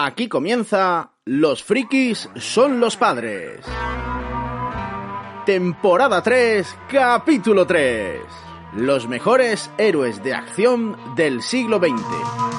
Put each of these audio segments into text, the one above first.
Aquí comienza Los frikis son los padres. Temporada 3, capítulo 3. Los mejores héroes de acción del siglo XX.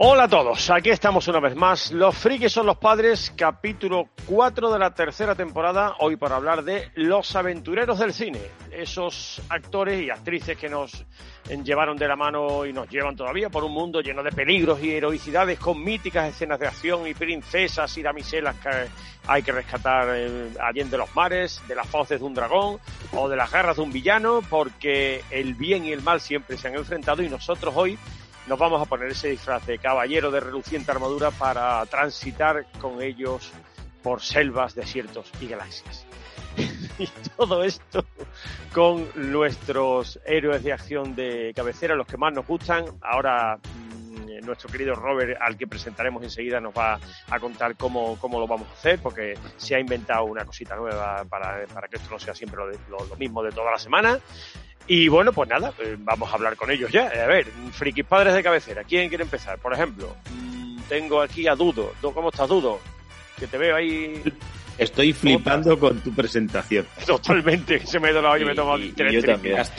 Hola a todos, aquí estamos una vez más. Los frikis son los padres, capítulo 4 de la tercera temporada, hoy para hablar de Los aventureros del cine. Esos actores y actrices que nos llevaron de la mano y nos llevan todavía por un mundo lleno de peligros y heroicidades con míticas escenas de acción y princesas y damiselas que hay que rescatar eh, de los mares, de las fauces de un dragón o de las garras de un villano, porque el bien y el mal siempre se han enfrentado y nosotros hoy nos vamos a poner ese disfraz de caballero de reluciente armadura para transitar con ellos por selvas, desiertos y galaxias. y todo esto con nuestros héroes de acción de cabecera, los que más nos gustan. Ahora mm, nuestro querido Robert, al que presentaremos enseguida, nos va a contar cómo, cómo lo vamos a hacer, porque se ha inventado una cosita nueva para, para que esto no sea siempre lo, lo mismo de toda la semana. Y bueno, pues nada, eh, vamos a hablar con ellos ya. A ver, frikis padres de cabecera, ¿quién quiere empezar? Por ejemplo, mm, tengo aquí a Dudo. Du- ¿Cómo estás, Dudo? Que te veo ahí Estoy flipando con tu presentación. totalmente, se me ha ido la olla y me he tomado Y- y tres yo tripas. también. ¿Has-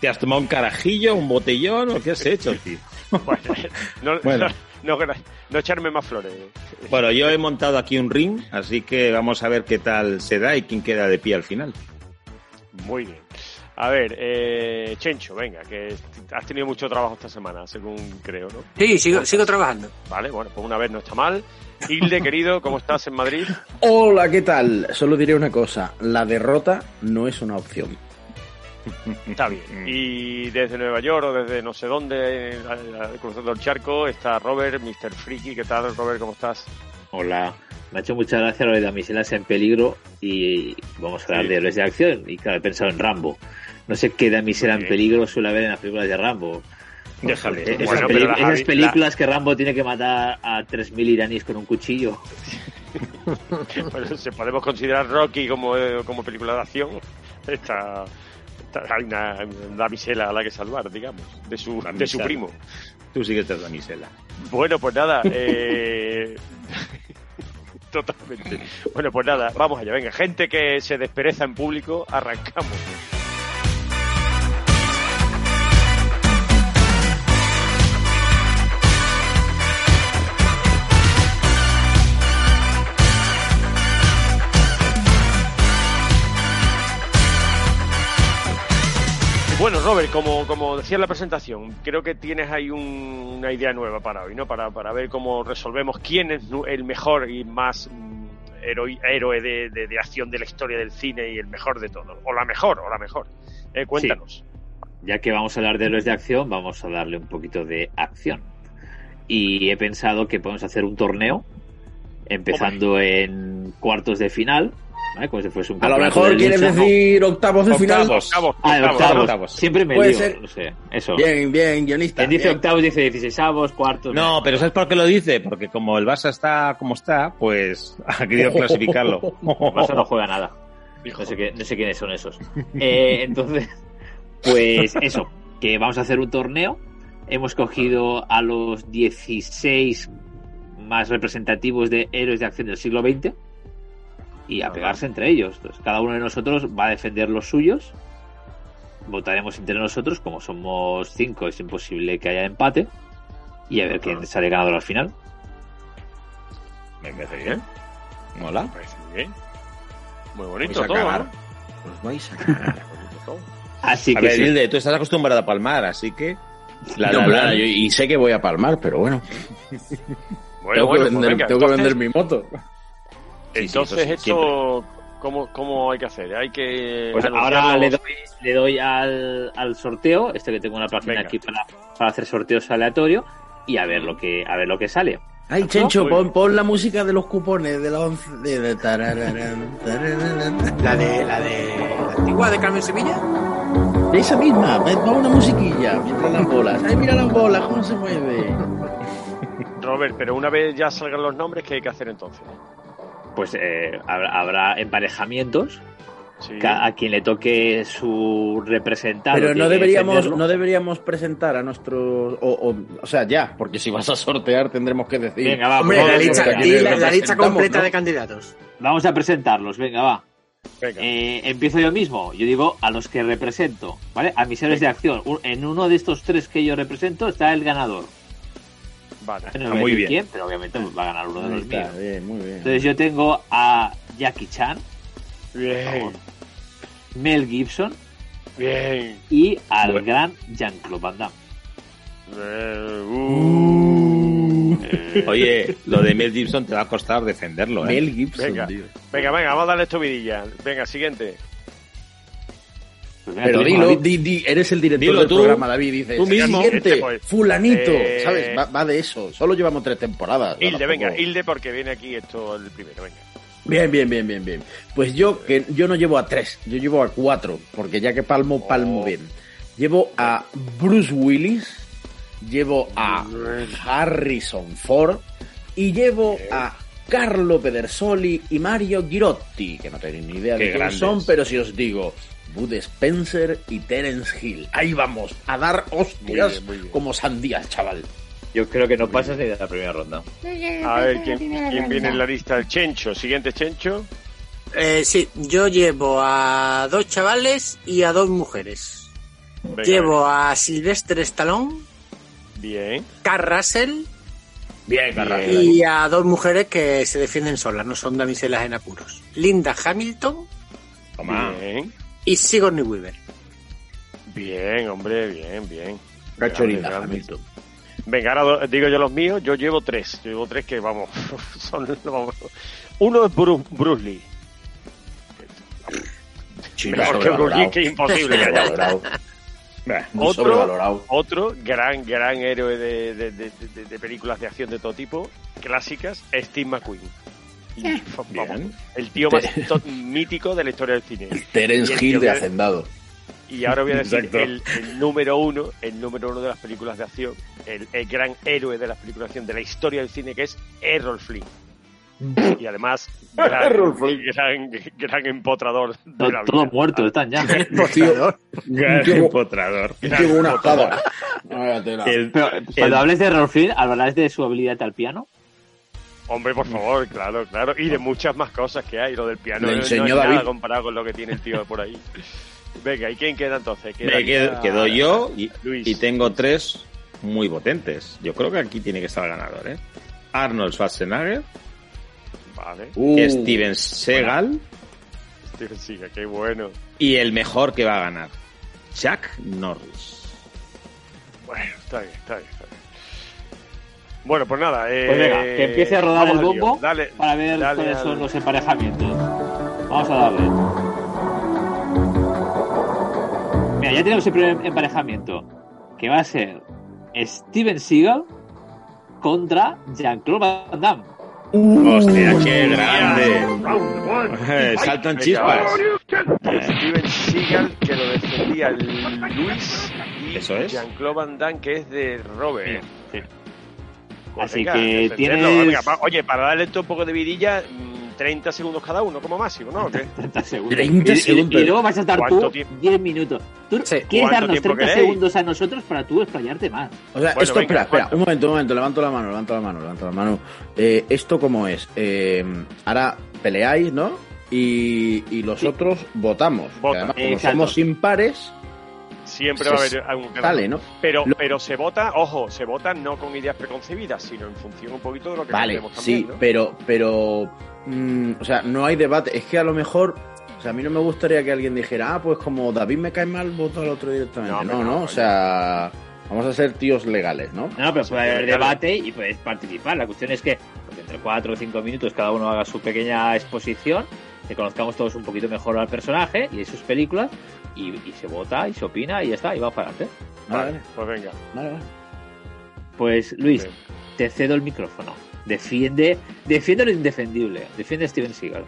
¿Te has tomado un carajillo, un botellón o qué has hecho, tío? Bueno, no, Bueno. no, no, no echarme más flores. Bueno, yo he montado aquí un ring, así que vamos a ver qué tal se da y quién queda de pie al final. Muy bien. A ver, eh, Chencho, venga, que has tenido mucho trabajo esta semana, según creo, ¿no? Sí, sigo, sigo trabajando. Vale, bueno, pues una vez no está mal. Hilde, querido, ¿cómo estás en Madrid? Hola, ¿qué tal? Solo diré una cosa. La derrota no es una opción. Está bien. Y desde Nueva York o desde no sé dónde, cruzando el charco, está Robert, Mr. Freaky. ¿Qué tal, Robert? ¿Cómo estás? Hola. Me ha hecho mucha gracia lo de damiselas en peligro y vamos a hablar Sí. de héroes de acción. Y claro, he pensado en Rambo. No sé qué damisela Muy en bien. peligro suele haber en las películas de Rambo. Déjale. Eh, esas, Bueno, peli- películas que Rambo tiene que matar a 3.000 iraníes con un cuchillo. Bueno, se podemos considerar Rocky como, eh, como película de acción. Está, hay una damisela a la que salvar, digamos, de su, de su primo. Tú sigues de damisela. Bueno, pues nada. Eh... Totalmente. Bueno, pues nada, vamos allá. Venga, gente que se despereza en público, arrancamos. Bueno, Robert, como, como decía en la presentación, creo que tienes ahí un- una idea nueva para hoy, ¿no? Para, para ver cómo resolvemos quién es el mejor y más mm, heroi- héroe de, de- de acción de la historia del cine y el mejor de todos. O la mejor, o la mejor. Eh, cuéntanos. Ya que vamos a hablar de héroes de acción, vamos a darle un poquito de acción. Y he pensado que podemos hacer un torneo, empezando en cuartos de final, ¿vale? como si fuese un A lo mejor de quieres lucha. decir octavos de final. Octavos. Octavos, Ah, octavos, octavos. octavos. Siempre me ser. no sé, eso. Bien, bien, guionista. Quien dice bien. octavos dice 16 avos, cuartos. No, pero ¿sabes por qué lo dice? Porque como el Barça está como está, pues ha querido clasificarlo. Barça no juega nada. Hijo. No sé, qué- no sé quiénes son esos. Eh, entonces, pues eso, que vamos a hacer un torneo. Hemos cogido a los 16 más representativos de héroes de acción del siglo XX y a pegarse entre ellos. Entonces, cada uno de nosotros va a defender los suyos. Votaremos entre nosotros, como somos cinco, es imposible que haya empate. Y a ver quién sale ganador al final. Me parece bien. Mola. Me parece muy bien. Muy bonito a todo. ¿no? Os vais a cagar. Todo. Así A que ver, sí. Hilde, tú estás acostumbrada a palmar, así que... La, No, la, yo- y sé que voy a palmar, pero bueno. Bueno, tengo bueno, que, pues vender, venga, tengo que vender mi moto. Sí, sí, Entonces, sí, esto, ¿cómo, ¿cómo hay que hacer? Hay que. Pues ahora le doy, le doy al, al sorteo, este que tengo una página Venga. aquí para, para hacer sorteos aleatorios y a ver lo que a ver lo que sale. Ay, Chencho, pon, pon la música de los cupones de la once. De. La de la de la antigua de Carmen Sevilla. Esa misma, va una musiquilla mientras las bolas. Ay, mira las bolas, cómo se mueve. Robert, pero una vez ya salgan los nombres, ¿qué hay que hacer entonces? Pues eh, habrá, habrá emparejamientos. Sí. A quien le toque su representante. Pero no deberíamos, defenderlo. no deberíamos presentar a nuestros. O, o, o sea, ya, porque si vas a sortear tendremos que decir. Venga, va, Hombre, la vamos, lista, la, la lista completa ¿no? de candidatos. Vamos a presentarlos, venga, va. Venga. Eh, empiezo yo mismo. Yo digo a los que represento, ¿vale? A mis héroes de acción. En uno de estos tres que yo represento está el ganador. Vale. No muy bien. quién, pero obviamente va a ganar uno de los está, míos. bien, muy bien. Entonces yo tengo a Jackie Chan, Bien. Mel Gibson Bien. y al Bueno. gran Jean-Claude Van Damme. Uh. Eh, Oye, lo de Mel Gibson te va a costar defenderlo, ¿eh? Mel Gibson, Venga. tío. Venga, venga, vamos a darle esto vidilla. Venga, siguiente. Pues Pero dilo, David. di, di, eres el director Dilo del tú. programa, David. Dices, Tú mismo. siguiente, Este, pues, fulanito, eh, ¿sabes? Va, va de eso. Solo llevamos tres temporadas. Hilde, venga, Hilde, porque viene aquí esto el primero, venga. Bien, bien, bien, bien, bien. Pues yo, que yo no llevo a tres, yo llevo a cuatro, porque ya que palmo, palmo Oh. bien. Llevo a Bruce Willis, llevo a Harrison Ford y llevo a Carlo Pedersoli y Mario Girotti, que no tenéis ni idea Qué de quién grandes. son, pero si os digo, Bud Spencer y Terence Hill. Ahí vamos, a dar hostias Muy bien, muy bien. como sandías, chaval. Yo creo que no pasas ni de la primera ronda. A ver, ¿quién, quién viene en la lista? El Chencho. Siguiente, Chencho. Eh, sí, yo llevo a dos chavales y a dos mujeres. Venga, Llevo a Sylvester Stallone, Bien. Carl Russell Bien, Bien. y a dos mujeres que se defienden solas, no son damiselas en apuros. Linda Hamilton Toma. Bien. Y Sigourney Weaver. Bien, hombre, bien, bien. Hamilton. Venga, ahora digo yo los míos. Yo llevo tres. Yo llevo tres que, vamos, son... vamos. Uno es Bruce, Bruce Lee. Chino Mejor que Bruce Lee, que imposible. Bah, Muy Otro-. Otro gran, gran héroe de, de- de- de- de películas de acción de todo tipo, clásicas, Steve McQueen. Vamos, el tío más mítico de la historia del cine. Terence el Hill tío de Hacendado. Y ahora voy a decir el, el número uno, el número uno de las películas de acción, el, el gran héroe de las películas de acción de la historia del cine, que es Errol Flynn. Y además, gran, Errol Flynn. gran, gran empotrador de la Todos vida. muertos están ya. Tío, Gran Tío- empotrador. Tengo una espada. Cuando hables de Rolf Flynn, hablarás de su habilidad al piano. Hombre, por favor, claro, claro. Y de muchas más cosas que hay. Lo del piano no- es nada comparado con lo que tiene el tío por ahí. Venga, ¿y quién queda entonces? Me quedo, quedo yo y, Luis. y tengo tres muy potentes. Yo creo que aquí tiene que estar el ganador, ¿eh? Arnold Schwarzenegger, Vale. Uh, Steven Seagal Steven Seagal, qué bueno. y el mejor que va a ganar, Chuck Norris. Bueno, está bien, está bien. Bueno, pues nada. Eh, Pues venga, que empiece a rodar el bombo Dale, para ver dale cuáles al- son los emparejamientos. Vamos a darle. Mira, ya tenemos el primer emparejamiento, que va a ser Steven Seagal contra Jean-Claude Van Damme. ¡Hostia, qué grande! Eh, Saltan chispas. Steven Seagal, que lo defendía el Luis, y Eso es. Jean-Claude Van Damme, que es de Robert. Sí. Pues Así venga, que tienes- Venga, pa- oye, para darle esto un poco de vidilla, mm, 30 segundos cada uno, como máximo, ¿no? ¿O qué? 30 segundos. 30 Y- y- segundos. Y, luego vas a estar ¿Cuánto tú tiempo? 10 minutos. ¿Tú Sí. quieres ¿Cuánto darnos tiempo 30 queréis? segundos a nosotros para tú explayarte más? O sea, Bueno, esto, venga, espera, espera, ¿cuánto? un momento, un momento, levanto la mano, levanto la mano, levanto la mano. Eh, ¿Esto cómo es? Eh, ahora peleáis, ¿no? Y, y los Sí. otros votamos. Además, como Exacto. somos impares, Siempre va a haber algún sale, ¿no? Pero, Lo- pero se vota, ojo, se vota no con ideas preconcebidas, sino en función un poquito de lo que Vale, pensemos sí, también, ¿no? pero, pero, mm, o sea, no hay debate. Es que a lo mejor, o sea, a mí no me gustaría que alguien dijera, ah, pues como David me cae mal, voto al otro directamente. No, No, no, no, o sea, vamos a ser tíos legales, ¿no? No, pero puede haber debate y puedes participar. La cuestión es que entre 4 o 5 minutos cada uno haga su pequeña exposición, que conozcamos todos un poquito mejor al personaje y sus películas, y, y se vota y se opina y ya está, y vamos para adelante. Vale, Vale, pues venga. vale, vale. Pues Luis, te cedo el micrófono. Defiende, defiende lo indefendible. Defiende a Steven Seagal.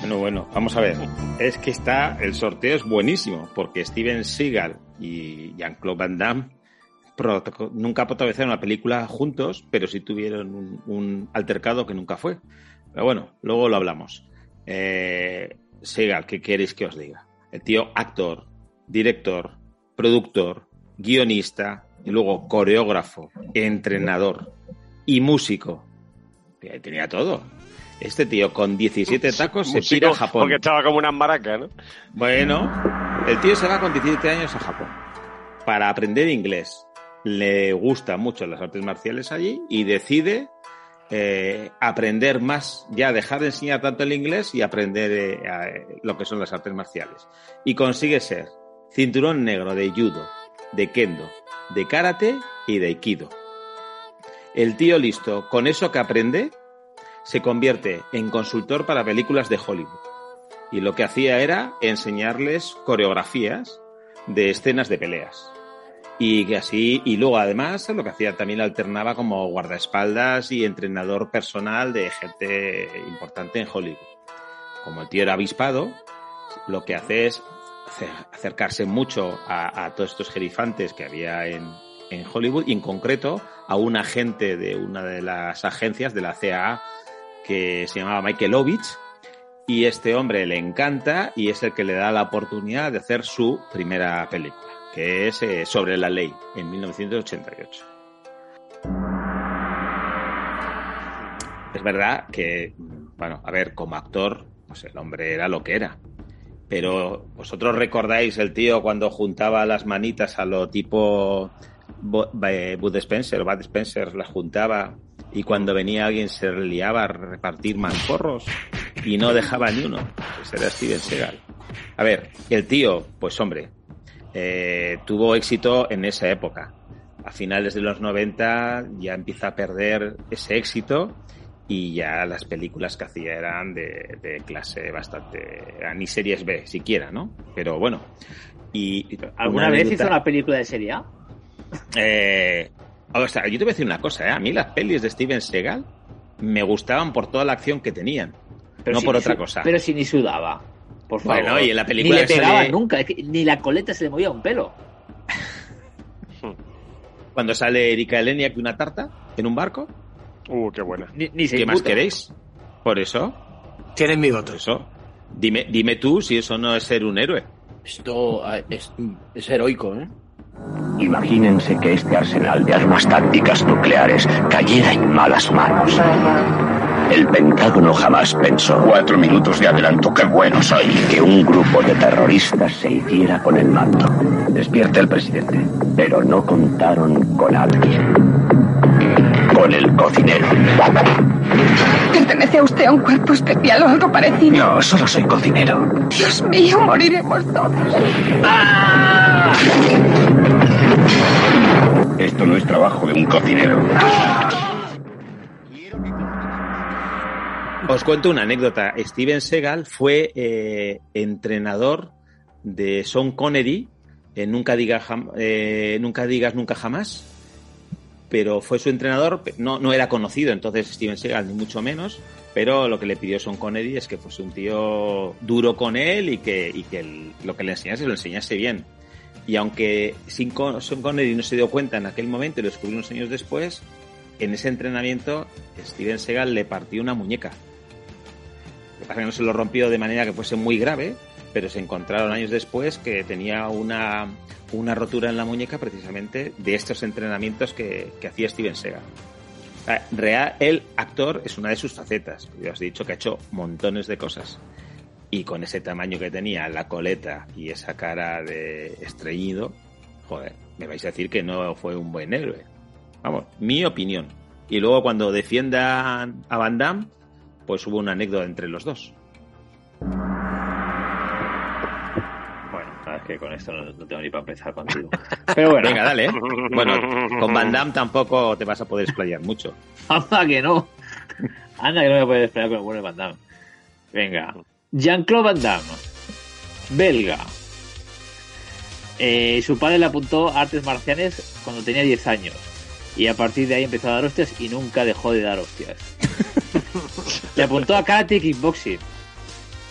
Bueno, bueno, vamos a ver. Es que está, el sorteo es buenísimo, porque Steven Seagal y Jean-Claude Van Damme nunca protagonizaron una película juntos, pero sí tuvieron un, un altercado que nunca fue. Pero bueno, luego lo hablamos. Eh, Seagal, ¿qué queréis que os diga? El tío actor, director, productor, guionista, y luego coreógrafo, entrenador y músico. Tenía todo. Este tío con 17 tacos se Músico, pira a Japón. Porque estaba como unas maracas, ¿no? Bueno, el tío se va con 17 años a Japón para aprender inglés. Le gustan mucho las artes marciales allí y decide eh, aprender más, ya dejar de enseñar tanto el inglés y aprender eh, lo que son las artes marciales. Y consigue ser cinturón negro de judo, de kendo, de karate y de aikido. El tío listo, con eso que aprende, se convierte en consultor para películas de Hollywood y lo que hacía era enseñarles coreografías de escenas de peleas. Y así, y luego además lo que hacía también alternaba como guardaespaldas y entrenador personal de gente importante en Hollywood. Como el tío era avispado, lo que hace es ace- acercarse mucho a, todos estos gerifantes que había en, en Hollywood y en concreto a un agente de una de las agencias de la CAA que se llamaba Michael Ovich, y este hombre le encanta y es el que le da la oportunidad de hacer su primera película, que es eh, Sobre la Ley, en 1988. Es verdad que, bueno, a ver, como actor, pues el hombre era lo que era. Pero vosotros recordáis el tío cuando juntaba las manitas a lo tipo eh, Bud Spencer, Bud Spencer las juntaba y cuando venía alguien se liaba a repartir mancorros y no dejaba ni uno. Pues era Steven Seagal. A ver, el tío, pues hombre, eh, tuvo éxito en esa época. A finales de los 90 ya empieza a perder ese éxito y ya las películas que hacía eran de, de clase bastante... ni series B siquiera, ¿no? Pero bueno. Y ¿Alguna una vez hizo una película de serie A? eh, o sea, yo te voy a decir una cosa, ¿eh? A mí las pelis de Steven Seagal me gustaban por toda la acción que tenían, no si por otra cosa. Pero si ni sudaba. Por favor. Bueno, y en la película Ni le que pegaba sale- nunca, es que ni la coleta se le movía un pelo. Cuando sale Erika Elenia que una tarta en un barco, Uh, qué buena. Ni, ni se ¿qué más queréis? Por eso, Tienes mi por voto. eso. Dime, dime tú si eso no es ser un héroe. Esto eh, es, es heroico, ¿eh? Imagínense que este arsenal de armas tácticas nucleares cayera en malas manos. El Pentágono jamás pensó. Cuatro minutos de adelanto, qué bueno soy. Que un grupo de terroristas se hiciera con el mando. Despierte el presidente. Pero no contaron con alguien. Con el cocinero. ¿Pertenece a usted a un cuerpo especial o algo parecido? No, solo soy cocinero. Dios mío, moriremos todos. Esto no es trabajo de un cocinero. Os cuento una anécdota. Steven Seagal fue eh, entrenador de Sean Connery en eh, Nunca Digas Nunca Jamás, pero fue su entrenador, no, no era conocido entonces Steven Seagal, ni mucho menos, pero lo que le pidió Sean Connery es que fuese un tío duro con él y que, y que lo que le enseñase lo enseñase bien. Y aunque Sean Connery no se dio cuenta en aquel momento y lo descubrió unos años después, en ese entrenamiento Steven Seagal le partió una muñeca. Que pasa no se lo rompió de manera que fuese muy grave, pero se encontraron años después que tenía una, una rotura en la muñeca precisamente de estos entrenamientos que, que hacía Steven Seagal. Sea, Real, el actor es una de sus facetas. Ya os he dicho que ha hecho montones de cosas. Y con ese tamaño que tenía, la coleta y esa cara de estreñido, joder, me vais a decir que no fue un buen héroe. Vamos, mi opinión. Y luego cuando defiendan a Van Damme, pues hubo una anécdota entre los dos. Bueno, sabes que con esto no, no tengo ni para empezar contigo. Pero bueno, Venga, dale. ¿eh? Bueno, con Van Damme tampoco te vas a poder explayar mucho. anda que no. Anda que no me puedes esperar con el bueno de Van Damme. Venga. Jean-Claude Van Damme. Belga. Eh, su padre le apuntó a artes marciales cuando tenía 10 años. Y a partir de ahí empezó a dar hostias y nunca dejó de dar hostias. le apuntó a karate y kickboxing.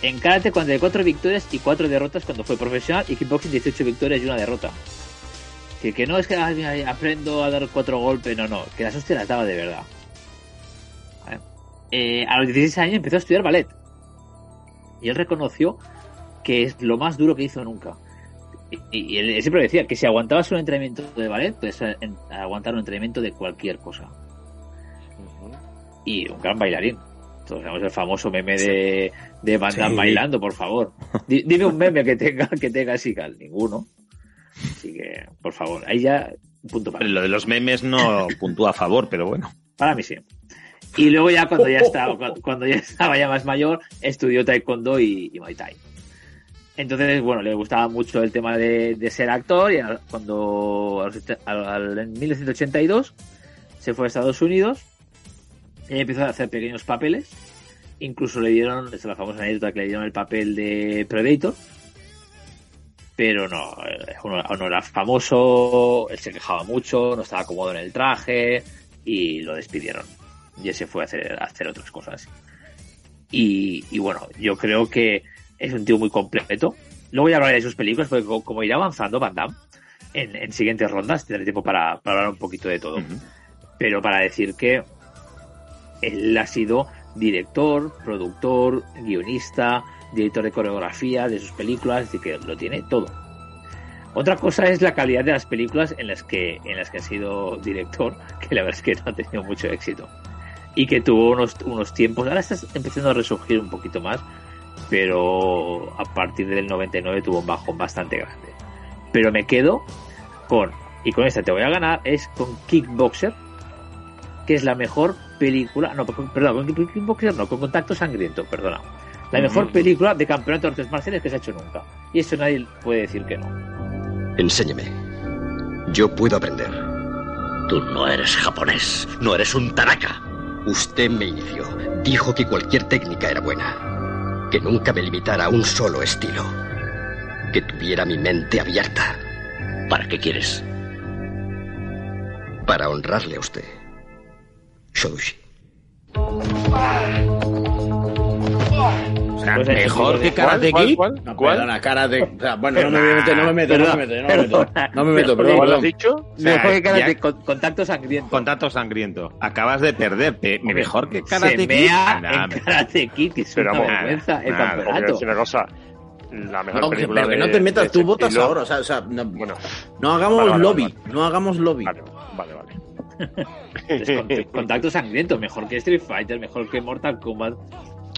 En karate 44 victorias y 4 derrotas cuando fue profesional y kickboxing 18 victorias y una derrota. Que, no es que aprendo a dar cuatro golpes, no, no, que las hostias las daba de verdad. Eh, a los 16 años empezó a estudiar ballet. Y él reconoció que es lo más duro que hizo nunca. Y, y él siempre decía que si aguantabas un entrenamiento de ballet, puedes eh, aguantar un entrenamiento de cualquier cosa. Y un gran bailarín. Todos sabemos el famoso meme de, de Van Damme Sí. bailando, por favor. Di- Dime un meme que tenga, que tenga Seagal. Ninguno. Así que, por favor, ahí ya, un punto para, Lo de los memes no puntúa a favor, pero bueno. para mí sí. Y luego ya cuando ya estaba, cu- cuando ya estaba ya más mayor, estudió Taekwondo y, y Muay Thai. Entonces, bueno, le gustaba mucho el tema de, de ser actor y al- cuando al- al- en 1982 se fue a Estados Unidos y empezó a hacer pequeños papeles. Incluso le dieron, esta es la famosa anécdota que le dieron el papel de Predator. Pero no, no, era famoso, él se quejaba mucho, no estaba cómodo en el traje y lo despidieron. Y ese fue a hacer, a hacer otras cosas. Y, y bueno, yo creo que es un tío muy completo. Luego ya hablaré de sus películas, porque co- como irá avanzando Van Damme en, en siguientes rondas, tendré tiempo para, para hablar un poquito de todo. Pero para decir que él ha sido director, productor, guionista, director de coreografía de sus películas, decir, que lo tiene todo. Otra cosa es la calidad de las películas en las que, en las que ha sido director, que la verdad es que no ha tenido mucho éxito. Y que tuvo unos, unos tiempos, ahora está empezando a resurgir un poquito más, pero a partir del 99 tuvo un bajón bastante grande. Pero me quedo con, y con esta te voy a ganar, es con Kickboxer, que es la mejor película, no, perdón, con Kickboxer no, con Contacto Sangriento, perdona. La mejor Ujú. película de campeonato de artes marciales que se ha hecho nunca. Y eso nadie puede decir que no. Enséñeme. Yo puedo aprender. Tú no eres japonés, no eres un Tanaka. Usted me inició. Dijo que cualquier técnica era buena. Que nunca me limitara a un solo estilo. Que tuviera mi mente abierta. ¿Para qué quieres? Para honrarle a usted. O sea, Pues mejor que Karate ¿Cuál, Kid. cuál, No, cuál? ¿Cuál? perdona, cara de. o sea, bueno, no me no meto, no me meto, no me meto, no me meto, perdón, ¿Cuál has dicho? O sea, Mejor que Karate- ya- con- Contacto Sangriento. Contacto sangriento. Acabas de perder. pe- Mejor que se Karate Kid. mea Nada, en Karate Kid, que es una vergüenza nada, campeonato. cosa. La mejor No, película pero que de- no te metas, tú votas estilo- ahora, o sea, o sea, no, Bueno, no hagamos Vale, vale, lobby, vale. no hagamos lobby. vale, vale, vale. Entonces, Contacto Sangriento, mejor que Street Fighter, mejor que Mortal Kombat,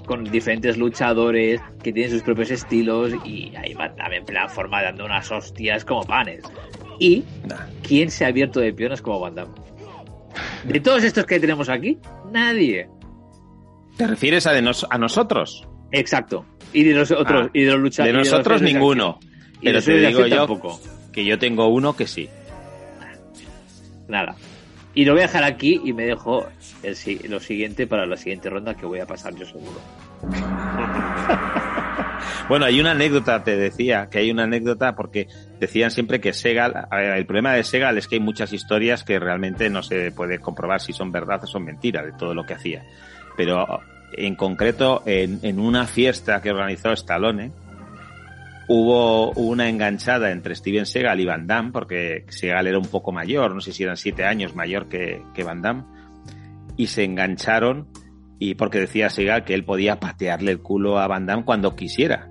con diferentes luchadores que tienen sus propios estilos y ahí va también en plan forma dando unas hostias como panes. Y ¿quién se ha abierto de piernas como Van Damme? De todos estos que tenemos aquí, nadie. ¿Te refieres a, de nos- a nosotros? Exacto. Y de los otros, Ah, y de los luchadores. De nosotros ninguno. Pero te digo yo tampoco. que yo tengo uno que sí. Nada. Y lo voy a dejar aquí y me dejo el, lo siguiente para la siguiente ronda que voy a pasar yo seguro. Bueno, hay una anécdota, te decía, que hay una anécdota porque decían siempre que Segal, el problema de Segal es que hay muchas historias que realmente no se puede comprobar si son verdad o son mentiras de todo lo que hacía. Pero en concreto, en, en una fiesta que organizó Stallone, hubo una enganchada entre Steven Segal y Van Damme, porque Segal era un poco mayor, no sé si eran siete años mayor que, que Van Damme, y se engancharon y porque decía Segal que él podía patearle el culo a Van Damme cuando quisiera.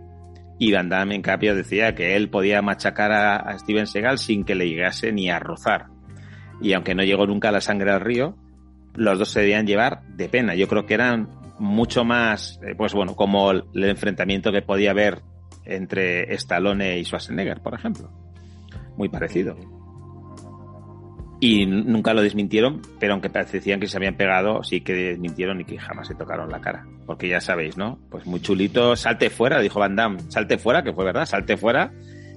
Y Van Damme, en cambio, decía que él podía machacar a, Steven Segal sin que le llegase ni a rozar. Y aunque no llegó nunca la sangre al río, los dos se debían llevar de pena. Yo creo que eran mucho más, eh, pues bueno, como el enfrentamiento que podía haber entre Stallone y Schwarzenegger, por ejemplo. Muy parecido. Y nunca lo desmintieron, pero aunque decían que se habían pegado, sí que desmintieron y que jamás se tocaron la cara. Porque ya sabéis, ¿no? Pues muy chulito, salte fuera, dijo Van Damme, salte fuera, que fue verdad, salte fuera.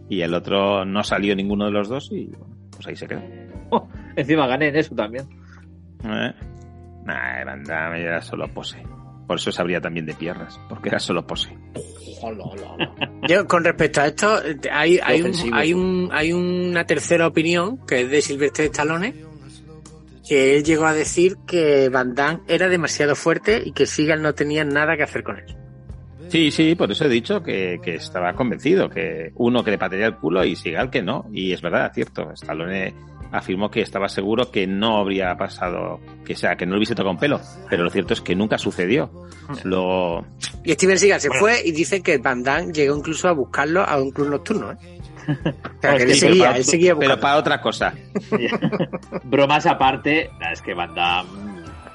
Y el otro no salió ninguno de los dos y bueno, pues ahí se quedó. Oh, encima gané en eso también. ¿Eh? Nah, Van Damme era solo pose. Por eso sabría también de piernas, porque era solo pose. Yo, con respecto a esto, hay, hay, un, hay, un, hay una tercera opinión que es de Silvestre Stallone, que él llegó a decir que Van Damme era demasiado fuerte y que Seagal no tenía nada que hacer con él. Sí, sí, por eso he dicho que, que estaba convencido, que uno que le patearía el culo y Seagal que no. Y es verdad, cierto. Stallone afirmó que estaba seguro que no habría pasado, que sea, que no lo hubiese tocado un pelo. Pero lo cierto es que nunca sucedió. Lo... Y Steven Seagal se fue y dice que Van Damme llegó incluso a buscarlo a un club nocturno, ¿eh? O sea, que él seguía, para- él seguía pero para otra cosa. Bromas aparte, la es que Van Damme,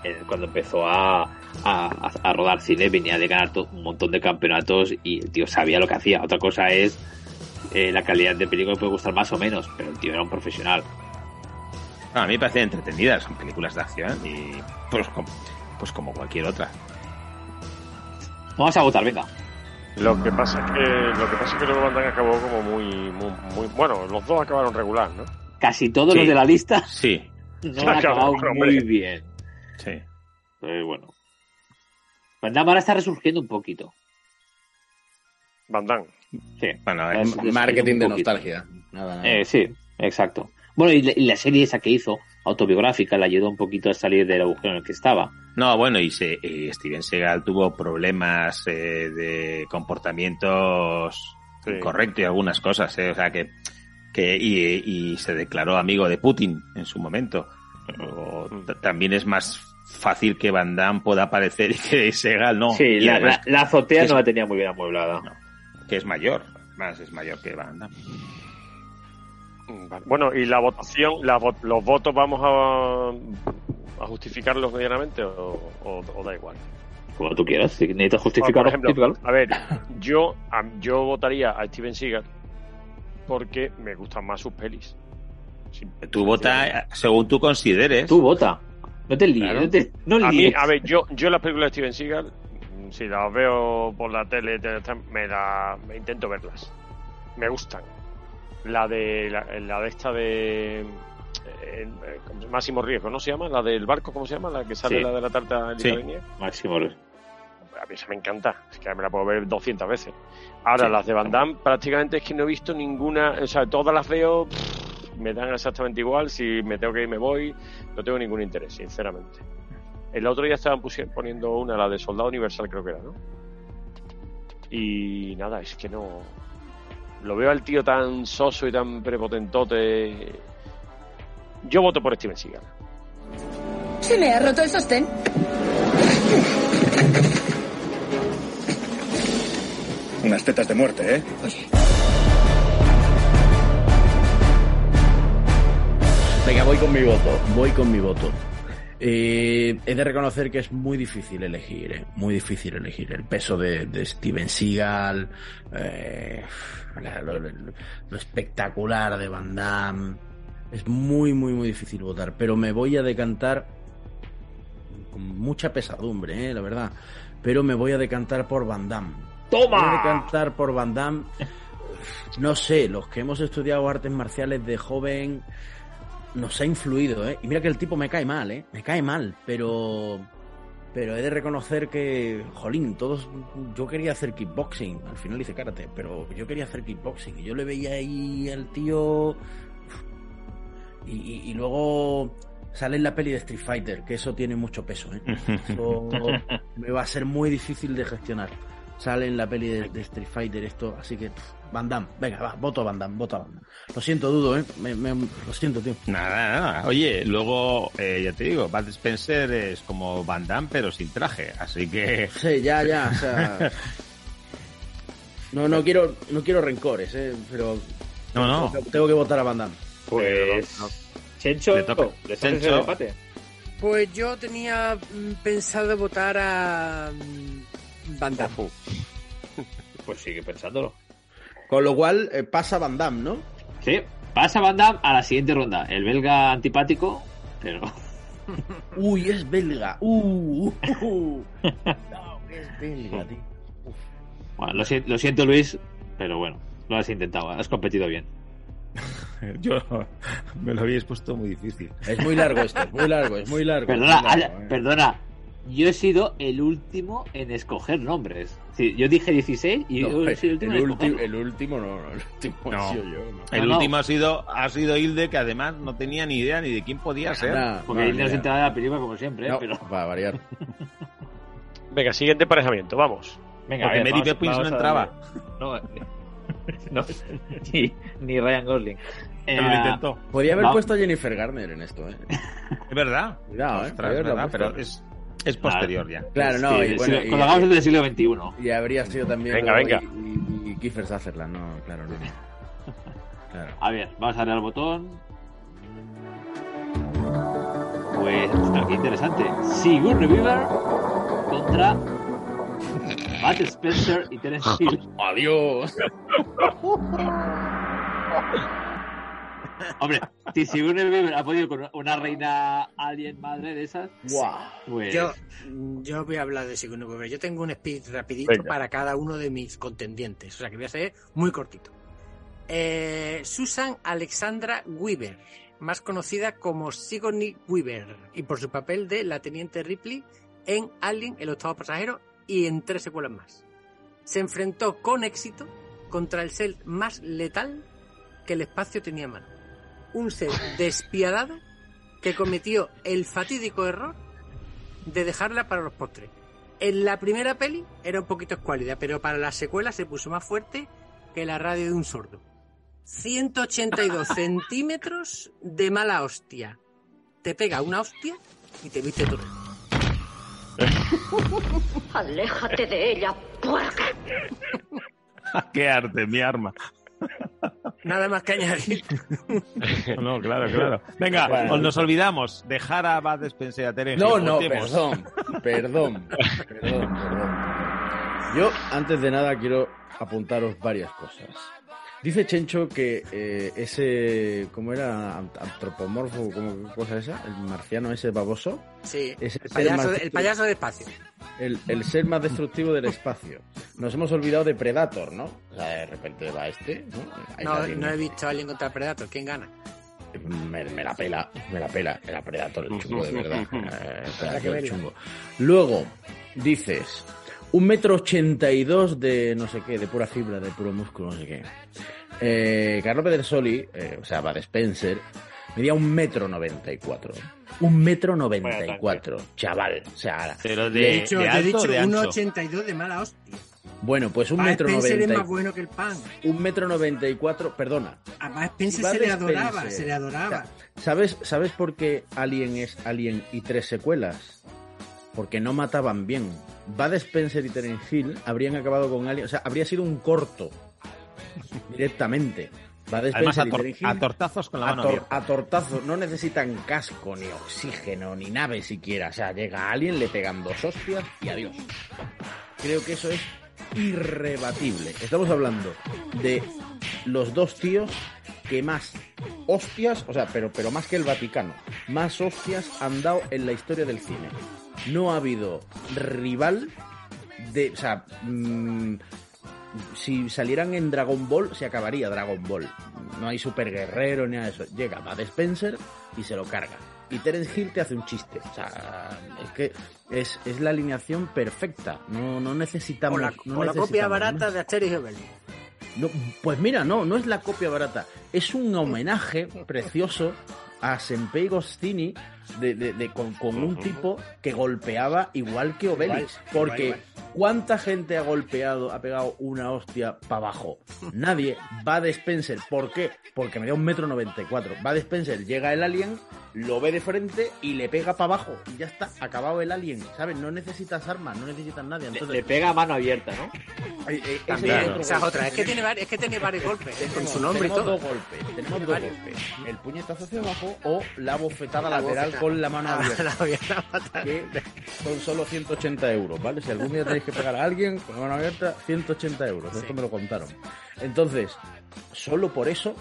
eh, cuando empezó a, a, a rodar cine, venía de ganar un montón de campeonatos y el tío sabía lo que hacía. Otra cosa es eh, la calidad de película que puede gustar más o menos, pero el tío era un profesional. No, a mí me parecen entretenidas, son películas de acción y pues como, pues como cualquier otra. Vamos a votar, venga. Lo que pasa es que lo que pasa es que luego Van Damme acabó como muy, muy, muy- bueno, los dos acabaron regular, ¿no? Casi todos Sí. los de la lista Sí, no han acabado muy bien. sí. Pero bueno. Van Damme ahora está resurgiendo un poquito. Van Damme. Sí. Bueno, Es- es- Marketing de poquito. nostalgia. Nada, nada. Eh, sí, exacto. Bueno, y la, y la serie esa que hizo, autobiográfica, le ayudó un poquito a salir del agujero en el que estaba. No, bueno, y, se, y Steven Seagal tuvo problemas eh, de comportamientos Sí. incorrectos y algunas cosas, eh, o sea que, que y, y se declaró amigo de Putin en su momento. Pero Mm. también es más fácil que Van Damme pueda aparecer y que Seagal no. sí, la, además la- la azotea es- no la tenía muy bien amueblada. que es mayor, más es mayor que Van Damme. Vale. Bueno, y la votación, la vo- los votos vamos a, a justificarlos medianamente o, o- o da igual. Como tú quieras, si necesitas Por justificarlo, ejemplo, justifícalo. a ver, yo, a- yo votaría a Steven Seagal porque me gustan más sus pelis. Sí, Tú vota según tú consideres. Tú vota. No te líes, Claro. no te no A mí, a ver, yo, yo las películas de Steven Seagal, si las veo por la tele, te- te- me, la, me intento verlas. Me gustan. La de la, la de esta de eh, eh, ¿cómo se- Máximo Riesgo, ¿no se llama? La del barco, ¿cómo se llama? La que sale Sí. la de la tarta Sí. Máximo. Res- A mí esa me encanta, es que me la puedo ver 200 veces. Ahora, Sí. las de Van Damme, prácticamente es que no he visto ninguna, o sea, todas las veo, pff, me dan exactamente igual, si me tengo que ir me voy, no tengo ningún interés, sinceramente. El otro día estaban poniendo una, la de Soldado Universal creo que era, ¿no? Y nada, es que no... Lo veo al tío tan soso y tan prepotentote. Yo voto por Steven Seagal. ¿Se le ha roto el sostén? Unas tetas de muerte, ¿eh? Venga, voy con mi voto. Voy con mi voto. Eh, he de reconocer que es muy difícil elegir, eh, muy difícil elegir el peso de, de Steven Seagal, eh, lo, lo- lo espectacular de Van Damme. Es muy, muy, muy difícil votar, pero me voy a decantar con mucha pesadumbre, eh, la verdad. Pero me voy a decantar por Van Damme. Voy a decantar por Van Damme. No sé, los que hemos estudiado artes marciales de joven nos ha influido, ¿eh? Y mira que el tipo me cae mal, ¿eh? Me cae mal, pero... Pero he de reconocer que, jolín, todos... Yo quería hacer kickboxing, al final hice karate, pero yo quería hacer kickboxing y yo le veía ahí al tío... Y, y- y luego sale en la peli de Street Fighter, que eso tiene mucho peso, ¿eh? Eso me va a ser muy difícil de gestionar. Sale en la peli de, de Street Fighter esto, así que pff, Van Damme, venga, va, voto a Van Damme, voto a Van Damme. Lo siento, dudo, ¿eh? Me- me- lo siento, tío. Nada, nada. Oye, luego, eh, ya te digo, Bud Spencer es como Van Damme, pero sin traje. Así que. Sí, ya, ya, o sea... No, no quiero, no quiero rencores, ¿eh? Pero No, no. tengo, que- tengo que votar a Van Damme. Pues. Chencho, Le toca. ¿le Chencho. el empate? Pues yo tenía mm, pensado votar a mm, Van Damme. Pues sigue pensándolo. Con lo cual, eh, pasa Van Damme, ¿no? Sí, pasa Van Damme a la siguiente ronda. El belga antipático, pero. Uy, es belga. Uh, uh, uh. No, es belga, tío. Bueno, lo, si- lo siento, Luis, pero bueno, lo has intentado, has competido bien. Yo me lo habíais puesto muy difícil. Es muy largo esto, es muy largo, es muy largo. Perdona, muy largo, ¿eh? perdona. Yo he sido el último en escoger nombres. Sí, yo dije 16 y No, yo he sido el último el, en el último no, no, el último No. ha sido yo. no. El No, no. último ha sido, ha sido Hilde, que además no tenía ni idea ni de quién podía ser. Porque no, ahí no se idea. enteraba de la película como siempre, ¿eh? Pero va a variar. Venga, siguiente emparejamiento, vamos. Venga, Porque ver, Mary vamos- Poppins no entraba. darle- No, no, ni, ni Ryan Gosling. Lo Eh, intentó. Podría haber No. puesto a Jennifer Garner en esto, ¿eh? Es verdad. Cuidado, ¿eh? Ostras, es verdad, pero es, es posterior ya. Claro, no, sí, y bueno, sí, y- cuando hagamos el del siglo XXI. Y habría sido también. Venga, luego venga. Y, y, y Kiefer Sutherland, no, claro, no. Claro. A ver, vamos a darle al botón. Pues, ostras, qué interesante. Sigourney Weaver contra Matt Spencer y Terence Hill. ¡Adiós! Hombre, si Sigourney Weaver ha podido con una reina alien madre de esas, ¡Guau! pues... Yo, yo voy a hablar de Sigourney Weaver. Yo tengo un speed rapidito Venga. para cada uno de mis contendientes. O sea que voy a ser muy cortito. Eh, Susan Alexandra Weaver, más conocida como Sigourney Weaver, y por su papel de la teniente Ripley en Alien, el octavo pasajero, y en tres secuelas más. Se enfrentó con éxito contra el ser más letal que el espacio tenía en mano. Un ser despiadado que cometió el fatídico error de dejarla para los postres. En la primera peli era un poquito escuálida, pero para la secuela se puso más fuerte que la radio de un sordo. 182 centímetros de mala hostia. Te pega una hostia y te viste todo. Aléjate de ella, puerca. ¡Qué arte, mi arma! Nada más que añadir. No, claro, claro. Venga, Bueno. nos olvidamos. Dejar a Bad Spencer y a Terence No, no, perdón, perdón, perdón, perdón. Yo, antes de nada, quiero apuntaros varias cosas. Dice Chencho que eh, ese, ¿cómo era? Ant- Antropomorfo, ¿cómo qué cosa es esa? El marciano ese baboso. Sí, Es el payaso, más- el payaso de espacio. El, el ser más destructivo del espacio. Nos hemos olvidado de Predator, ¿no? O sea, de repente va este, ¿no? No, he visto a alguien contra Predator. ¿Quién gana? me, me la pela, me la pela. Era Predator el chungo, de verdad. Eh, Predator el chungo. Luego, dices, un metro ochenta y dos de no sé qué, de pura fibra, de puro músculo, no sé qué. Eh, Carlo Pedersoli, eh, o sea, Bad Spencer, medía un metro noventa y cuatro. Un metro noventa y cuatro, chaval. O sea, Pero de, De hecho, de te he alto dicho de ancho. 1,82 de mala hostia. bueno, pues un Bud metro noventa más y bueno que el pan. un metro noventa y cuatro, perdona, A Bud Spencer Bud se le Spencer. adoraba, se le adoraba. ¿Sabes, ¿Sabes por qué Alien es Alien y tres secuelas? Porque no mataban bien. Bud Spencer y Terence Hill habrían acabado con Alien. O sea, habría sido un corto. Directamente. Además, Spencer a, y tor- Hill. a tortazos con la a, mano tor- a tortazo. No necesitan casco, ni oxígeno, ni nave siquiera. O sea, llega Alien, le pegan dos hostias y adiós. Creo que eso es irrebatible. Estamos hablando de los dos tíos que más hostias, o sea, pero, pero más que el Vaticano, más hostias han dado en la historia del cine. No ha habido rival de, o sea, mm, si salieran en Dragon Ball, se acabaría Dragon Ball. No hay super guerrero ni nada de eso. Llega Bud Spencer y se lo carga. Y Terence Hill te hace un chiste. O sea, es que es, es la alineación perfecta. No, no necesitamos. O la, no o la copia barata más. de Asterix y Obelix. No, pues mira, no, no es la copia barata. Es un homenaje precioso a Senpei Goscinny de, de- de- con, con un tipo que golpeaba igual que Obelix. Igual, porque igual, ¿cuánta gente ha golpeado, ha pegado una hostia para abajo? Nadie. Va de Spencer. ¿Por qué? Porque me da un metro noventa y cuatro. Va de Spencer, llega el alien, lo ve de frente y le pega para abajo. Y ya está, acabado el alien. ¿Sabes? No necesitas armas, no necesitas nadie. Le, Entonces, le pega a mano abierta, ¿no? eh, eh, ese También, es otro esa es golpe. otra. Es que tiene, es que tiene varios golpes, eh, con su nombre y tenemos todo. dos golpes, tenemos dos varios. golpes. El puñetazo hacia abajo o la bofetada La lateral bofetada. con la mano Ah, abierta. Que son solo 180 euros, ¿vale? Si algún día tenéis que pegar a alguien con la mano abierta, 180 euros. Esto me lo contaron. Entonces, solo por eso,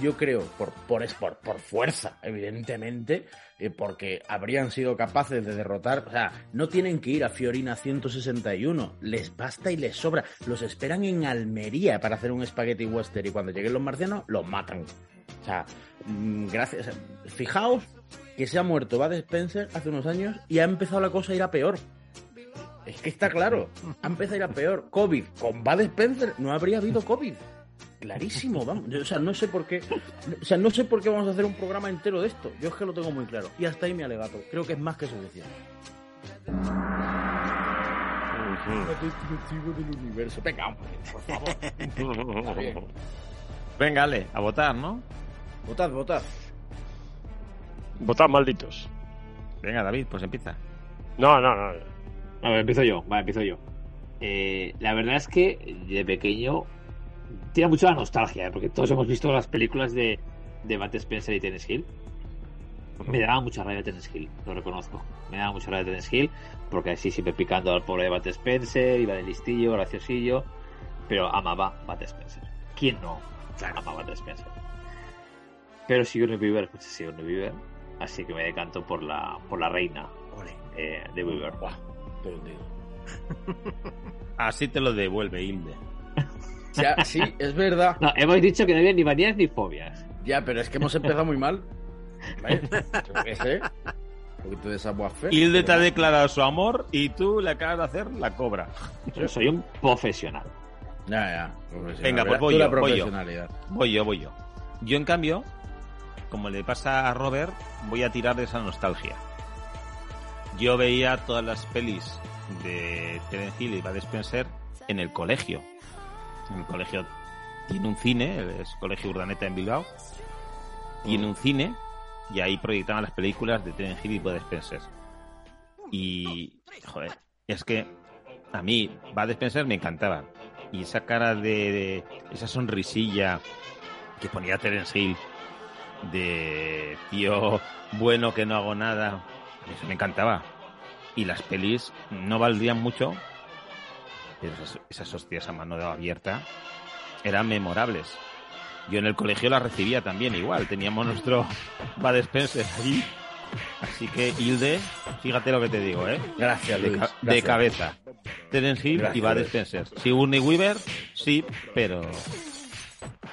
yo creo, por, por, por, fuerza, evidentemente, eh, porque habrían sido capaces de derrotar, o sea, no tienen que ir a Fiorina 161, les basta y les sobra. Los esperan en Almería para hacer un spaghetti western y cuando lleguen los marcianos, los matan. O sea, mm, gracias. fijaos que se ha muerto Bud Spencer hace unos años y ha empezado la cosa a ir a peor. Es que está claro, ha empezado a ir a peor. COVID, con Bud Spencer no habría habido COVID. Clarísimo, vamos. Yo, o sea, no sé por qué. O sea, no sé por qué vamos a hacer un programa entero de esto. Yo es que lo tengo muy claro. Y hasta ahí mi alegato. Creo que es más que suficiente. Destructivo del universo. Venga, hombre, por favor. Venga, Ale, a votar, ¿no? Votad, votad. Votad malditos. Venga, David, pues empieza. No, no, no. A ver, empiezo yo, va, empiezo yo. Eh, la verdad es que de pequeño tiene mucho la nostalgia, ¿eh? porque todos hemos visto las películas de, de Matt Spencer y Tennis Hill. Me daba mucha rabia Tennis Hill, lo reconozco. Me daba mucha rabia Tennis Hill, porque así siempre picando al pobre de Matt Spencer, iba de listillo, graciosillo, pero amaba Matt Spencer. ¿Quién no amaba Matt Spencer? Pero Sigourney Weaver, pues es Sigourney Weaver, así que me decanto por la, por la reina eh, de Weaver. Pero digo. Así te lo devuelve Hilde. Ya, sí, es verdad. No, hemos dicho que no había ni manías ni fobias. Ya, pero es que hemos empezado muy mal. ¿Vale? Yo qué sé. Un poquito de savoir-faire. Hilde te ha declarado su amor y tú le acabas de hacer la cobra. Yo soy un profesional. Ya, ya. profesional. Venga, pues voy tú la yo, voy yo. profesionalidad. Voy yo, voy yo. Yo, en cambio, como le pasa a Robert, voy a tirar de esa nostalgia. Yo veía todas las pelis de Terence Hill y Bud Spencer en el colegio. El colegio tiene un cine, es Colegio Urdaneta en Bilbao. Tiene un cine y ahí proyectaban las películas de Terence Hill y Bud Spencer. Y, joder, es que a mí Bud Spencer me encantaba. Y esa cara de, de- esa sonrisilla que ponía Terence Hill de tío bueno que no hago nada, eso me encantaba. Y las pelis no valdrían mucho, esas, esas hostias a mano abierta eran memorables. Yo en el colegio las recibía también igual, teníamos nuestro Bud Spencer allí. Así que Hilde, fíjate lo que te digo, ¿eh? Gracias, de, de cabeza. Terence Hill y Luis. Spencer. Sigourney Weaver, sí, pero...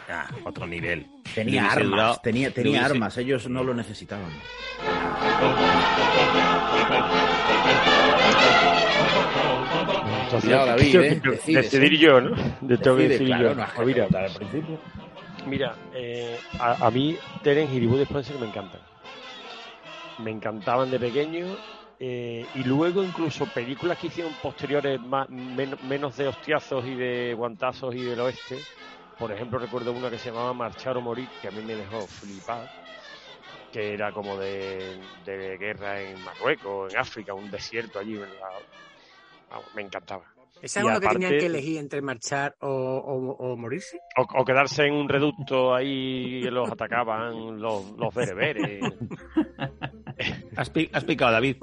Ah, otro nivel. Tenía armas, tenía, tenía armas, ellos no lo necesitaban. David, ¿eh? que Decides, decidir ¿eh? yo, ¿no? De tengo que Decide, decidir claro, yo. no que mira, al principio. Mira, eh, a, a mí Terence Hill y Bud Spencer me encantan. Me encantaban de pequeño eh, y luego incluso películas que hicieron posteriores más, men- menos de hostiazos y de guantazos y del oeste. Por ejemplo, recuerdo una que se llamaba Marchar o Morir, que a mí me dejó flipar, que era como de, de guerra en Marruecos, en África, un desierto allí. en la- vamos, me encantaba. ¿Esa es Y una que tenían aparte- que elegir entre marchar o, o- o morirse? O, o quedarse en un reducto ahí y los atacaban los, los bereberes. Has, pi- has picado, David.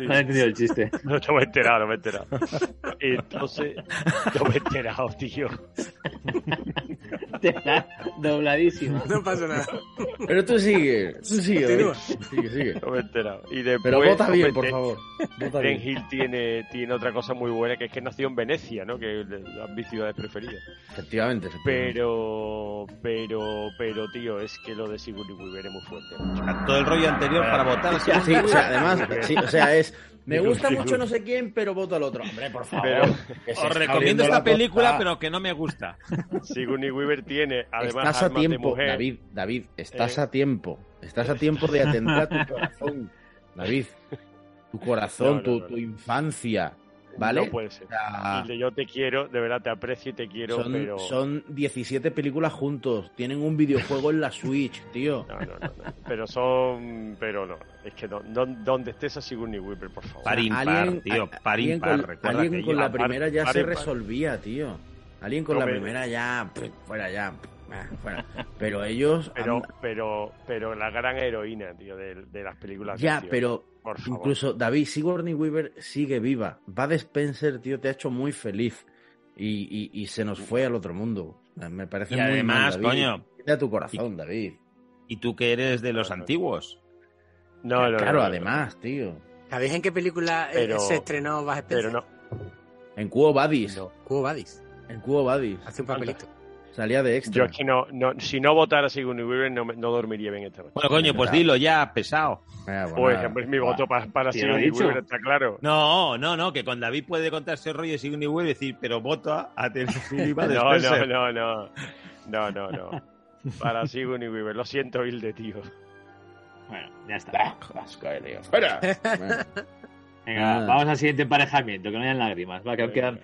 No he entendido el chiste. No, no me he enterado, no me he enterado. Entonces, no me he enterado, tío. Dobladísimo. No pasa nada. Pero tú sigue, tú sigue. David. Sigue, sigue. No me he enterado. Y después, Pero vota bien, por favor. Vota bien. Hill tiene, tiene otra cosa muy buena, que es que nació en Venecia, ¿no? Que las mis ciudades preferidas. Efectivamente, efectivamente. Pero, pero, pero, tío, es que lo de Sigourney Weaver es muy fuerte. A todo el rollo anterior para votar. Sí, sí, o sea, además, sí, o sea, es. Me gusta mucho no sé quién, pero voto al otro. Hombre, por favor. Pero- Os recomiendo esta la película, pero que no me gusta. Sigourney Weaver tiene, además, Estás a tiempo, mujer. David, David, estás Eh. a tiempo. Estás a tiempo de atender a tu corazón. David, tu corazón, No, no, tu, no, tu infancia. ¿Vale? No puede ser. Yo te quiero, de verdad te aprecio y te quiero, son, pero. son 17 películas juntos. Tienen un videojuego en la Switch, tío. No, no, no, no. Pero son. Pero no. Es que no, no- donde estés a Sigourney Weaver, por favor. Par impar, Alien- tío. Par impar. con, Recuerda Alien que con la par- primera ya par se resolvía, tío. Alien con No la me- primera ya, pff, fuera ya, pff, ah, fuera. Pero ellos, Pero, han- pero, pero la gran heroína, tío, de, de las películas. ya, pero Por favor. incluso David Sigourney Weaver sigue viva. Bud Spencer, tío, te ha hecho muy feliz y, y, y se nos fue al otro mundo. Me parece Y muy además, mal, David. coño. Mira tu corazón, David. Y tú que eres de los antiguos. No, no, no, claro, no, no. además, tío. ¿Sabéis en qué película eh, Pero- se estrenó Bud Spencer? Pero no. En Cubo Badis. no. Cubo Badis. En Cubo Badis. Hace un papelito. Salía de Yo extra. es que no, no, si no votara Sigourney Weaver, no, no dormiría bien esta noche. Bueno, coño, pues dilo ya, pesado. Ah, bueno, Pues, mi voto para, para Sigourney. Weaver, está claro. No, no, no, que con David puede contarse el rollo de Sigourney Weaver y decir, pero vota a Bud No, no, no, no. No, no, no. Para Sigourney Weaver. Lo siento, Hilde, tío. Bueno, ya está. Ah, asco, eh, tío. Fuera. Bueno, Venga, Ah. vamos al siguiente emparejamiento, que no hayan lágrimas. Va, que quedan.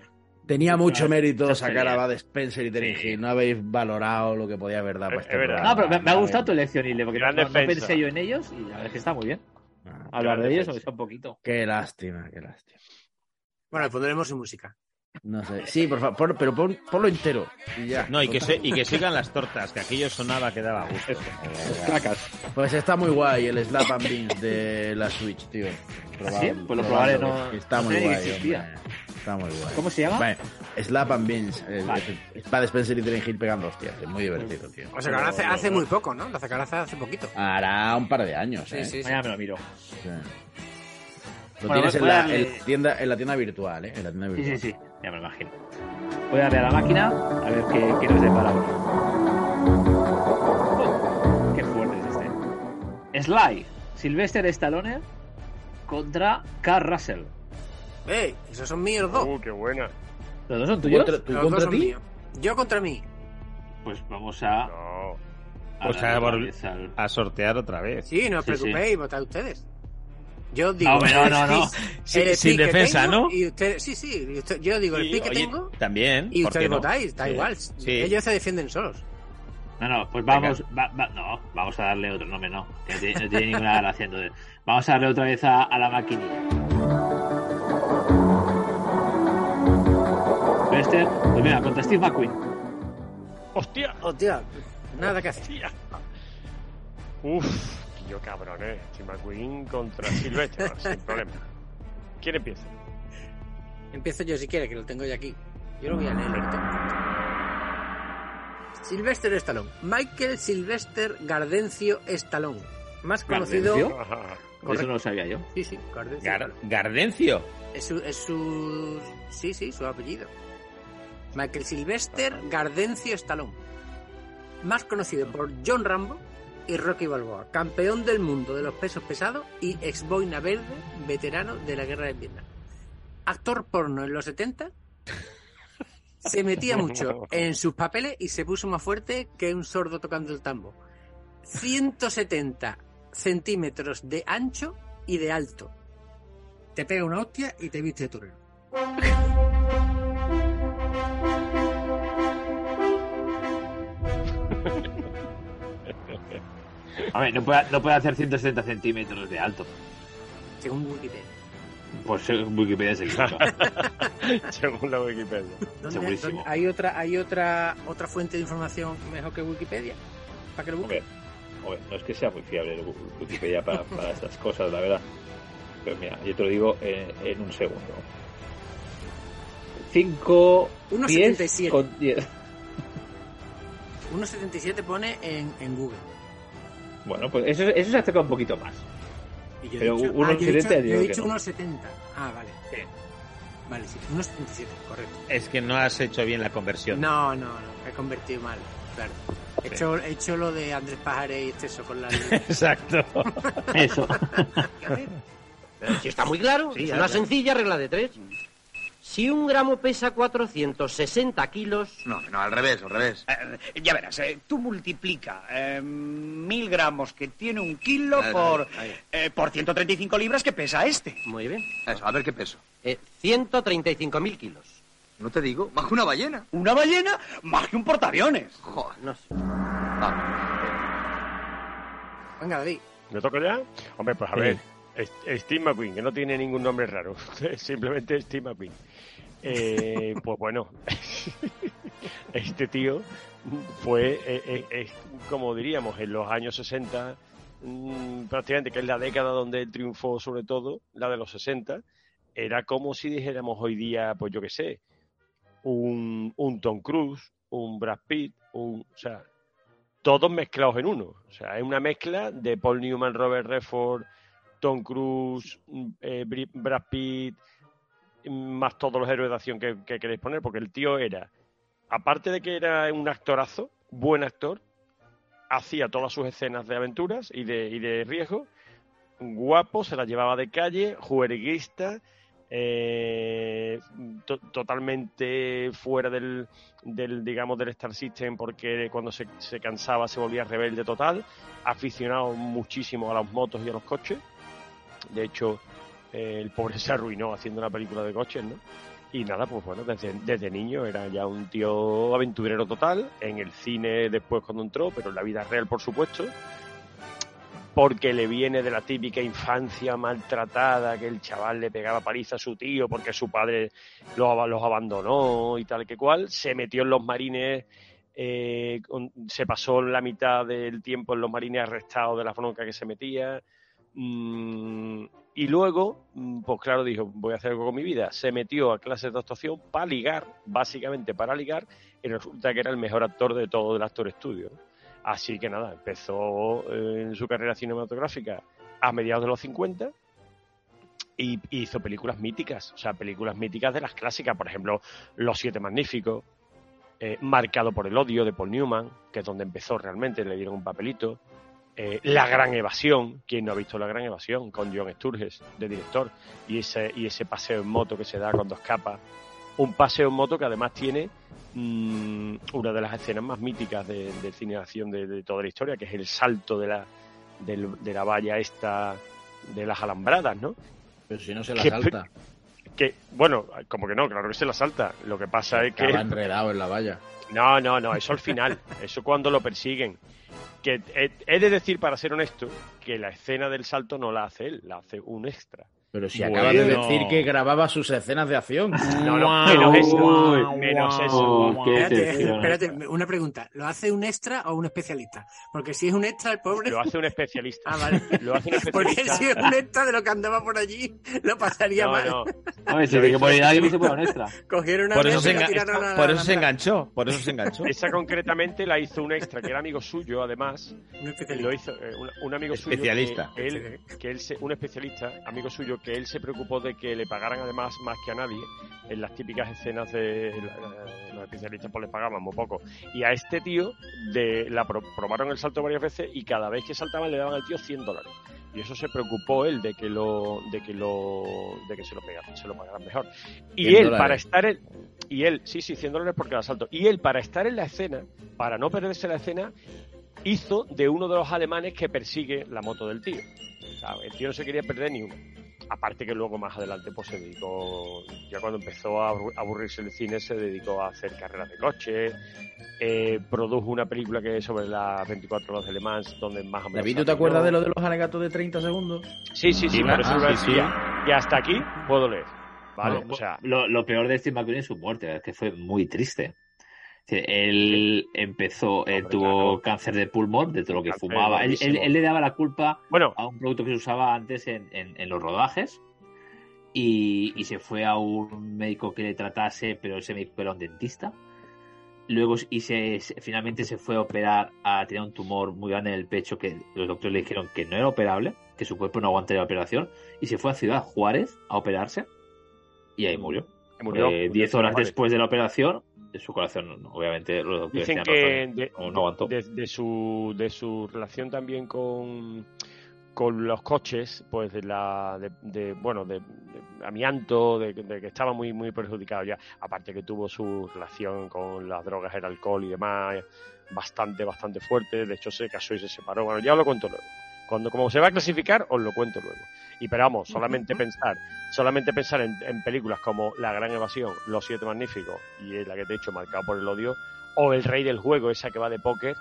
Tenía mucho mérito sacar sería. a Bud Spencer y Terry Sí. No habéis valorado lo que podía haber dado para Es- este es verdad. No, pero me, me ha gustado tu elección, Ile, porque no, pensé yo en ellos y la verdad es que está muy bien. Ah, Hablar de ellos, un poquito. Qué lástima, qué lástima. Bueno, pondremos su música. No sé. Sí, por favor, pero pon, ponlo entero. Y ya. No, y que, se, y que sigan las tortas, que aquello sonaba que daba gusto. Clacas. Pues está muy guay el Slap and Beans de la Switch, tío. Probad- ¿Sí? Pues lo probaré, no- Está muy guay. Existía. hombre. Está muy guay. ¿Cómo se llama? Bueno, Slap and Beans. Vale. es Bud Spencer y Terry Hill pegando hostias. Es muy divertido, tío. O sea, que ahora hace, hace muy poco, ¿no? Lo sacaron hace, hace poquito. Hará un par de años, Sí, ¿eh? sí, sí. Mañana me lo miro. Sí. Lo Bueno, tienes en la, darle- en tienda, en la tienda virtual, ¿eh? En la tienda Sí, virtual. sí, sí. Ya me lo imagino. Voy a darle a la máquina a ver qué, qué nos depara hoy. Oh, qué fuerte es este. Sly, Sylvester Stallone contra Carl Russell. ¡Ey! Esos son míos dos. Uh, qué buena. ¿Los dos son tuyos? ¿Contra, ¿Tú Los dos contra son ti? míos. Yo contra mí. Pues vamos a. No. a Pues darle a, otra vol- vez al- a sortear otra vez. Sí, no os Sí, sí. preocupéis, votad ustedes. Yo digo. No, no, no, no. Sí, el sin defensa, tengo ¿no? Y ustedes, sí, sí. usted- yo digo el pick que oye, tengo También. y ¿por ustedes votáis. Da Sí. igual. Sí. Ellos se defienden solos. No, no, pues vamos. va- va- no, vamos a darle otro. No, me no. que No tiene, no tiene ninguna gracia. Entonces, vamos a darle otra vez a, a la maquinilla. Sylvester, pues mira, contra Steve McQueen. ¡Hostia! Hostia, nada que hacer. ¡Hostia! Uf, yo cabrón, eh. Steve McQueen contra Silvestre, sin problema. ¿Quién empieza? Empiezo yo si quiere, que lo tengo ya aquí. Yo lo voy a leer. Sylvester Stallone. Michael Sylvester Gardencio Stallone. Más conocido. ¿Gardencio? Eso no lo sabía yo. Sí, sí, Gardencio. Gar- Gardencio. Es su, es su. Sí, sí, su apellido. Michael Sylvester Gardencio Stallone. Más conocido por John Rambo y Rocky Balboa. Campeón del mundo de los pesos pesados y ex boina verde, veterano de la guerra de Vietnam. Actor porno en los 70. Se metía mucho en sus papeles y se puso más fuerte que un sordo tocando el tambo. 170 centímetros de ancho y de alto. Te pega una hostia y te viste de torero. A ver, no puede, no puede hacer 170 centímetros de alto. Según Wikipedia. Pues eh, Wikipedia se equivoca. Según la Wikipedia. ¿Dónde, hay otra, hay otra, otra fuente de información mejor que Wikipedia? ¿Para que lo busque? Hombre, hombre, no es que sea muy fiable el Wikipedia para, para estas cosas, la verdad. Pero mira, yo te lo digo en, en un segundo. 5 1,77. con 10. 1,77 pone en, en Google. Bueno, pues eso, eso se acerca un poquito más. Y yo he Pero dicho- unos ah, yo he dicho, 70 yo he no. 1,70. Ah, vale. Vale, sí, 1,77, correcto. Es que no has hecho bien la conversión. No, no, no, he convertido mal, claro. He hecho, he hecho lo de Andrés Pajares y exceso con la... Exacto. Eso. Pero si está muy claro, es una sencilla regla de tres. Si un gramo pesa 460 kilos, No, no, al revés, al revés. Eh, ya verás, eh, tú multiplica eh, mil gramos que tiene un kilo Ahí, por, ahí. eh, por 135 libras que pesa este. muy bien, Eso, a ver qué peso. eh, 135.000 kilos. No te digo, más que una ballena. ¿Una ballena? Más que un portaaviones. Joder. No sé. Venga, David. ¿Me toca ya? Hombre, pues a Sí. ver. Steve McQueen, que no tiene ningún nombre raro. Simplemente Steve McQueen. Eh, pues bueno, este tío fue, eh, eh, como diríamos, en los años 60, mm, prácticamente, que es la década donde él triunfó sobre todo, la de los 60, era como si dijéramos hoy día, pues yo qué sé, un, un Tom Cruise, un Brad Pitt, un, o sea, todos mezclados en uno. O sea, es una mezcla de Paul Newman, Robert Redford, Tom Cruise, mm, eh, Brad Pitt, más todos los héroes de acción que, que queréis poner, porque el tío era, aparte de que era un actorazo, buen actor, hacía todas sus escenas de aventuras y de, y de riesgo, guapo, se las llevaba de calle, juerguista, eh, to- totalmente fuera del, del, digamos, del Star System, porque cuando se, se cansaba se volvía rebelde total, aficionado muchísimo a las motos y a los coches. De hecho, El pobre se arruinó haciendo una película de coches, ¿no? Y nada, pues bueno, desde, niño era ya un tío aventurero total, en el cine después cuando entró, pero en la vida real, por supuesto, porque le viene de la típica infancia maltratada, que el chaval le pegaba paliza a su tío porque su padre los, los abandonó y tal que cual, se metió en los marines, eh, se pasó la mitad del tiempo en los marines arrestado de la bronca que se metía, mm, y luego, mm, pues claro, dijo, voy a hacer algo con mi vida, se metió a clases de actuación para ligar, básicamente para ligar, y resulta que era el mejor actor de todo el actor estudio. ¿no? Así que nada, empezó eh, en su carrera cinematográfica a mediados de los 50 y y hizo películas míticas, o sea, películas míticas de las clásicas, por ejemplo, Los Siete Magníficos, eh, Marcado por el Odio de Paul Newman, que es donde empezó realmente, le dieron un papelito, eh, La Gran Evasión, quien no ha visto La Gran Evasión, con John Sturges de director, y ese, y ese paseo en moto que se da cuando escapa, un paseo en moto que además tiene mm, una de las escenas más míticas de, de cine de acción de, de toda la historia, que es el salto de la, del- de la valla esta de las alambradas, ¿no? Pero si no se la salta. Que, bueno, como que no, claro que se la salta. Lo que pasa es que... Estaba enredado en la valla. No, no, no, eso al final, eso cuando lo persiguen. Que he, he de decir, para ser honesto, que la escena del salto no la hace él, la hace un extra. Pero si acaba de decir que grababa sus escenas de acción. No, no, menos eso, menos eso. Espérate, espérate, una pregunta. ¿Lo hace un extra o un especialista? Porque si es un extra, el pobre. Lo hace un especialista. Ah, vale. Lo hace un Porque especialista. si es un extra de lo que andaba por allí, lo pasaría No, mal. no. A ver, si que poner alguien, se un extra. Cogieron una Por eso, se, y la enga- tiraron a la- por eso la se enganchó. Por eso se enganchó. Esa concretamente la hizo un extra que era amigo suyo, además. Un especialista. Lo hizo eh, un, un amigo Especialista. suyo. Que él, que él se- un especialista, amigo suyo, que él se preocupó de que le pagaran además más que a nadie en las típicas escenas de los especialistas pues le pagaban muy poco. Y a este tío de la pro- probaron el salto varias veces y cada vez que saltaban le daban al tío 100 dólares. Y eso se preocupó él de que lo de que lo de que se lo pegaran, se lo pagaran mejor. Y 100 él dólares. para estar en, y él, sí, sí, 100 dólares por cada salto. Y él para estar en la escena, para no perderse la escena, hizo de uno de los alemanes que persigue la moto del tío. O sea, el tío no se quería perder ni uno. Aparte que luego más adelante pues se dedicó, ya cuando empezó a abur- aburrirse el cine, se dedicó a hacer carreras de coche, eh, produjo una película que es sobre las 24 horas de Le Mans, donde más o menos... David, ¿tú te acuerdas de lo de los alegatos de 30 segundos? Sí, sí, sí, Sí, por eso ah, iba a sí, decir. sí. Y hasta aquí puedo leer. ¿Vale? No, o sea, lo, lo peor de Steve McQueen es su muerte, es que fue muy triste. Él empezó, eh, Hombre, tuvo claro. cáncer de pulmón, de todo lo que Cáncer fumaba. Él, él- él le daba la culpa bueno, a un producto que se usaba antes en, en- en los rodajes y, y se fue a un médico que le tratase, pero ese médico era un dentista. Luego y se, finalmente se fue a operar, a tener un tumor muy grande en el pecho que los doctores le dijeron que no era operable, que su cuerpo no aguantaría la operación, y se fue a Ciudad Juárez a operarse y ahí murió. murió. Eh, Diez horas después de la operación, su corazón, obviamente, los doctores Dicen que "No, de, no, de- de su, de su relación también con, con los coches, pues de la de, de- bueno de, de amianto, de, de que estaba muy muy perjudicado ya. Aparte que tuvo su relación con las drogas, el alcohol y demás, bastante bastante fuerte. De hecho se casó y se separó. Bueno, ya os lo cuento luego. Cuando como se va a clasificar os lo cuento luego. Y pero vamos, solamente pensar, solamente pensar en, en películas como La Gran Evasión, Los Siete Magníficos y la que te he dicho, Marcado por el Odio, o El Rey del Juego, esa que va de póker.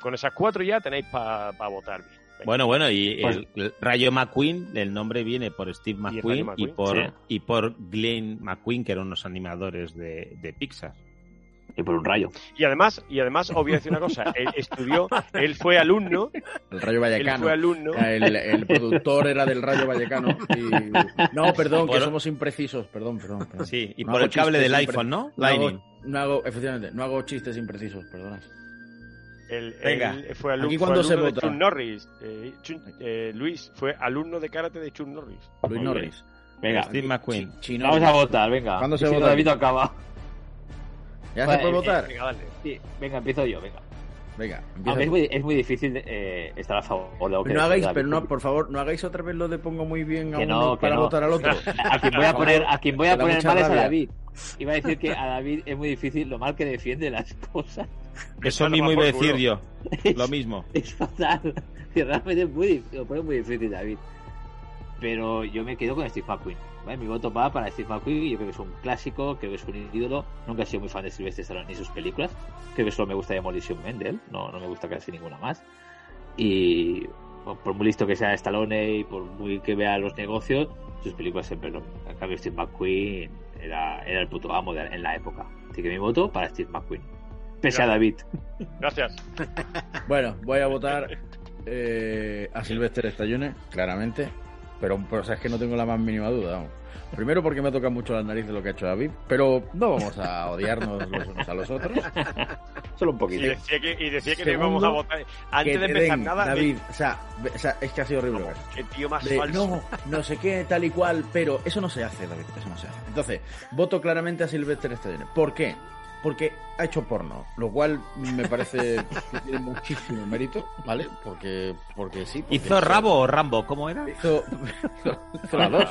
Con esas cuatro ya tenéis para votar bien. Bueno, bueno, y Pues- el, el Rayo McQueen, el nombre viene por Steve McQueen y, McQueen, por, sí. y por Glenn McQueen, que eran unos animadores de, de Pixar. Y por un rayo. Y además, y además, os voy a decir una cosa, él estudió, él fue alumno, El Rayo él Vallecano. fue alumno, El, el productor era del Rayo Vallecano. Y... No, perdón, que somos imprecisos. Perdón, perdón. perdón. Sí, y No por el cable del impre- iPhone, ¿no? No hago, no hago, efectivamente, no hago chistes imprecisos, perdonad. él, Venga, él fue alumno, ¿aquí fue cuándo se de vota? Chuck Norris, eh, Chun- eh, Luis fue alumno de karate de Chuck Norris. Luis Norris. Venga, Steve McQueen. Chino. vamos a votar, venga. ¿Cuándo se vota? David acaba. ¿Ya Vale, se puede eh, votar? Venga, dale. Sí, venga, empiezo yo, venga. Venga, Aunque es muy, es muy difícil eh, estar a favor de lo que No hagáis, pero no, por favor, no hagáis otra vez lo de pongo muy bien a Que uno no, para no. votar al otro. A quien voy a poner, a quien voy a poner mal es a. David. Iba a decir que a David es muy difícil lo mal que defiende las cosas. Eso mismo iba a decir yo. Lo mismo. Es fatal. Realmente es muy, lo pone muy difícil David. pero yo me quedo con Steve McQueen. ¿Vale? Mi voto va para Steve McQueen, yo creo que es un clásico, creo que es un ídolo. Nunca he sido muy fan de Sylvester Stallone ni sus películas. Creo que solo me gusta Demolition Man de él, no, no me gusta casi ninguna más. Y por- por muy listo que sea Stallone y por muy que vea los negocios, sus películas siempre lo. En cambio, Steve McQueen era, era el puto amo de- en la época. Así que mi voto para Steve McQueen. Pese a David. Gracias. Bueno, voy a votar eh, a Sylvester Stallone, claramente. Pero, pero o sea, es que no tengo la más mínima duda. vamos. Primero porque me toca mucho la nariz de lo que ha hecho David, pero no vamos a odiarnos los unos a los otros. Solo un Y poquito. decía que, y decía que no Segundo, íbamos a votar. Antes que de empezar den, nada, David, o sea, o sea, es que ha sido horrible. ver. qué tío más De, falso. no, no sé qué, tal y cual, pero eso no se hace, David, eso no se hace. Entonces, voto claramente a Sylvester Stallone. ¿Por qué? Porque ha hecho porno, lo cual me parece que tiene muchísimo mérito, ¿vale? Porque, porque sí. porque ¿Hizo Rabo o Rambo? ¿Cómo era? Hizo, hizo la dos,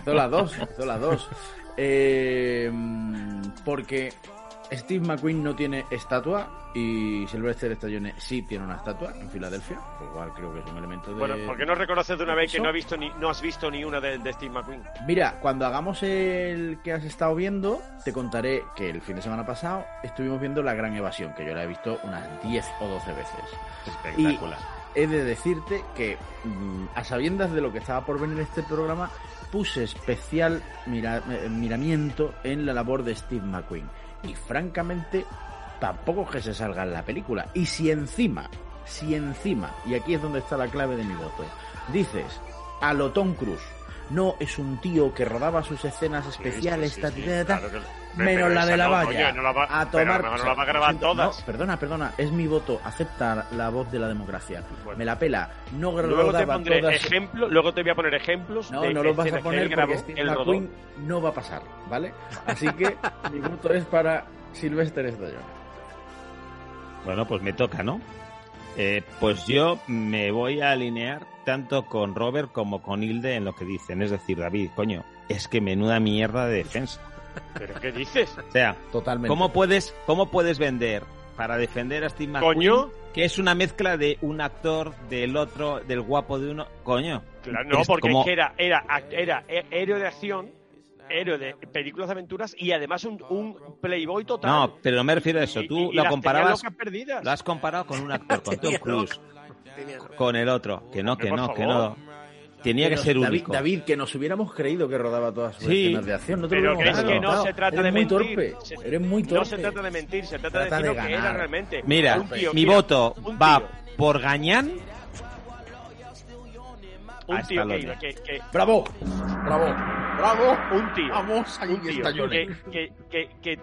hizo la dos, hizo la dos. Eh, porque Steve McQueen no tiene estatua y Sylvester Stallone sí tiene una estatua en Filadelfia, lo cual creo que es un elemento de... Bueno, ¿por qué no reconoces de una vez que no, ha visto ni, no has visto ni una de, de Steve McQueen? Mira, cuando hagamos el que has estado viendo, te contaré que el fin de semana pasado estuvimos viendo La Gran Evasión, que yo la he visto unas 10 o 12 veces. Espectacular. Y he de decirte que, mm, a sabiendas de lo que estaba por venir este programa, puse especial mira- eh, miramiento en la labor de Steve McQueen. Y francamente, tampoco es que se salga en la película. Y si encima, si encima, y aquí es donde está la clave de mi voto, dices a lo Tom Cruise, no es un tío que rodaba sus escenas especiales, sí, sí, ta, ta, ta, claro que- menos la de la no, valla. coño, no la va- a pero tomar. a lo mejor no la va a grabar todas. perdona, perdona, es mi voto. Aceptar la voz de la democracia. Me la pela. No Luego te pondré todas- ejemplos, luego te voy a poner ejemplos No, de no los vas a escenas que poner porque Steve. McQueen no va a pasar, ¿vale? Así que mi voto es para Sylvester Stallone. Bueno, pues me toca, ¿no? Eh, pues yo me voy a alinear tanto con Robert como con Hilde en lo que dicen. Es decir, David, coño, es que menuda mierda de defensa. ¿Pero qué dices? O sea, Totalmente. ¿cómo puedes, cómo puedes vender para defender a Steve McQueen Coño. que es una mezcla de un actor, del otro, del guapo de uno? Coño. Claro, no, porque como- es que era, era, era héroe de acción, héroe de películas de aventuras y además un, un playboy total. No, pero no me refiero a eso. Y- Tú y- y lo las comparabas, lo has comparado con un actor, con Tom Cruise, con el otro. Que no, que no, que no. Tenía que ser David, único. David, que nos hubiéramos creído que rodaba todas sus Sí. escenas de acción. No te Pero que no se trata Eres de muy mentir. torpe. Se- Eres muy torpe. No se trata de mentir, se trata, Trata de de lo que era ganar. realmente. Mira, Un tío, mi mira, voto un va tío, por Gañán. un tío que, que, que- ¡Bravo! ¡Bravo! ¡Bravo! un tío, Vamos, un tío Stallone. que, que, que, que- que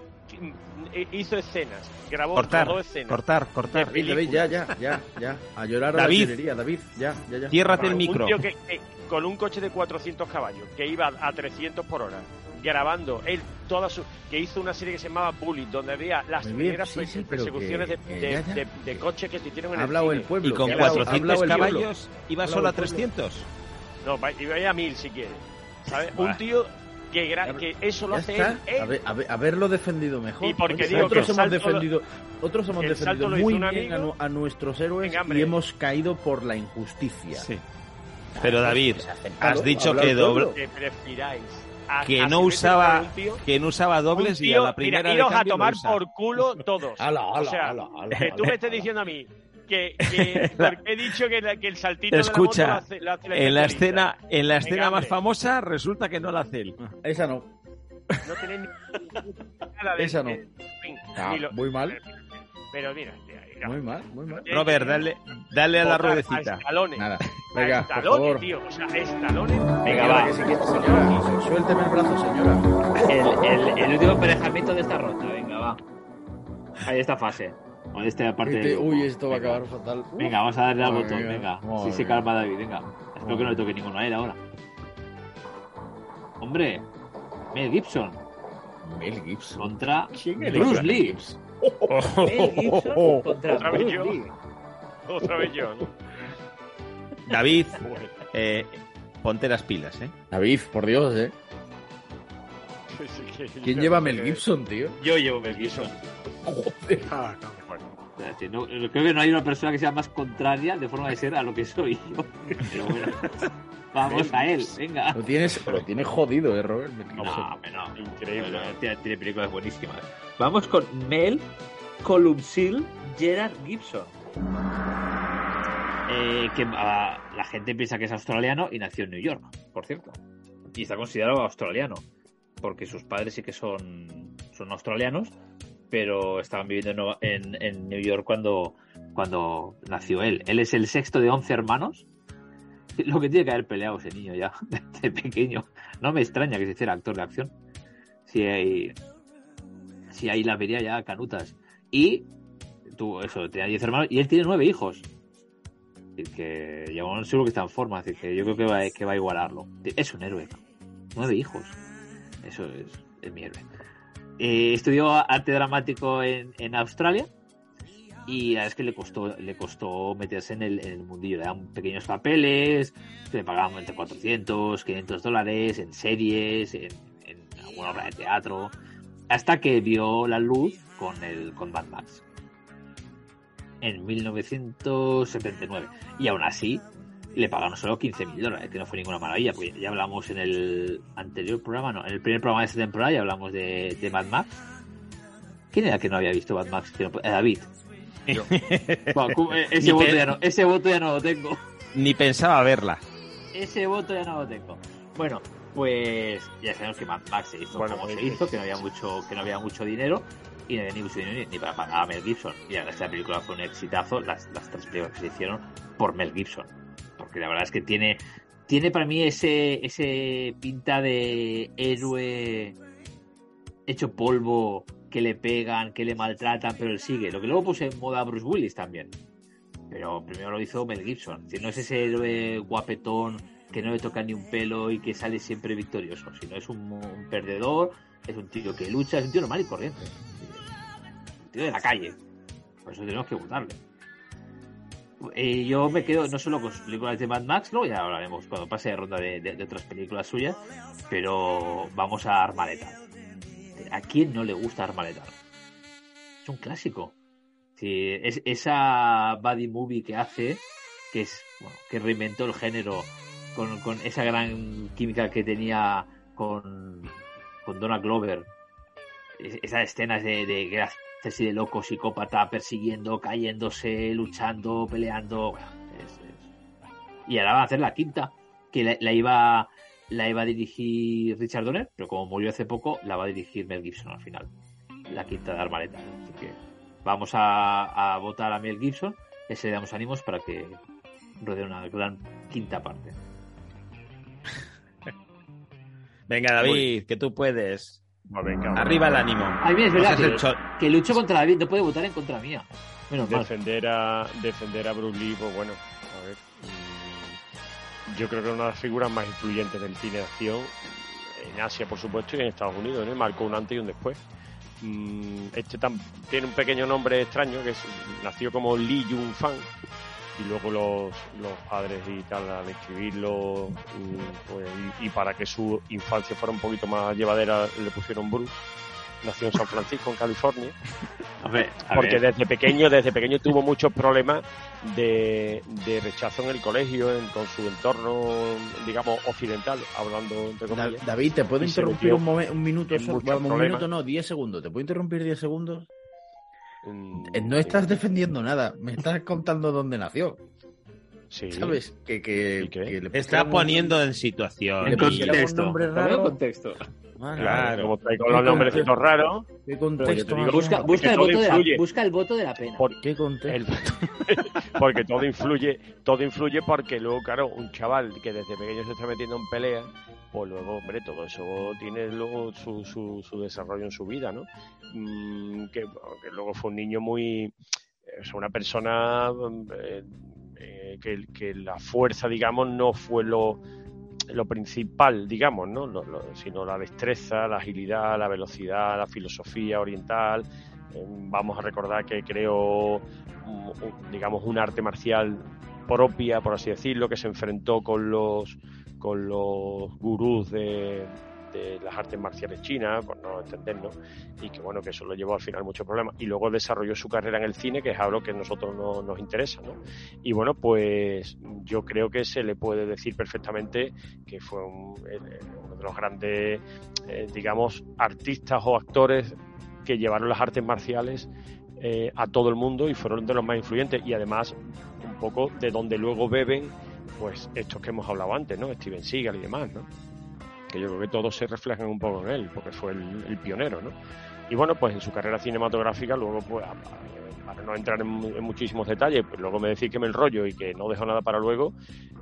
hizo escenas, grabó Cortar, escenas. cortar, cortar. David, David, ya, ya, ya, ya. A llorar a David. la artillería, David. Ya, ya, ya. Ciérrate el Un micro. tío que, que con un coche de 400 caballos, que iba a 300 por hora, grabando él toda su que hizo una serie que se llamaba Bully donde había las bien, primeras sí, sí, persecuciones que- de, coches que se hicieron en Ha el hablado el cine. pueblo. Y con que ha hablado- ha 400 hablado el pueblo. caballos iba solo a hablado el pueblo. 300. no va- iba a mil si quiere ¿sabes? Buah. un tío que, gra- que eso lo hace él, él. A ver- a ver- haberlo defendido mejor. Y porque digo que otros el hemos salto lo- defendido, otros hemos defendido muy bien a, amigo. nu- a nuestros héroes y hemos caído por la injusticia. Sí. Pero David, has dicho que doble, que prefiráis a- que a no usaba, tío- que no usaba dobles y a tío- la primera mira, de iros a cambio lo tomar por culo todos. Ala, ala, o sea, ala, ala, que tú ala. me estés diciendo a mí que, que porque he dicho que, la- que el saltito de la Escucha, moto lo hace, lo hace el en la escena, en la Venga, escena más famosa resulta que no la hace él. Esa no. No tenéis ni nada de Esa no. de- Ah, lo- muy mal. Pero mira. Muy mal, muy mal. Robert, dale, dale a la ruedecita. A Stallone. Nada. A Venga, por Stallone, favor. tío. O sea. Venga, Venga, va. que señora. Suélteme el brazo, señora. El, el, el último emparejamiento de esta ronda, venga, va. Ahí esta fase. O de esta parte. Este- del grupo. uy, esto va a acabar fatal. Venga, vamos a darle al Madre botón, mía, venga. madre Sí, se calma David, venga. Espero que no le toque ninguno a él ahora. Hombre, Mel Gibson Mel Gibson. contra ¿Quién es Bruce Lee. Mel Gibson contra Otra vez yo. Lee. Otra vez yo. David, eh, ponte las pilas, ¿eh? David, por Dios, ¿eh? ¿Quién lleva Mel Gibson, tío? Yo llevo Mel Gibson. Ah, no. Bueno, no- creo que no hay una persona que sea más contraria de forma de ser a lo que soy yo. Pero bueno. Vamos a él, venga. Lo tienes, lo tienes jodido, ¿eh, Robert? No, no. Increíble. Bueno, tiene, tiene películas buenísimas. Vamos con Mel Columcille Gerard Gibson. Eh, que ah, la gente piensa que es australiano y nació en New York, por cierto. Y está considerado australiano. Porque sus padres sí que son, son australianos, pero estaban viviendo en, en- New York cuando, cuando nació él. Él es el sexto de 11 hermanos. Lo que tiene que haber peleado ese niño ya, de pequeño. No me extraña que se hiciera actor de acción. Si hay, si ahí la vería ya canutas. Y tú, eso, tenía 10 hermanos y él tiene 9 hijos. Es que ya bueno, seguro que está en forma, decir, que yo creo que va, que va a igualarlo. Es un héroe. 9 hijos. Eso es, es mi héroe. Eh, estudió arte dramático en, en Australia y la es que le costó, le costó meterse en el, mundillo. Le daban pequeños papeles, le pagaban entre 400, 500 dólares en series, en, en alguna obra de teatro, hasta que vio la luz con, el, con Mad Max en 1979. Y aún así le pagaron solo 15.000 dólares, que no fue ninguna maravilla, porque ya hablamos en el anterior programa, no, en el primer programa de esta temporada ya hablamos de, de Mad Max. ¿Quién era que no había visto Mad Max? Que no- eh, David. Bueno, eh, ese, voto ya no, ese voto ya no lo tengo. Ni pensaba verla. Ese voto ya no lo tengo. Bueno, pues ya sabemos que Mad Max se hizo Bueno, como se hizo, que no había mucho, que no había mucho dinero y no había ni mucho dinero ni, ni para pagar a Mel Gibson. Y la verdad es que la película fue un exitazo, las, las tres películas que se hicieron por Mel Gibson. Porque la verdad es que tiene, tiene para mí ese, ese pinta de héroe hecho polvo, que le pegan, que le maltratan, pero él sigue. Lo que luego puse en moda Bruce Willis también. Pero primero lo hizo Mel Gibson. Si no es ese héroe guapetón que no le toca ni un pelo y que sale siempre victorioso, sino es un, un perdedor, es un tío que lucha, es un tío normal y corriente. Un tío de la calle. Por eso tenemos que votarle. Eh, yo me quedo no solo con sus películas de Mad Max, luego ya hablaremos cuando pase de ronda de, de- de otras películas suyas, pero vamos a Armaleta. ¿A quién no le gusta Armaleta? Es un clásico. Sí, es esa buddy movie que hace, que es bueno, que reinventó el género con, con esa gran química que tenía con, con Donna Glover. Es- Esas escenas de, de que así de loco, psicópata, persiguiendo, cayéndose, luchando, peleando. Bueno, es- es- Y ahora van a hacer la quinta, que la, la iba la iba a dirigir Richard Donner, pero como murió hace poco, la va a dirigir Mel Gibson al final. La quinta de Armaleta. Así que vamos a, a votar a Mel Gibson, ese le damos ánimos para que rodee una gran quinta parte. Venga, David, que tú puedes. Venga, Arriba el ánimo. Ay, mira, es verdad Ese es el que, que lucho contra David, no puede votar en contra mía. Menos mal. defender a defender a Bruce Lee, pues bueno, a ver, yo creo que es una de las figuras más influyentes del cine de acción en Asia, por supuesto, y en Estados Unidos, ¿no? Marcó un antes y un después. Mm, Este tam- tiene un pequeño nombre extraño que es- nació como Lee Jung Fan y luego los, los padres y tal al escribirlo pues, y, y para que su infancia fuera un poquito más llevadera le pusieron Bruce. Nació en San Francisco, en California A ver, a porque ver. desde pequeño desde pequeño tuvo muchos problemas de, de rechazo en el colegio en- con su entorno digamos occidental hablando entre Da- comillas David, ¿te puedo interrumpir un, momen- un minuto? Vamos, un problemas. minuto no, 10 segundos. ¿Te puedo interrumpir 10 segundos? Eh, No estás defendiendo nada, me estás contando dónde nació. sí ¿Sabes? Que, que, que le está un- poniendo en situación. En contexto. raro. contexto. Vale, claro como estáis con ¿Qué los nombrecitos raros ¿Qué contexto? digo- Busca, el voto de la, influye. busca el voto de la pena. por- ¿Qué contexto? el- porque todo influye todo influye porque luego claro un chaval que desde pequeño se está metiendo en pelea pues luego hombre todo eso tiene luego su, su, su desarrollo en su vida no Mm, que, que luego fue un niño muy es una persona eh, eh, que, que la fuerza digamos no fue lo lo principal, digamos, ¿no? Sino la destreza, la agilidad, la velocidad, la filosofía oriental. Eh, vamos a recordar que creó, digamos, un arte marcial propia, por así decirlo, que se enfrentó con los con los gurús de, de las artes marciales chinas, por no entendernos, y que bueno, que eso lo llevó al final muchos problemas. Y luego desarrolló su carrera en el cine, que es algo que a nosotros no, nos interesa, ¿no? Y bueno, pues yo creo que se le puede decir perfectamente que fue un, uno de los grandes, eh, digamos, artistas o actores que llevaron las artes marciales eh, a todo el mundo y fueron de los más influyentes y además un poco de donde luego beben pues estos que hemos hablado antes, ¿no? Steven Seagal y demás, ¿no? Que yo creo que todos se reflejan un poco en él, porque fue el, pionero, ¿no? Y bueno, pues en su carrera cinematográfica, luego, pues, para no entrar en, muchísimos detalles, pues luego me decís que me enrollo y que no dejo nada para luego,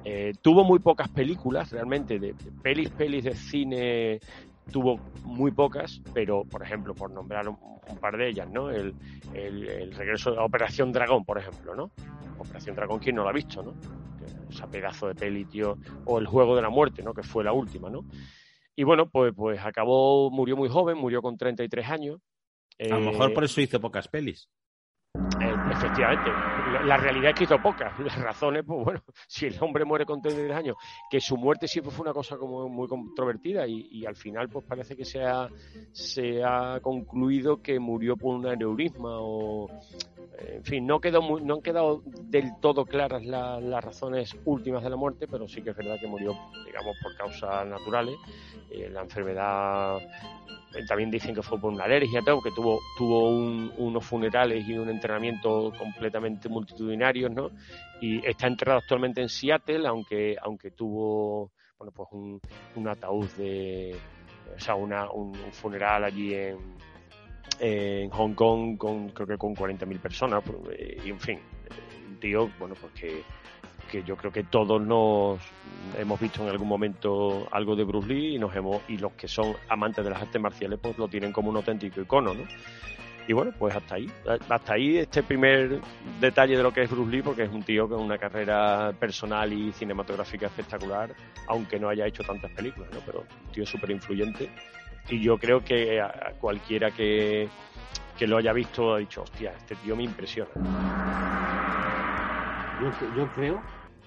eh, tuvo muy pocas películas, realmente, de, pelis, pelis de cine tuvo muy pocas, pero por ejemplo, por nombrar un, par de ellas, ¿no? El, el, regreso de Operación Dragón, por ejemplo, ¿no? Operación Dragón, ¿quién no la ha visto, no? Esa pedazo de peli, tío. O El Juego de la Muerte, ¿no? Que fue la última, ¿no? Y bueno, pues, pues acabó, murió muy joven, murió con 33 años. A lo mejor por eso hizo pocas pelis. Eh, efectivamente, la, realidad es que hizo pocas. Las razones, pues bueno, si el hombre muere con 33 años, que su muerte siempre fue una cosa como muy controvertida y, al final pues parece que se ha, se ha concluido que murió por un aneurisma o... En fin, no, quedó no han quedado del todo claras las razones últimas de la muerte, pero sí que es verdad que murió, digamos, por causas naturales. Eh, la enfermedad también dicen que fue por una alergia, todo, que tuvo, tuvo unos funerales y un entrenamiento completamente multitudinarios, ¿no? Y está enterrado actualmente en Seattle, aunque, aunque tuvo, bueno, pues un, un ataúd de, o sea, una, un, funeral allí en, en Hong Kong con, creo que con 40.000 personas, pues, y en fin, un tío, bueno, pues que que yo creo que todos nos hemos visto en algún momento algo de Bruce Lee y nos hemos y los que son amantes de las artes marciales pues lo tienen como un auténtico icono, ¿no? Y bueno, pues hasta ahí, hasta ahí este primer detalle de lo que es Bruce Lee, porque es un tío con una carrera personal y cinematográfica espectacular, aunque no haya hecho tantas películas, ¿no? Pero un tío súper influyente. Y yo creo que a cualquiera que, que lo haya visto ha dicho, hostia, este tío me impresiona. Yo, yo creo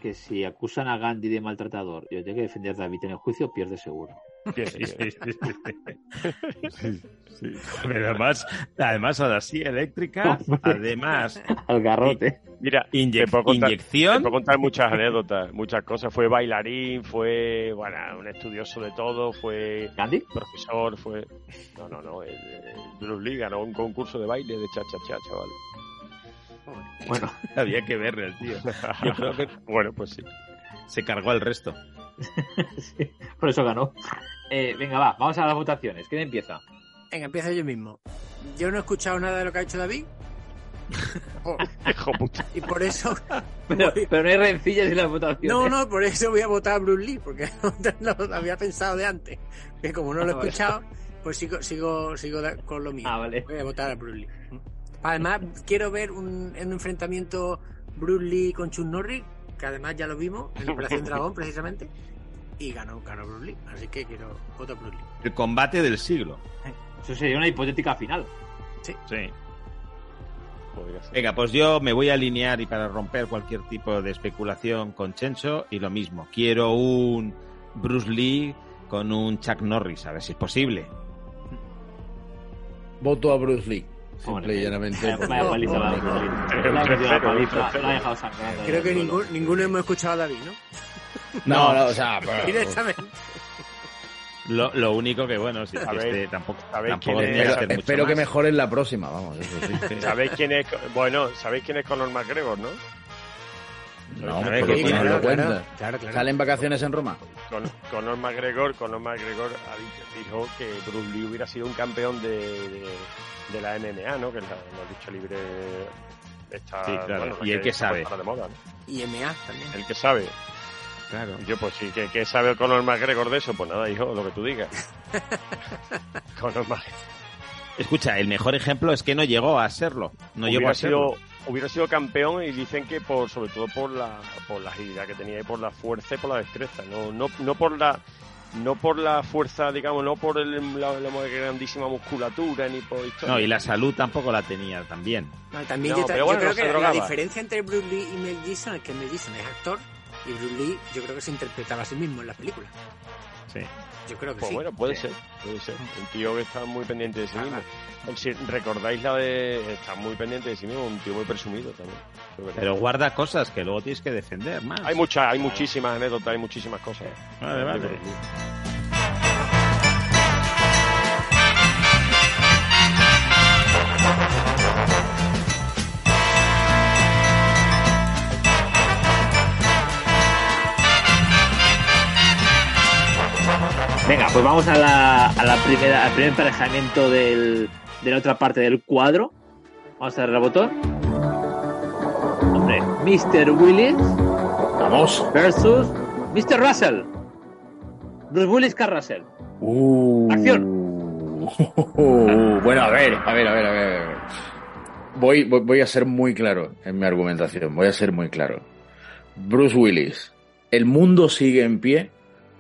que si acusan a Gandhi de maltratador y tiene que defender a David en el juicio, pierde seguro. además, además ahora sí, eléctrica, además. Al garrote. Mira, inyección. Te puedo contar muchas anécdotas, muchas cosas. Fue bailarín, fue bueno, un estudioso de todo, fue ¿Gandhi? profesor, fue. No, no, no. El, Bruce Lee ganó un concurso de baile de cha-cha-cha, chaval. Bueno, había que verle el tío. Bueno, pues sí. Se cargó al resto. por eso ganó. Eh, venga, va, vamos a las votaciones. ¿Quién empieza? Venga, empieza yo mismo. Yo no he escuchado nada de lo que ha hecho David. y por eso. Pero, no hay rencillas en las votaciones. No, no, por eso voy a votar a Bruce Lee, porque lo había pensado de antes. Que como no lo he ah, escuchado, pues sigo, sigo, sigo con lo mío. Ah, vale. Voy a votar a Bruce Lee. Además, quiero ver un, un enfrentamiento Bruce Lee con Chun Norris, que además ya lo vimos en Operación Dragón, precisamente, y ganó, ganó Bruce Lee. Así que quiero voto Bruce Lee. El combate del siglo. Eso sería una hipotética final. Sí. Sí. Venga, pues yo me voy a alinear y para romper cualquier tipo de especulación con Chencho y lo mismo. Quiero un Bruce Lee con un Chuck Norris, a ver si es posiposible. Voto a Bruce Lee. Simple y llanamente. Creo que ninguno, ninguno hemos escuchado a David, ¿no? No, no, o sea, directamente. Lo, lo, único que, bueno, si este, tampoco, tampoco Espero que mejoren la próxima, vamos. Eso sí. ¿Sabéis quién es? Bueno, ¿sabéis quién es Conor McGregor, no? No, porque sí, claro, cuenta. Claro, claro. ¿Sale en vacaciones en Roma? Con, Conor McGregor, Conor McGregor dijo que Bruce Lee hubiera sido un campeón de, de, de la MMA, ¿no? Que la, la lucha libre está... Sí, claro. y el que, sabe. De moda, ¿no? Y MMA también. El que sabe. Claro. Yo, pues sí, ¿qué, qué sabe Conor McGregor de eso? Pues nada, hijo, lo que tú digas. Conor McGregor. Escucha, el mejor ejemplo es que no llegó a serlo. No llegó a serlo. Sido, hubiera sido campeón y dicen que por sobre todo por la por la agilidad que tenía y por la fuerza y por la destreza, no no no por la no por la fuerza, digamos, no por el, la, grandísima musculatura ni por No, y la salud tampoco la tenía también. también yo, creo que la diferencia entre Bruce Lee y Mel Gibson es que Mel Gibson es actor Y Bruce Lee, yo creo que se interpretaba a sí mismo en la película. Sí. Yo creo que Pues sí. bueno, puede Sí. ser, puede ser. Un tío que está muy pendiente de sí mismo. Si recordáis la de... Está muy pendiente de sí mismo, un tío muy presumido también. Pero guarda cosas que luego tienes que defender más. Hay muchas, hay muchísimas anécdotas, hay muchísimas cosas. Vale, vale. Venga, pues vamos a la, a la primera, al primer emparejamiento del, de la otra parte del cuadro. Vamos a darle al botón. Hombre, Mr. Willis Vamos. versus Mr. Russell. Bruce Willis, Carl Russell. Uh. Acción. bueno, a ver, a ver, a ver, a ver. a ver. Voy, voy, voy a ser muy claro en mi argumentación. Voy a ser muy claro. Bruce Willis. El mundo sigue en pie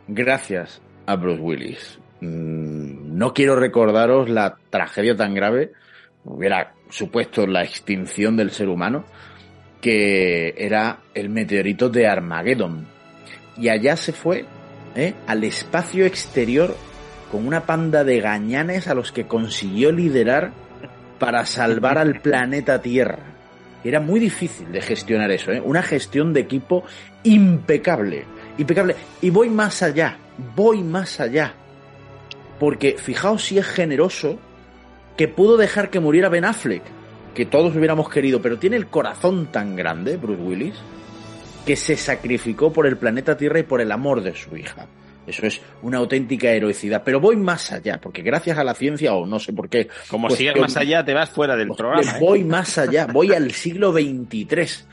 gracias a Bruce Willis. Mm, No quiero recordaros la tragedia tan grave, hubiera supuesto la extinción del ser humano, que era el meteorito de Armageddon. Y allá se fue ¿eh? al espacio exterior con una panda de gañanes a los que consiguió liderar para salvar al planeta Tierra. Era muy difícil de gestionar eso, ¿eh? una gestión de equipo impecable, impecable. Y voy más allá, voy más allá. Porque fijaos si es generoso que pudo dejar que muriera Ben Affleck, que todos hubiéramos querido, pero tiene el corazón tan grande, Bruce Willis, que se sacrificó por el planeta Tierra y por el amor de su hija. Eso es una auténtica heroicidad. Pero voy más allá, porque gracias a la ciencia, o no sé por qué. Como pues sigas más allá, te vas fuera del programa. ¿eh? Voy más allá, voy al siglo XXIII,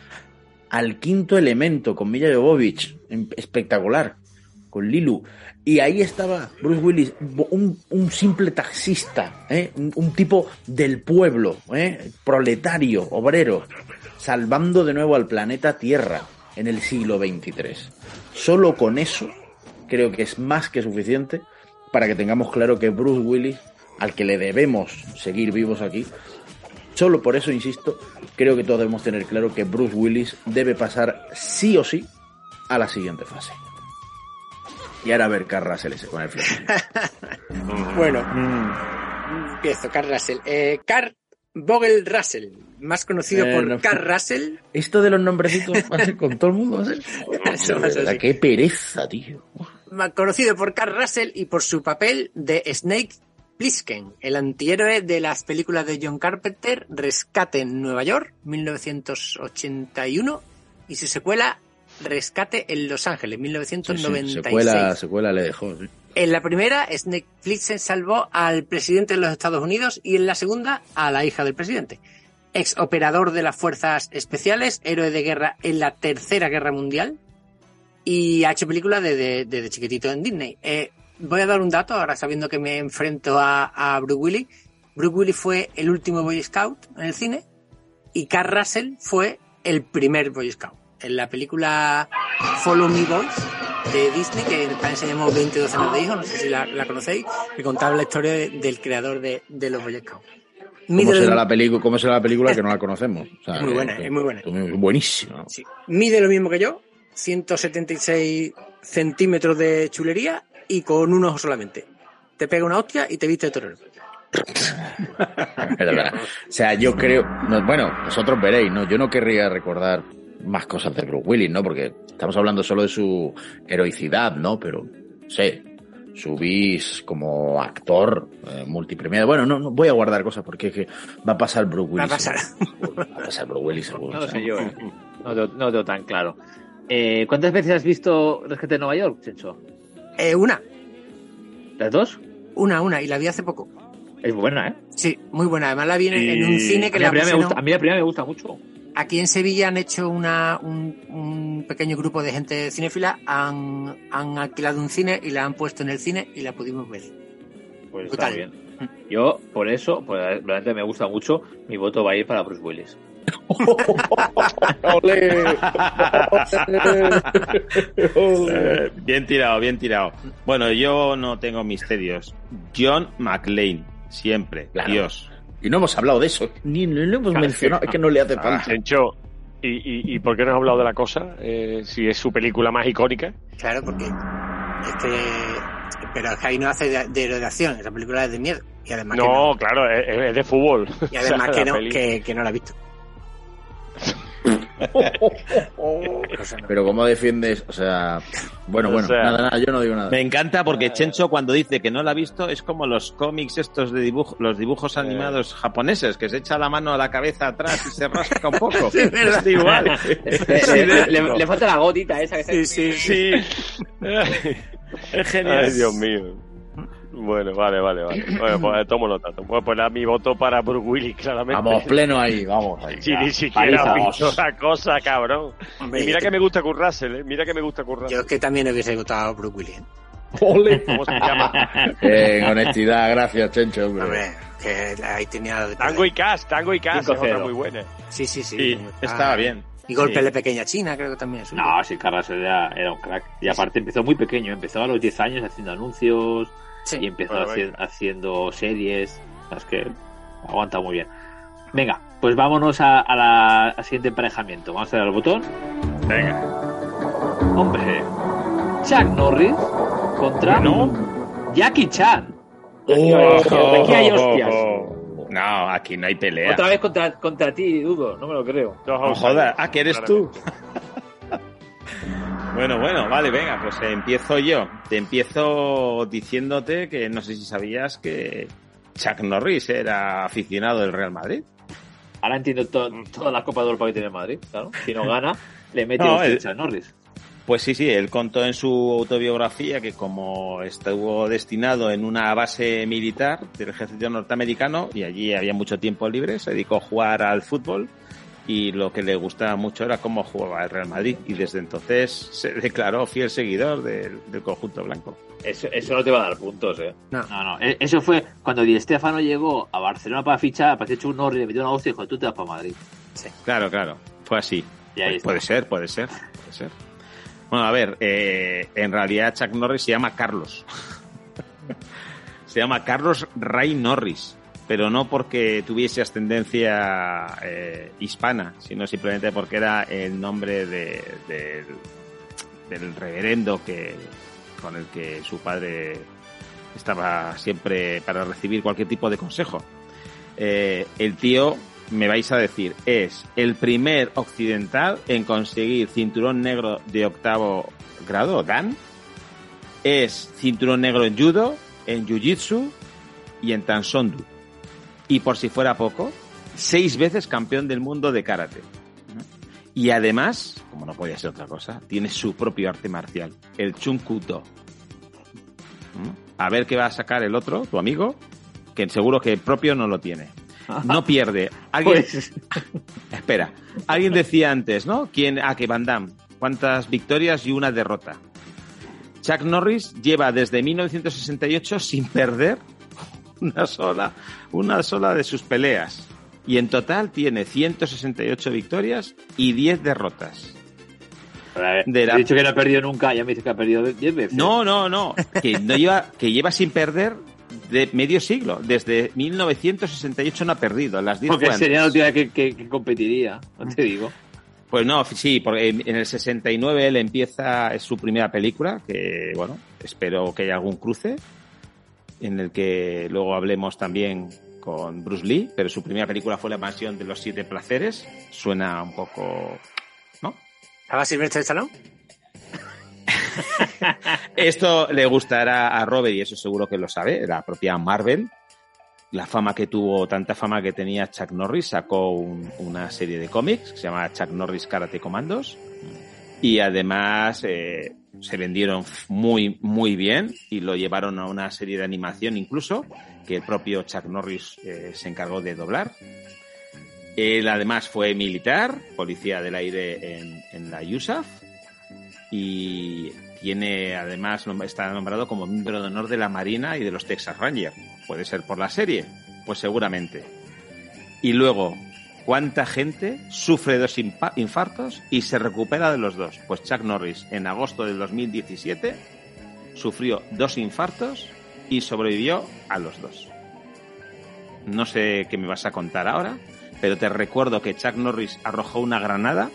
al quinto elemento, con Milla Jovovich, espectacular, con Lilu. Y ahí estaba Bruce Willis, un, un simple taxista, ¿eh? un, un tipo del pueblo, ¿eh? proletario, obrero, salvando de nuevo al planeta Tierra en el siglo XXIII. Solo con eso creo que es más que suficiente para que tengamos claro que Bruce Willis, al que le debemos seguir vivos aquí, solo por eso, insisto, creo que todos debemos tener claro que Bruce Willis debe pasar sí o sí a la siguiente fase. Y ahora a ver Carl Russell ese con el flex. Bueno, empiezo, Carl Russell. Eh, Carl Vogel Russell, más conocido Eh, por no. Carl Russell. Esto de los nombrecitos va a ser con todo el mundo, va a ser. Eso va a ser. Qué pereza, tío. más conocido por Carl Russell y por su papel de Snake Plissken, el antihéroe de las películas de John Carpenter, Rescate en Nueva York, 1981, y su secuela, Rescate en Los Ángeles, Sí, sí, 1996. secuela, secuela le dejó. sí. En la primera, Snake Plissken salvó al presidente de los Estados Unidos y en la segunda, a la hija del presidente. Ex operador de las fuerzas especiales, héroe de guerra en la Tercera Guerra Mundial y ha hecho películas desde, desde chiquitito en Disney. Eh, voy a dar un dato, ahora sabiendo que me enfrento a, a Bruce Willis. Bruce Willis fue el último Boy Scout en el cine y Carl Russell fue el primer Boy Scout. En la película Follow Me Boys de Disney, que en España se llamó 20 docenas de hijos, no sé si la, la conocéis, que contaba la historia de- del creador de, de los Boy Scouts. ¿Cómo será, la película, ¿Cómo será la película que no la conocemos? O sea, Es muy buena, que- es muy buena. Buenísima. Sí. Mide lo mismo que yo, 176 centímetros de chulería y con un ojo solamente. Te pega una hostia y te viste de torero. Es verdad. O sea, yo creo. no, bueno, vosotros veréis, ¿no? Yo no querría recordar más cosas de Bruce Willis, ¿no? Porque estamos hablando solo de su heroicidad, ¿no? Pero, sé, su bis como actor eh, multipremiado. Bueno, no, no voy a guardar cosas porque es que va a pasar Bruce Va a Willis. pasar. Va a pasar Bruce Willis seguro. No lo sé yo, eh. No lo no tengo tan claro. Eh, ¿Cuántas veces has visto Rescate de Nueva York, Checho? Eh, una, ¿Las dos? una, una, y la vi hace poco. Es buena, ¿eh? Sí, muy buena. Además la vi en, en un cine que a, mí la la primera me gusta, a mí la primera me gusta mucho. Aquí en Sevilla han hecho una, un, un pequeño grupo de gente cinéfila, han, han alquilado un cine y la han puesto en el cine y la pudimos ver. Pues está bien. Yo, por eso, pues realmente me gusta mucho, mi voto va a ir para Bruce Willis. Eh, bien tirado, bien tirado. Bueno, yo no tengo misterios. John McClane, siempre. Claro. Dios. Y no hemos hablado de eso. Ni, ni lo hemos mencionado. Es que no le hace Ah, falta. ¿Y, y, y por qué no has hablado de la cosa? Eh, si es su película más icónica. Claro, porque es que. Pero es que ahí no hace de, de, de acción, esa película es de miedo. Y además no, que no. claro, es, es, de fútbol. Y además O sea, que, no, que, que no la he visto. Pero ¿cómo defiendes? O sea, bueno, O bueno, sea, nada, nada, yo no digo nada. Me encanta porque Chencho cuando dice que no la ha visto es como los cómics estos de dibujo, los dibujos animados japoneses, que se echa la mano a la cabeza atrás y se rasca un poco. Sí, es verdad. Es igual. Le, le- le- le falta la gotita esa que se... Sí, sí. Es genial. Ay, Dios mío. Bueno, vale, vale, vale. Bueno, pues tomo nota. Voy a poner mi voto para Bruce Willis, claramente. Vamos, pleno ahí, vamos. Ahí, ya. ni siquiera visto vamos. la cosa, cabrón. Hombre, y mira que me gusta Kurt Russell, ¿eh? Mira que me gusta Kurt Russell. Yo es que también hubiese gustado Bruce Willis. ¿eh? Ole. ¿Cómo se llama? En honestidad, gracias, Chencho. hombre. Hombre, que ahí tenía. Tango y Cash, Tango y Cash, es 5-0. otra muy buena. Sí, sí, sí. Sí, estaba bien. Y golpe Sí. de pequeña China, creo que también es. No, sí, Carras era, era un crack. Y aparte empezó muy pequeño, empezó a los 10 años haciendo anuncios Sí. y empezó Bueno, haci- haciendo series. Es que aguanta muy bien. Venga, pues vámonos a, a la, al siguiente emparejamiento. Vamos a dar al botón. Venga. Hombre, Chuck Norris contra Jackie Chan. Aquí hay hostias, aquí hay hostias. No, aquí no hay pelea. Otra vez contra, contra ti, Dudo, no me lo creo. No jodas, ah, que eres tú. Bueno, bueno, vale, venga, pues eh, empiezo yo. Te empiezo diciéndote que no sé si sabías que Chuck Norris era aficionado del Real Madrid. Ahora entiendo to- todas las copas de Europa que tiene Madrid, claro. Si no gana, le mete No, el- Chuck Norris. Pues sí, sí, él contó en su autobiografía que como estuvo destinado en una base militar del ejército norteamericano y allí había mucho tiempo libre, se dedicó a jugar al fútbol y lo que le gustaba mucho era cómo jugaba el Real Madrid y desde entonces se declaró fiel seguidor del, del conjunto blanco. Eso, eso no te va a dar puntos, eh. No. no, no. E- Eso fue cuando Di Stefano llegó a Barcelona para fichar, apareció Chuck Norris, le metió una hostia y dijo, tú te vas para Madrid. Claro, claro, fue así. Y ahí está. puede ser, puede ser, puede ser. Bueno, a ver, eh, en realidad Chuck Norris se llama Carlos. se llama Carlos Ray Norris, pero no porque tuviese ascendencia eh, hispana, sino simplemente porque era el nombre de- del- del reverendo que con el que su padre estaba siempre para recibir cualquier tipo de consejo. Eh, el tío, me vais a decir, es el primer occidental en conseguir cinturón negro de octavo grado, Dan. Es cinturón negro en judo, en jiu-jitsu y en tansondu. Y por si fuera poco, seis veces campeón del mundo de karate. Y además, como no podía ser otra cosa, tiene su propio arte marcial, el chunkudo. A ver qué va a sacar el otro, tu amigo, que seguro que el propio no lo tiene. No pierde. Alguien... Pues- Espera. Alguien decía antes, ¿no? ¿Quién? Ah, que Van Damme. ¿Cuántas victorias y una derrota? Chuck Norris lleva desde 1968 sin perder una sola, una sola de sus peleas. Y en total tiene 168 victorias y 10 derrotas. Ver, De la- He dicho que no ha perdido nunca, ya me dice que ha perdido 10 veces. No, no, no. Que, no lleva, que lleva sin perder de medio siglo. Desde 1968 no ha perdido. Las 10 Porque sería la última que, que- que competiría, no te digo. Pues no, sí, porque en en el 69 él empieza es su primera película, que bueno, espero que haya algún cruce, en el que luego hablemos también con Bruce Lee, pero su primera película fue La mansión de los siete placeres, suena un poco... ¿no? ¿Estaba Silvestre Stallone? Esto le gustará a Robert y eso seguro que lo sabe, la propia Marvel. La fama que tuvo, tanta fama que tenía Chuck Norris, sacó un- una serie de cómics que se llama Chuck Norris Karate Commandos. Y además eh, se vendieron muy, muy bien y lo llevaron a una serie de animación incluso, que el propio Chuck Norris eh, se encargó de doblar. Él además fue militar, policía del aire en, la USAF y tiene además está nombrado como miembro de honor de la Marina y de los Texas Rangers. Puede ser por la serie, pues seguramente. Y luego, ¿cuánta gente sufre dos infartos y se recupera de los dos? Pues Chuck Norris en agosto del 2017 sufrió dos infartos y sobrevivió a los dos. No sé qué me vas a contar ahora, pero te recuerdo que Chuck Norris arrojó una granada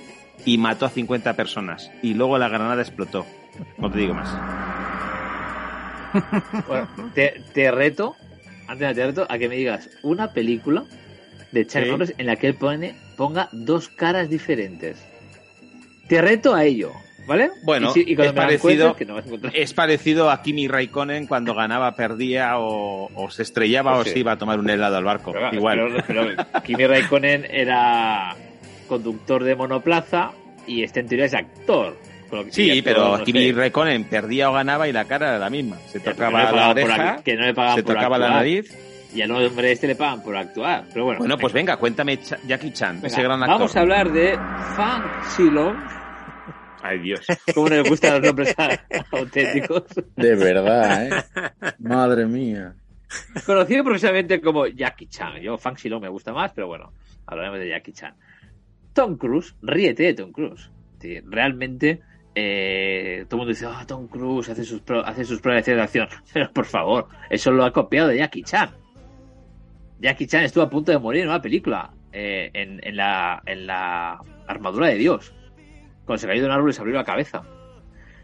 y mató a 50 personas. Y luego la granada explotó. No te digo más. Te, te reto, antes te reto, a que me digas una película de Chuck Sí. Norris en la que él pone, ponga dos caras diferentes. Te reto a ello, ¿vale? Bueno, Y si- y cuando es parecido, que no es parecido a Kimi Raikkonen cuando ganaba, perdía o, o se estrellaba o Sí. se iba a tomar un helado al barco. Pero, Igual. pero- pero Kimi Raikkonen era conductor de monoplaza y este en teoría es actor. Sí, actor, pero no Kimi. Raikkonen perdía o ganaba y la cara era la misma. Se tocaba la oreja, que no le se tocaba la nariz. Y al hombre este le pagan por actuar. Pero bueno, Bueno, pues venga, cuéntame Jackie Chan, venga, ese gran actor. vamos a hablar de Fang Silong. Ay, Dios. ¿Cómo no le gustan los nombres auténticos? De verdad, ¿eh? Madre mía. Conocido profesionalmente como Jackie Chan. Yo, Fang Silong me gusta más, pero bueno, hablaremos de Jackie Chan. Tom Cruise, ríete de Tom Cruise. Sí, realmente, eh, todo el mundo dice, ah, Tom Cruise hace sus, pro- hace sus pruebas de acción. Pero por favor, eso lo ha copiado de Jackie Chan. Jackie Chan estuvo a punto de morir en una película, eh, en, en la, en la armadura de Dios. Cuando se cayó de un árbol y se abrió la cabeza.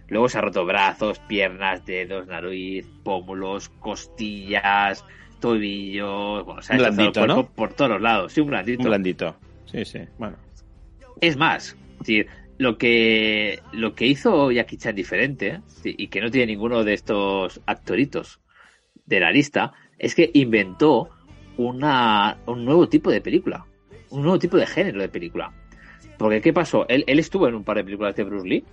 Luego se ha roto brazos, piernas, dedos, nariz, pómulos, costillas, tobillos. Bueno, se ha el blandito, ¿no? por todos los lados. Sí, un blandito. Un blandito. Sí, sí. Bueno. Es más, decir, lo que, lo que hizo Jackie Chan diferente, y que no tiene ninguno de estos actoritos de la lista, es que inventó una, un nuevo tipo de película. Un nuevo tipo de género de película. Porque, ¿qué pasó? Él, él estuvo en un par de películas de Bruce Lee.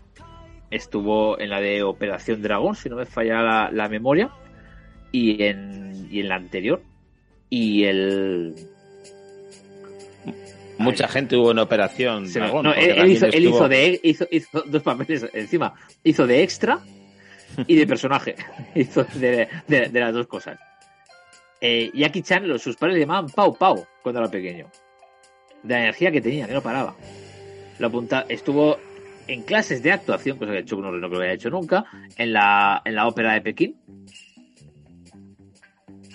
Estuvo en la de Operación Dragón, si no me falla la, la memoria. Y en, y en la anterior. Y el, Mucha gente hubo en Operación Se Dragón. no, él, hizo, él estuvo- hizo de hizo, hizo dos papeles encima. Hizo de extra y de personaje. hizo de, de- de las dos cosas. Eh, Jackie Chan, los, sus padres le llamaban Pau Pau cuando era pequeño. De la energía que tenía, que no paraba. Estuvo en clases de actuación, cosa que no lo había hecho nunca, en la, en la ópera de Pekín.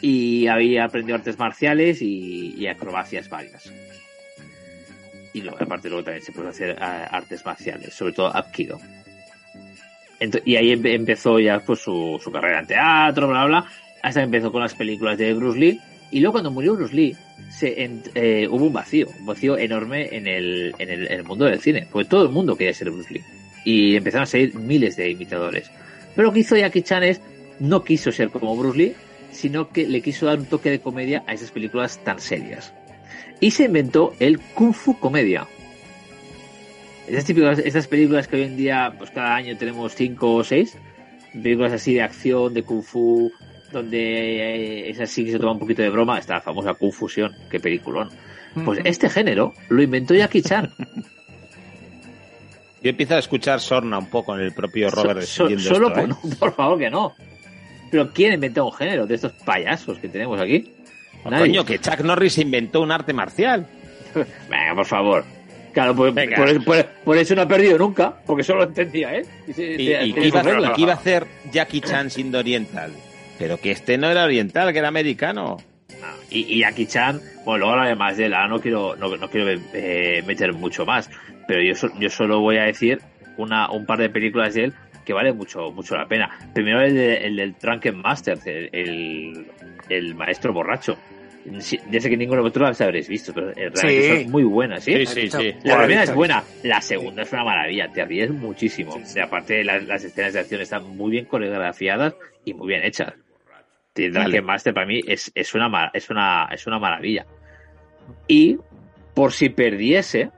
Y había aprendido artes marciales y, acrobacias varias. Y luego, aparte luego también se puede hacer eh, artes marciales, sobre todo Aikido. Ento- y ahí empe- empezó ya pues su, su carrera en teatro, bla, bla, hasta que empezó con las películas de Bruce Lee. Y luego cuando murió Bruce Lee, eh, hubo un vacío, un vacío enorme en el, en, el, mundo del cine, porque todo el mundo quería ser Bruce Lee. Y empezaron a salir miles de imitadores. Pero lo que hizo Jackie Chan es, no quiso ser como Bruce Lee, sino que le quiso dar un toque de comedia a esas películas tan serias. Y se inventó el Kung Fu Comedia. Esas, típicas, esas películas que hoy en día, pues cada año tenemos cinco o seis, películas así de acción, de Kung Fu, donde eh, es así que se toma un poquito de broma, está la famosa Confusión, qué peliculón. Pues este género lo inventó Jackie Chan. Yo empiezo a escuchar sorna un poco en el propio Robert So- so- solo esto, por, ¿eh? no, por favor que no. Pero ¿quién inventó un género de estos payasos que tenemos aquí? Oh, Nadie. coño, que Chuck Norris inventó un arte marcial. Venga, por favor. Claro, pues, Venga. por, por- por eso no ha perdido nunca, porque solo lo entendía, ¿eh? Y, ¿Y, y qué, iba, qué iba a hacer Jackie Chan siendo oriental? Pero que este no era oriental, que era americano. Y, y Jackie Chan, bueno, luego hablaré más de él, ahora no quiero, no, no quiero eh, meter mucho más, pero yo, so- yo solo voy a decir una, un par de películas de él que vale mucho, mucho la pena. Primero el, de- el del Drunken Master, el, el, el maestro borracho. Sí, ya sé que ninguno de vosotros las habréis visto, pero eh, realmente Sí. son muy buenas, ¿sí? Sí, sí, sí. La primera es buena, la segunda es una maravilla, te ríes muchísimo. Y aparte, las, las escenas de acción están muy bien coreografiadas y muy bien hechas. El Vale. Drunken Master para mí es, es, una, es, una, es una maravilla. Y por si perdiese,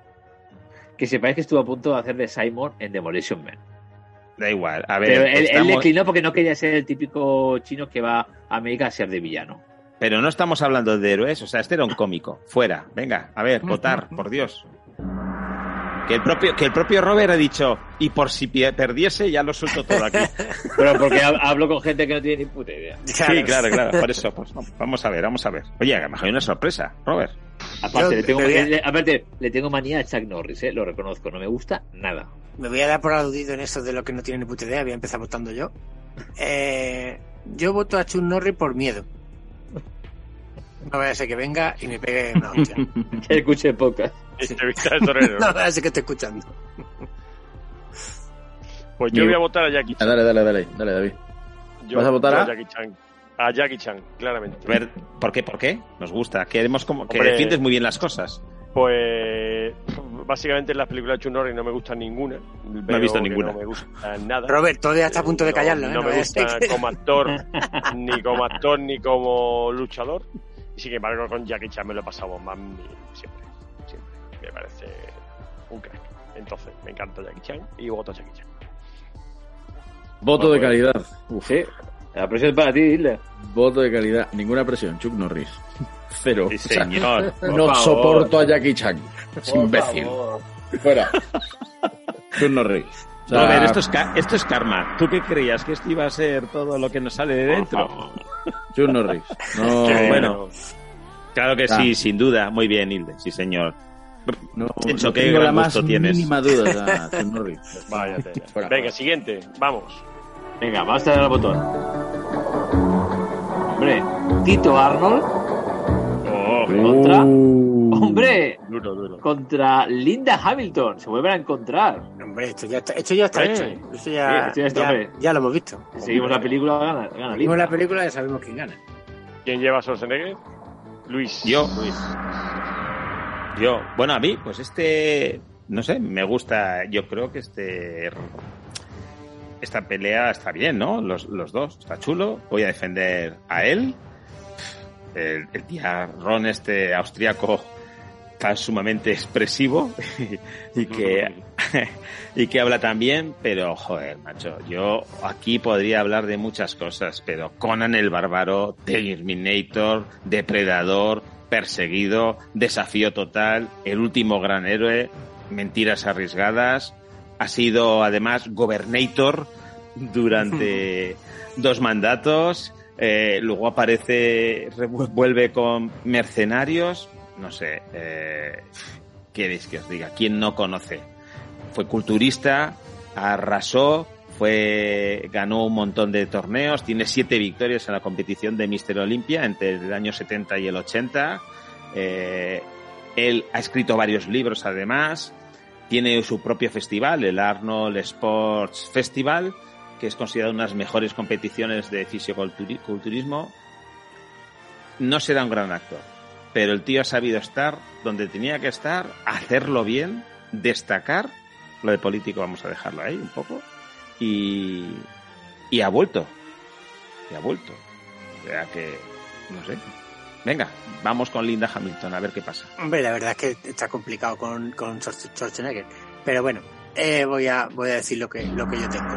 que sepáis que estuvo a punto de hacer de Simon en Demolition Man. Da igual. A ver, Pero él, él estamos- declinó porque no quería ser el típico chino que va a América a ser de villano. pero no estamos hablando de héroes. O sea, este era un cómico. Fuera. Venga, a ver, votar, por Dios. Que el propio, que el propio Robert ha dicho, y por si perdiese, ya lo suelto todo aquí. Pero porque hab- hablo con gente que no tiene ni puta idea. Sí, claro, claro. Por eso, pues vamos a ver, vamos a ver. Oye, a lo mejor hay una sorpresa, Robert. Aparte, Yo le tengo, voy a- le- aparte, le tengo manía a Chuck Norris, ¿eh? lo reconozco, no me gusta nada. Me voy a dar por aludido en eso de lo que no tiene ni puta idea. Voy a empezar votando yo. Eh, yo voto a Chuck Norris por miedo. No vaya a ser que venga y me pegue una hostia. que escuche pocas. Entrevista de torero. no vaya a ser que esté escuchando. Pues yo voy a votar a Jackie Chan. Ah, Dale, dale, dale, dale, David. Yo- ¿Vas a votar a? Jackie Chan? A Jackie Chan, claramente. A ver, ¿por qué? ¿Por qué? Nos gusta. Queremos como que Hombre. defiendes muy bien las cosas. Pues básicamente en las películas de Chuck Norris no me gusta ninguna. No he visto ninguna. No me gusta nada. Robert, todavía está a punto de callarlo, ¿eh? No, me vaya a ser gusta como actor, ni como actor, ni como luchador. Y sin embargo, con Jackie Chan me lo he pasado más siempre. Siempre. Me parece un crack. Entonces, me encanta Jackie Chan y voto a Jackie Chan. Voto de calidad. Uf. La presión es para ti, Hitler. Voto de calidad. Ninguna presión. Chuck Norris. Cero. Sí, O sea, señor. No favor. soporto a Jackie Chan. Es imbécil. Fuera. Chuck Norris. O sea, Robert, esto es, esto es karma. ¿Tú qué creías? ¿Que esto iba a ser todo lo que nos sale de dentro? Chuck Norris. No, bueno. Claro que sí, sin duda. Muy bien, Hilde. Sí, señor. no, Hecho, no qué tengo la gran más gusto tienes. mínima duda de Chuck Norris. Vaya. Venga, siguiente. Vamos. Venga, vamos a darle al botón. Hombre, Tito Arnold contra. Hombre, Duro, duro. contra Linda Hamilton. Se vuelven a encontrar. Hombre, esto ya está, esto ya está hecho. ¿eh? Sí, ya, esto ya está, ya- hombre. ya lo hemos visto. Seguimos la película, gana, Linda. la película y ya sabemos quién gana. ¿Quién lleva a Schwarzenegger? Luis. Yo. Luis. Yo, bueno, a mí, pues este, no sé, me gusta, yo creo que este, esta pelea está bien, ¿no? Los, los dos, está chulo, voy a defender a él, el, el tía Ron este austriaco tan sumamente expresivo y que, y que habla tan bien, pero joder, macho, yo aquí podría hablar de muchas cosas, pero Conan el Bárbaro, Terminator, Depredador, Perseguido, Desafío Total, El último gran héroe, Mentiras arriesgadas, ha sido además Gobernator durante dos mandatos, eh, luego aparece, vuelve con Mercenarios, no sé, eh, ¿qué queréis que os diga? ¿Quién no conoce? Fue culturista, arrasó, fue, ganó un montón de torneos, tiene siete victorias en la competición de Mister Olympia entre el año 70 y el 80. Eh, él ha escrito varios libros además, tiene su propio festival, el Arnold Sports Festival, que es considerado una de las mejores competiciones de fisioculturismo. No será un gran actor, pero el tío ha sabido estar donde tenía que estar, hacerlo bien, destacar. Lo de político vamos a dejarlo ahí un poco. Y, y ha vuelto. Y ha vuelto. O sea que, no sé. Venga, vamos con Linda Hamilton a ver qué pasa. Hombre, la verdad es que está complicado con, con Schwarz- Schwarzenegger. Pero bueno, eh, voy, a, voy a decir lo que, lo que yo tengo.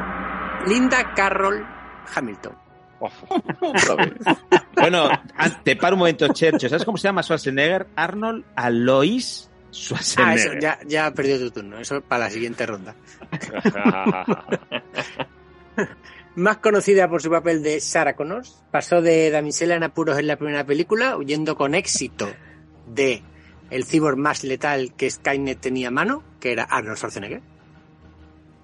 Linda Carroll Hamilton. Bueno, te paro un momento, Chercho. ¿Sabes cómo se llama Schwarzenegger? Arnold Alois Ah, Schwarzenegger. eso, ya, ya ha perdido tu turno. Eso para la siguiente ronda. Más conocida por su papel de Sarah Connors, pasó de damisela en apuros en la primera película, huyendo con éxito de el cyborg más letal que Skynet tenía a mano, que era Arnold Schwarzenegger,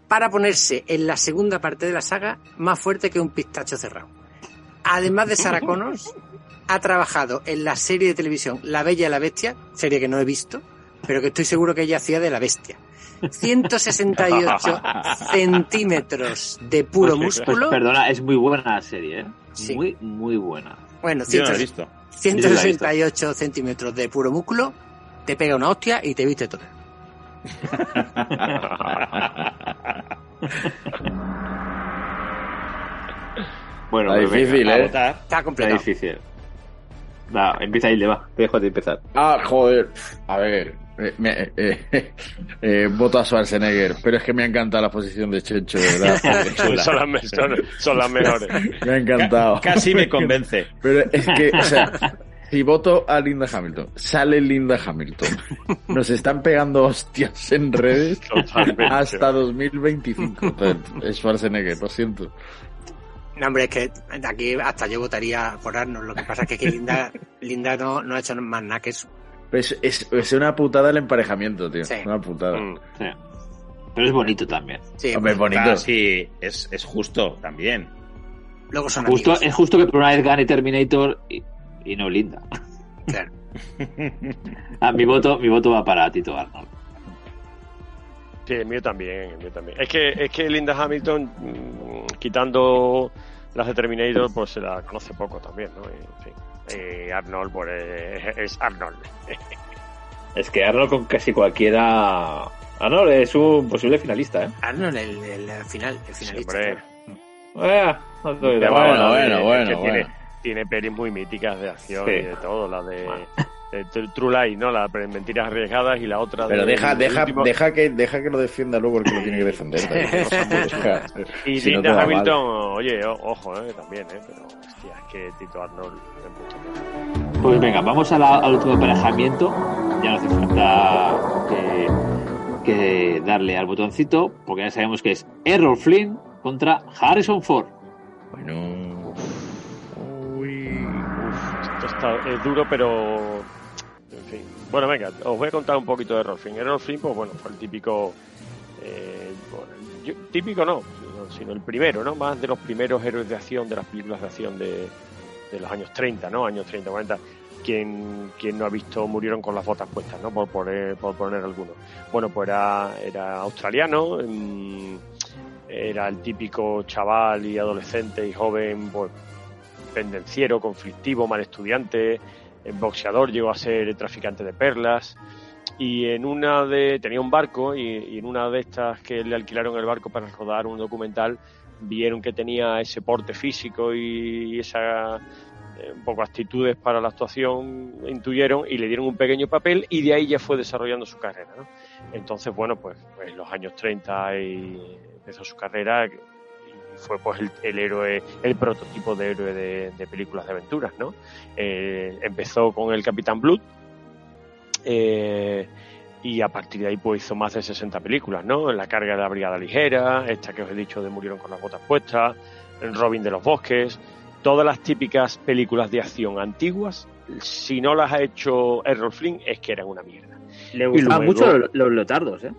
para ponerse en la segunda parte de la saga más fuerte que un pistacho cerrado. Además de Sarah Connors, ha trabajado en la serie de televisión La Bella y la Bestia, serie que no he visto, pero que estoy seguro que ella hacía de la bestia. 168 centímetros de puro Pues, músculo. pues, perdona, es muy buena la serie, ¿eh? Sí. Muy, muy buena. Bueno, Yo no lo he 100 visto. 168 centímetros de puro músculo, te pega una hostia y te viste todo. Bueno, Está pues venga, difícil, a ¿eh? votar. Está Está complicado. difícil. Va, empieza Hilde, va. Te dejo de empezar. Ah, joder. A ver. eh, me- eh, eh, voto a Schwarzenegger, pero es que me ha encantado la posición de Chencho, de verdad. son, las, son- son las mejores. Me ha encantado. Casi me convence. Pero es que, o sea, si voto a Linda Hamilton, sale Linda Hamilton. Nos están pegando hostias en redes Totalmente. hasta 2025. Entonces, Es Schwarzenegger, lo siento. No, hombre, es que aquí hasta yo votaría por Arnold. Lo que pasa es que, que Linda, Linda no, no ha hecho más nada que eso. Es, es, es una putada el emparejamiento, tío. Sí. Una putada. Mm. Sí. Pero es bonito también. Sí, Hombre, es bonito. Sí, es, es justo también. luego son Justo, amigos. es justo que por una vez gane Terminator y, y no Linda. Claro. Ah, mi voto, mi voto va para Tito Arnold. Sí, el mío también, el mío también. Es que, es que Linda Hamilton, mm, quitando las de Terminator, pues se la conoce poco también, ¿no? Y, en fin. Eh, Arnold, pues es, es Arnold. Es que Arnold con casi cualquiera. Arnold es un posible finalista, ¿eh? Arnold, el, final, el finalista. Eh, no estoy de Bueno, acuerdo. bueno, bueno, es bueno, bueno. Tiene, tiene pelis muy míticas de acción Sí. y de todo, la de, True Lies, ¿no? La Mentiras Arriesgadas y la otra Pero de- deja, deja, último- deja que, deja que lo defienda luego el que lo tiene que defender. también. O sea, Y si no Linda mal. Hamilton, oye, o- ojo, eh, también, eh, pero hostia, es que Tito Arnold es mucho más. Pues venga, vamos a la- al último emparejamiento. Ya no hace falta que, que darle al botoncito, porque ya sabemos que es Errol Flynn contra Harrison Ford. Bueno. Esto está, es duro, pero. Bueno, venga, os voy a contar un poquito de Errol Flynn. Errol Flynn, pues bueno, fue el típico. eh, bueno, típico no, sino, el primero, ¿no? Más de los primeros héroes de acción de las películas de acción de, los años 30, ¿no? Años 30, 40. Quien, quien no ha visto murieron con las botas puestas, ¿no? Por poner, por poner algunos. Bueno, pues era, era australiano, mm, era el típico chaval y adolescente y joven, pues pendenciero, conflictivo, mal estudiante, boxeador, llegó a ser traficante de perlas y en una de tenía un barco y, y en una de estas que le alquilaron el barco para rodar un documental vieron que tenía ese porte físico y, esa eh, un poco actitudes para la actuación intuyeron y le dieron un pequeño papel y de ahí ya fue desarrollando su carrera entonces bueno pues, pues en los años 30 y empezó su carrera y fue pues el, el héroe, el prototipo de héroe de, de películas de aventuras, ¿no? Eh, empezó con el Capitán Blood eh, y a partir de ahí pues hizo más de 60 películas, ¿no? La carga de la Brigada Ligera, esta que os he dicho de Murieron con las botas puestas, Robin de los Bosques, todas las típicas películas de acción antiguas, si no las ha hecho Errol Flynn es que eran una mierda. Le gustaban luego- mucho los, los leotardos, ¿eh?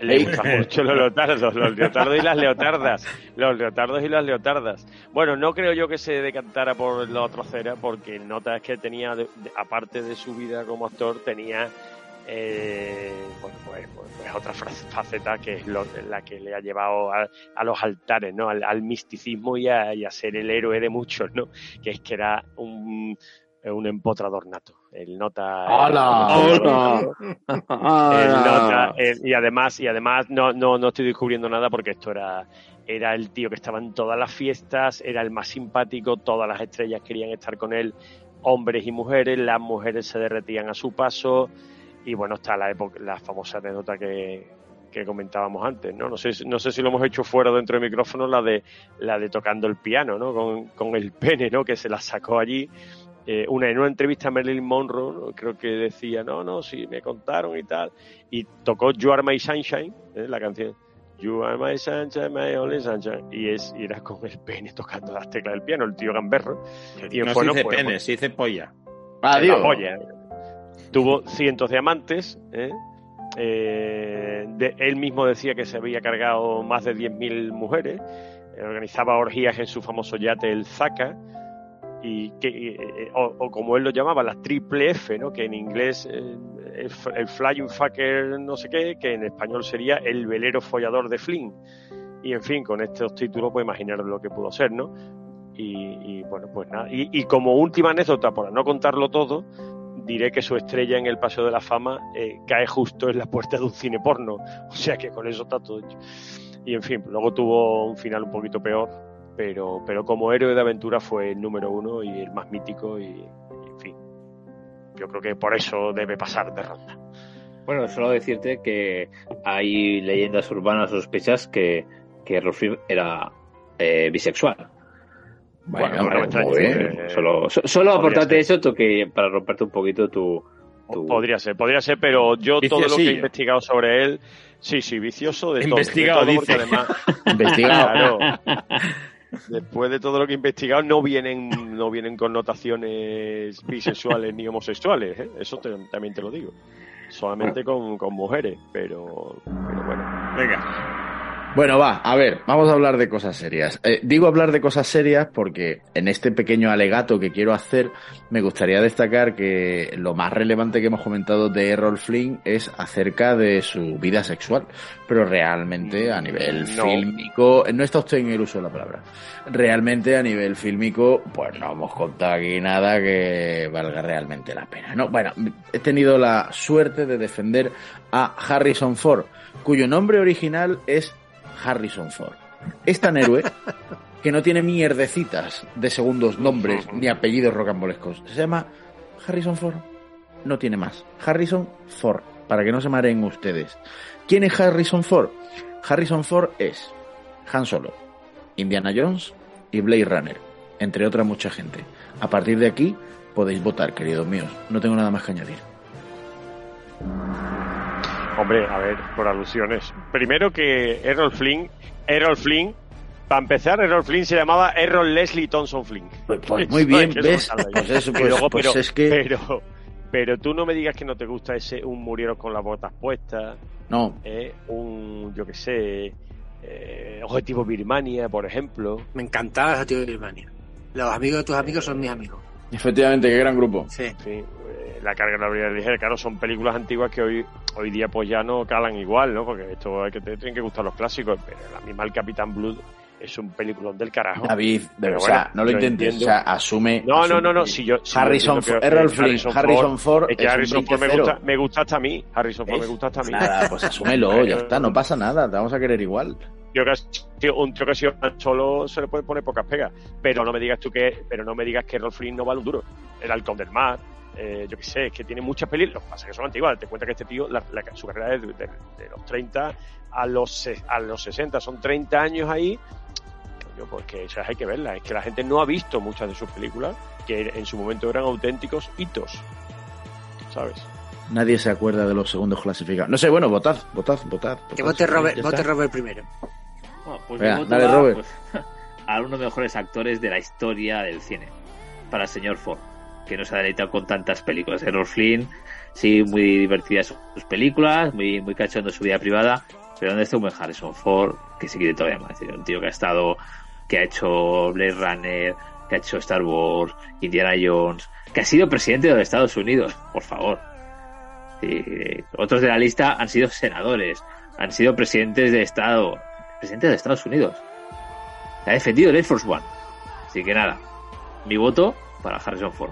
Le gustan mucho los leotardos, los leotardos y las leotardas. Los leotardos y las leotardas. Bueno, no creo yo que se decantara por la otra cera, porque nota es que tenía, aparte de su vida como actor, tenía eh, bueno, pues, pues- pues otra faceta que es lo- la que le ha llevado a, a los altares, ¿no? Al, al misticismo y a, y a ser el héroe de muchos, ¿no? Que es que era un, un empotrador nato. El nota. ¡Hala! El ¡Hala! nota, el- y además, y además no, no, no estoy descubriendo nada porque esto era, era el tío que estaba en todas las fiestas, era el más simpático, todas las estrellas querían estar con él, hombres y mujeres, las mujeres se derretían a su paso, y bueno, está la época, la famosa anécdota que, que comentábamos antes, ¿no? No sé, no sé si lo hemos hecho fuera dentro del micrófono, la de, la de tocando el piano, ¿no? Con, con el pene, ¿no? Que se la sacó allí. Eh, una, en una entrevista a Marilyn Monroe, ¿no? creo que decía, no, no, sí, me contaron y tal. Y tocó You Are My Sunshine, ¿eh? la canción. You are my sunshine, my only sunshine. Y, es, y era con el pene tocando las teclas del piano, el tío gamberro. Y no bueno, se dice pues, pene, pues, se dice polla. Ah, la polla. Tuvo cientos de amantes. ¿eh? Eh, de- él mismo decía que se había cargado más de 10.000 mujeres. eh, organizaba orgías en su famoso yate, el Zaka. Y que, eh, o, o como él lo llamaba, la triple F, ¿no? que en inglés eh, el, Flying Fucker no sé qué, que en español sería el velero follador de Flynn. Y en fin, con estos títulos, pues imaginaros lo que pudo ser, ¿no? Y, y, bueno, pues nada. Y, y como última anécdota, para no contarlo todo, diré que su estrella en el Paseo de la Fama eh, cae justo en la puerta de un cine porno. O sea que con eso está todo hecho. Y en fin, luego tuvo un final un poquito peor, pero, pero como héroe de aventura fue el número uno y el más mítico y, y en fin. Yo creo que por eso debe pasar de ronda. Bueno, solo decirte que hay leyendas urbanas sospechas que, que Rolf era eh, bisexual. Bueno, no me bueno, muy eh, bien. Solo, so- solo aportarte ser. eso que, para romperte un poquito tu... tu- Podría ser, podría ser, pero yo todo lo que he investigado sobre él, sí, sí, vicioso de todo. Investigado, de todo, porque dice. además, Investigado. Claro. Después de todo lo que he investigado, no vienen, no vienen connotaciones bisexuales ni homosexuales, ¿eh? eso te- también te lo digo. Solamente con, con mujeres, pero, pero bueno. Venga. Bueno, va, a ver, vamos a hablar de cosas serias. Eh, digo hablar de cosas serias porque en este pequeño alegato que quiero hacer, me gustaría destacar que lo más relevante que hemos comentado de Errol Flynn es acerca de su vida sexual. Pero realmente, a nivel No. fílmico, no está usted en el uso de la palabra. Realmente, a nivel fílmico, pues no hemos contado aquí nada que valga realmente la pena. No, bueno, he tenido la suerte de defender a Harrison Ford, cuyo nombre original es Harrison Ford. Es tan héroe que no tiene mierdecitas de segundos nombres ni apellidos rocambolescos. Se llama Harrison Ford. No tiene más. Harrison Ford, para que no se mareen ustedes. ¿Quién es Harrison Ford? Harrison Ford es Han Solo, Indiana Jones y Blade Runner, entre otra mucha gente. A partir de aquí podéis votar, queridos míos. No tengo nada más que añadir. Hombre, a ver, por alusiones. Primero que Errol Flynn, Errol Flynn, para empezar, Errol Flynn se llamaba Errol Leslie Thompson Flynn. Pues, pues muy bien, ¿ves? Pues eso, Y pues- luego, pues pero, es que- pero, pero tú no me digas que no te gusta ese un murieros con las botas puestas, No, eh, un, yo qué sé, eh, Objetivo Birmania, por ejemplo. Me encantaba tío de Birmania. Los amigos de tus amigos son mis amigos. Efectivamente, qué gran grupo. Sí. Fin, eh, la carga de la vida ligera, claro, son películas antiguas que hoy hoy día pues ya no calan igual, ¿no? Porque esto hay que te tienen que gustar los clásicos, pero la misma El Capitán Blood es un peliculón del carajo. David, de Pero o sea, no lo intentes, entiendo. o sea, asume. No, no, asume no, no, si yo... si Harrison Ford, Flynn, Harrison Ford, Es que es un Harrison Ford me 20-0. gusta, me gusta hasta a mí. Harrison Ford me gusta hasta a mí. Nada, pues asúmelo, ya está, no pasa nada, te vamos a querer igual. Yo que ha sido- un tío que ha sido tan solo se le puede poner pocas pegas. Pero no me digas tú que, pero no me digas que Errol Flynn no vale un duro. El halcón del mar, eh, yo qué sé, es que tiene muchas películas. Lo que pasa es que son antiguas. Te cuenta que este tío, la- la- su carrera es de, de- de los 30 a los, a los 60, son 30 años ahí. Coño, pues que esas hay que verlas. Es que la gente no ha visto muchas de sus películas, que en su momento eran auténticos hitos. ¿Sabes? Nadie se acuerda de los segundos clasificados. No sé, bueno, votad, votad, votad. Que vote Robert, vote. Robert primero. Bueno, pues Venga, dale, va, Robert. pues, a uno de los mejores actores de la historia del cine, para el señor Ford, que nos ha deleitado con tantas películas. Errol Flynn, sí, muy divertidas sus películas, muy, muy cachondo su vida privada, pero donde está un buen Harrison Ford, que se quiere todavía más. Un tío que ha estado, que ha hecho Blade Runner, que ha hecho Star Wars, Indiana Jones, que ha sido presidente de los Estados Unidos, por favor. Sí, otros de la lista han sido senadores, han sido presidentes de Estado, presidentes de Estados Unidos. Ha defendido el Air Force One. Así que nada, mi voto para Harrison Ford.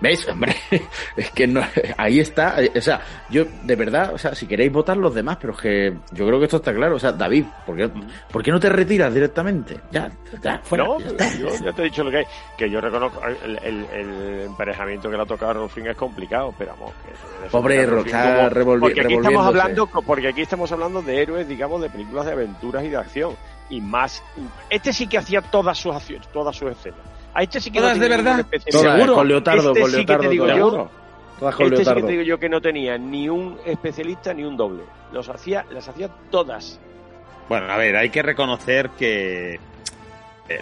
¿Veis? Hombre, es que no, ahí está. O sea, yo, de verdad, o sea, si queréis votar los demás, pero es que yo creo que esto está claro. O sea, David, ¿por qué, ¿por qué no te retiras directamente? Ya, ya, fuera. no, ya yo ya te he dicho lo que hay. Que yo reconozco el, el- el emparejamiento que le ha tocado a Errol Flynn es complicado, pero vamos. Que Pobre como- revolvi- porque aquí estamos hablando, porque aquí estamos hablando de héroes, digamos, de películas de aventuras y de acción. Y más. Este sí que hacía todas sus acciones, todas sus escenas. A este sí que no ¿Todas de tenía ningún verdad? Todas, con leotardo, Este con sí que te leotardo. digo todas. yo, Todas con este sí que leotardo. te digo yo que no tenía ni un especialista ni un doble. Los hacía, las hacía todas. Bueno, a ver, hay que reconocer que eh,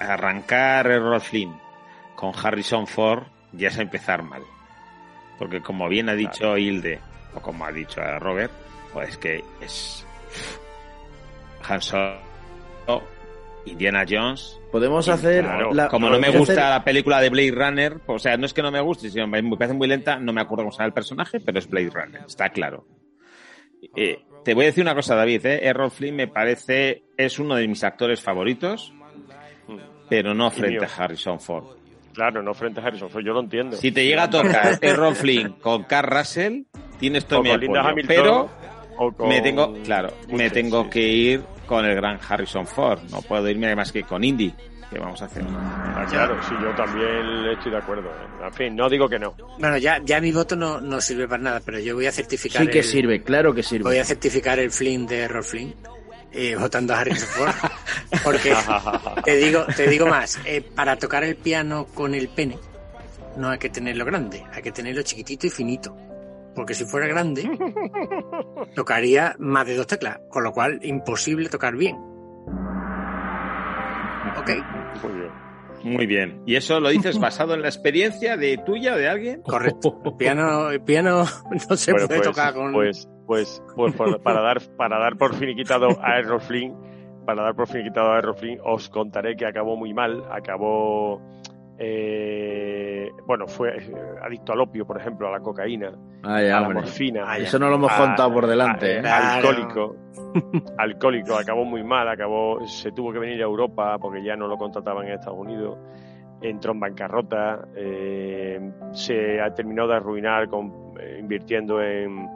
arrancar Errol Flynn con Harrison Ford ya es empezar mal. Porque como bien ha dicho Hilde, o como ha dicho Robert, pues que es Han Solo, Indiana Jones. Podemos hacer. Claro, la- como no me gusta hacer- la película de Blade Runner, o sea, no es que no me guste, sino me me parece muy lenta, no me acuerdo cómo se llama el personaje, pero es Blade Runner, está claro. Eh, te voy a decir una cosa, David, ¿eh? Errol Flynn me parece, es uno de mis actores favoritos, pero no frente a Harrison Ford. Claro, no frente a Harrison Ford, yo lo entiendo. Si te llega a tocar Errol Flynn con Carl Russell, tienes todo mi apoyo, Hamilton, pero o con me tengo, claro, me tengo sí. que ir con el gran Harrison Ford, no puedo irme más que con Indy. ¿Qué vamos a hacer? Ah, claro, sí, yo también estoy de acuerdo. ¿eh? En fin, no digo que no. Bueno, ya, ya mi voto no, no sirve para nada, pero yo voy a certificar. Sí que el- sirve, claro que sirve. Voy a certificar el Flynn de Errol Flynn, eh, votando a Harrison Ford. Porque te digo, te digo más, eh, para tocar el piano con el pene, no hay que tenerlo grande, hay que tenerlo chiquitito y finito. Porque si fuera grande, tocaría más de dos teclas, con lo cual imposible tocar bien. Ok. Muy bien. Muy bien. ¿Y eso lo dices basado en la experiencia de tuya, de alguien? Correcto. El piano, el piano no se Bueno, puede pues, tocar con. pues, pues, pues por- para dar para dar por finiquitado a Errol Flynn, para dar por finiquitado a Errol Flynn, os contaré que acabó muy mal, acabó eh, bueno, fue eh, adicto al opio, por ejemplo, a la cocaína, Ay, a la morfina. Eso no lo hemos a- contado por delante. a- ¿eh? Claro. Alcohólico, alcohólico, acabó muy mal, acabó, se tuvo que venir a Europa porque ya no lo contrataban en Estados Unidos, entró en bancarrota, eh, se ha terminado de arruinar con, eh, invirtiendo en,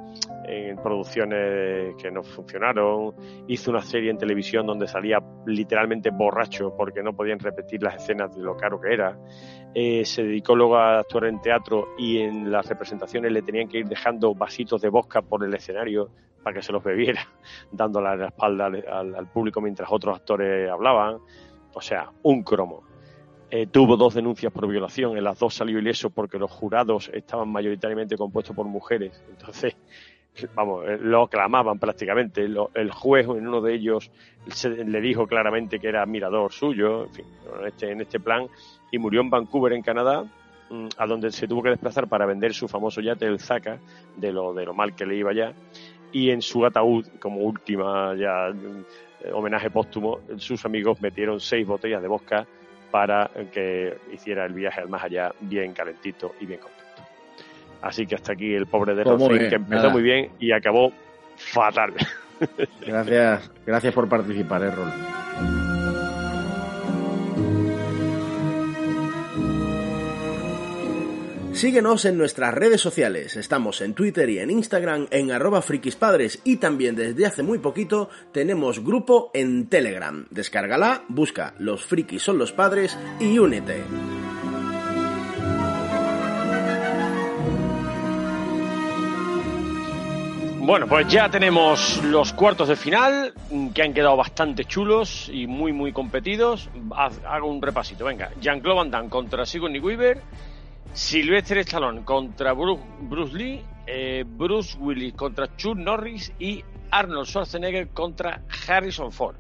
en producciones que no funcionaron, hizo una serie en televisión donde salía literalmente borracho porque no podían repetir las escenas de lo caro que era. Eh, se dedicó luego a actuar en teatro y en las representaciones le tenían que ir dejando vasitos de vodka por el escenario para que se los bebiera, dándole la espalda al, al- al público mientras otros actores hablaban. O sea, un cromo. Eh, tuvo dos denuncias por violación, en las dos salió ileso porque los jurados estaban mayoritariamente compuestos por mujeres. Entonces, vamos, eh, lo aclamaban prácticamente. Lo- el juez en uno de ellos se- le dijo claramente que era admirador suyo, en fin, en este, en este plan, y murió en Vancouver, en Canadá, mm, a donde se tuvo que desplazar para vender su famoso yate, el Zaka, de lo, de lo mal que le iba ya. Y en su ataúd, como última ya mm, homenaje póstumo, sus amigos metieron seis botellas de vodka para que hiciera el viaje al más allá bien calentito y bien contento. Así que hasta aquí el pobre de Pues Rolfing, bien, que empezó nada. muy bien y acabó fatal. Gracias, gracias por participar, Errol. Síguenos en nuestras redes sociales. Estamos en Twitter y en Instagram en arroba frikispadres y también desde hace muy poquito tenemos grupo en Telegram. Descárgala, busca Los frikis son los padres y únete. Bueno, pues ya tenemos los cuartos de final, que han quedado bastante chulos y muy, muy competidos. Haz- Hago un repasito, venga. Jean-Claude Van Damme contra Sigourney Weaver, Sylvester Stallone contra Bruce, Bruce Lee, eh, Bruce Willis contra Chuck Norris y Arnold Schwarzenegger contra Harrison Ford.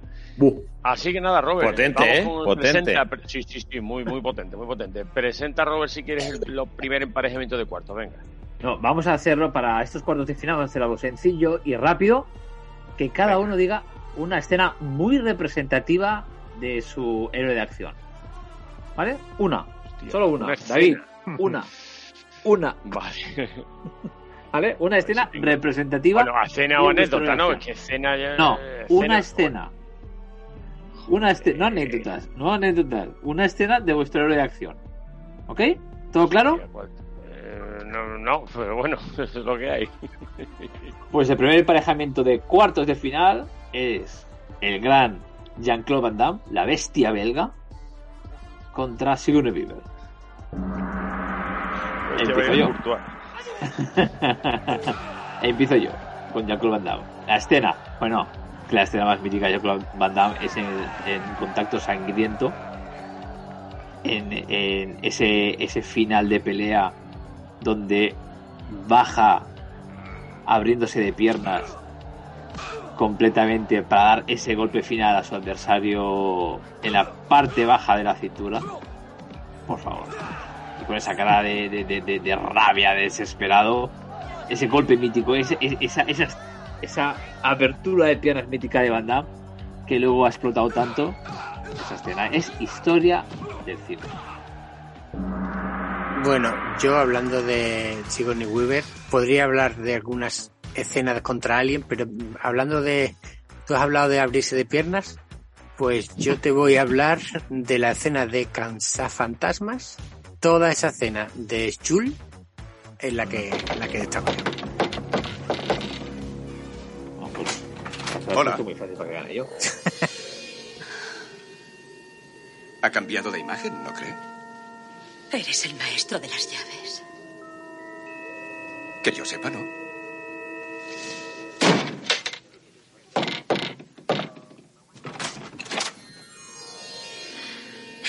Así que nada, Robert. Potente, ¿eh? Potente. presenta- pre- sí, sí, sí, muy, muy potente, muy potente. Presenta, Robert, si quieres, el, los primer emparejamiento de cuartos, venga. No, vamos a hacerlo para estos cuartos de final, vamos a hacer algo sencillo y rápido, que cada uno diga una escena muy representativa de su héroe de acción. ¿Vale? Una, solo una. una David, una. Una. Vale. ¿Vale? Una escena representativa. Bueno, escena o anécdota, ¿no? Es que escena ya. No, una escena. Una escena, no anécdotas, no anécdotas. Una escena de vuestro héroe de acción. ¿Ok? ¿Todo claro? Eh, no, no, pero bueno, eso es lo que hay. Pues el primer emparejamiento de cuartos de final es el gran Jean-Claude Van Damme, la bestia belga, contra Sigourney Weaver. Este Empiezo yo. Empiezo yo con Jean-Claude Van Damme. La escena, bueno, que la escena más mítica de Jean-Claude Van Damme es en, en contacto sangriento. En, en ese, ese final de pelea donde baja abriéndose de piernas completamente para dar ese golpe final a su adversario en la parte baja de la cintura. Por favor. Y con esa cara de, de- de- de- rabia, de desesperado. Ese golpe mítico, esa, esa, esa apertura de piernas mítica de Van Damme que luego ha explotado tanto. Esa escena es historia del cine. Bueno, yo hablando de Sigourney Weaver, podría hablar de algunas escenas contra alguien, pero hablando de... Tú has hablado de abrirse de piernas, pues yo te voy a hablar de la escena de Fantasmas, toda esa escena de Chul en la que, en la que destaco. Hola. Muy fácil para que gane yo. ¿Ha cambiado de imagen, no cree? Eres el maestro de las llaves. Que yo sepa, no.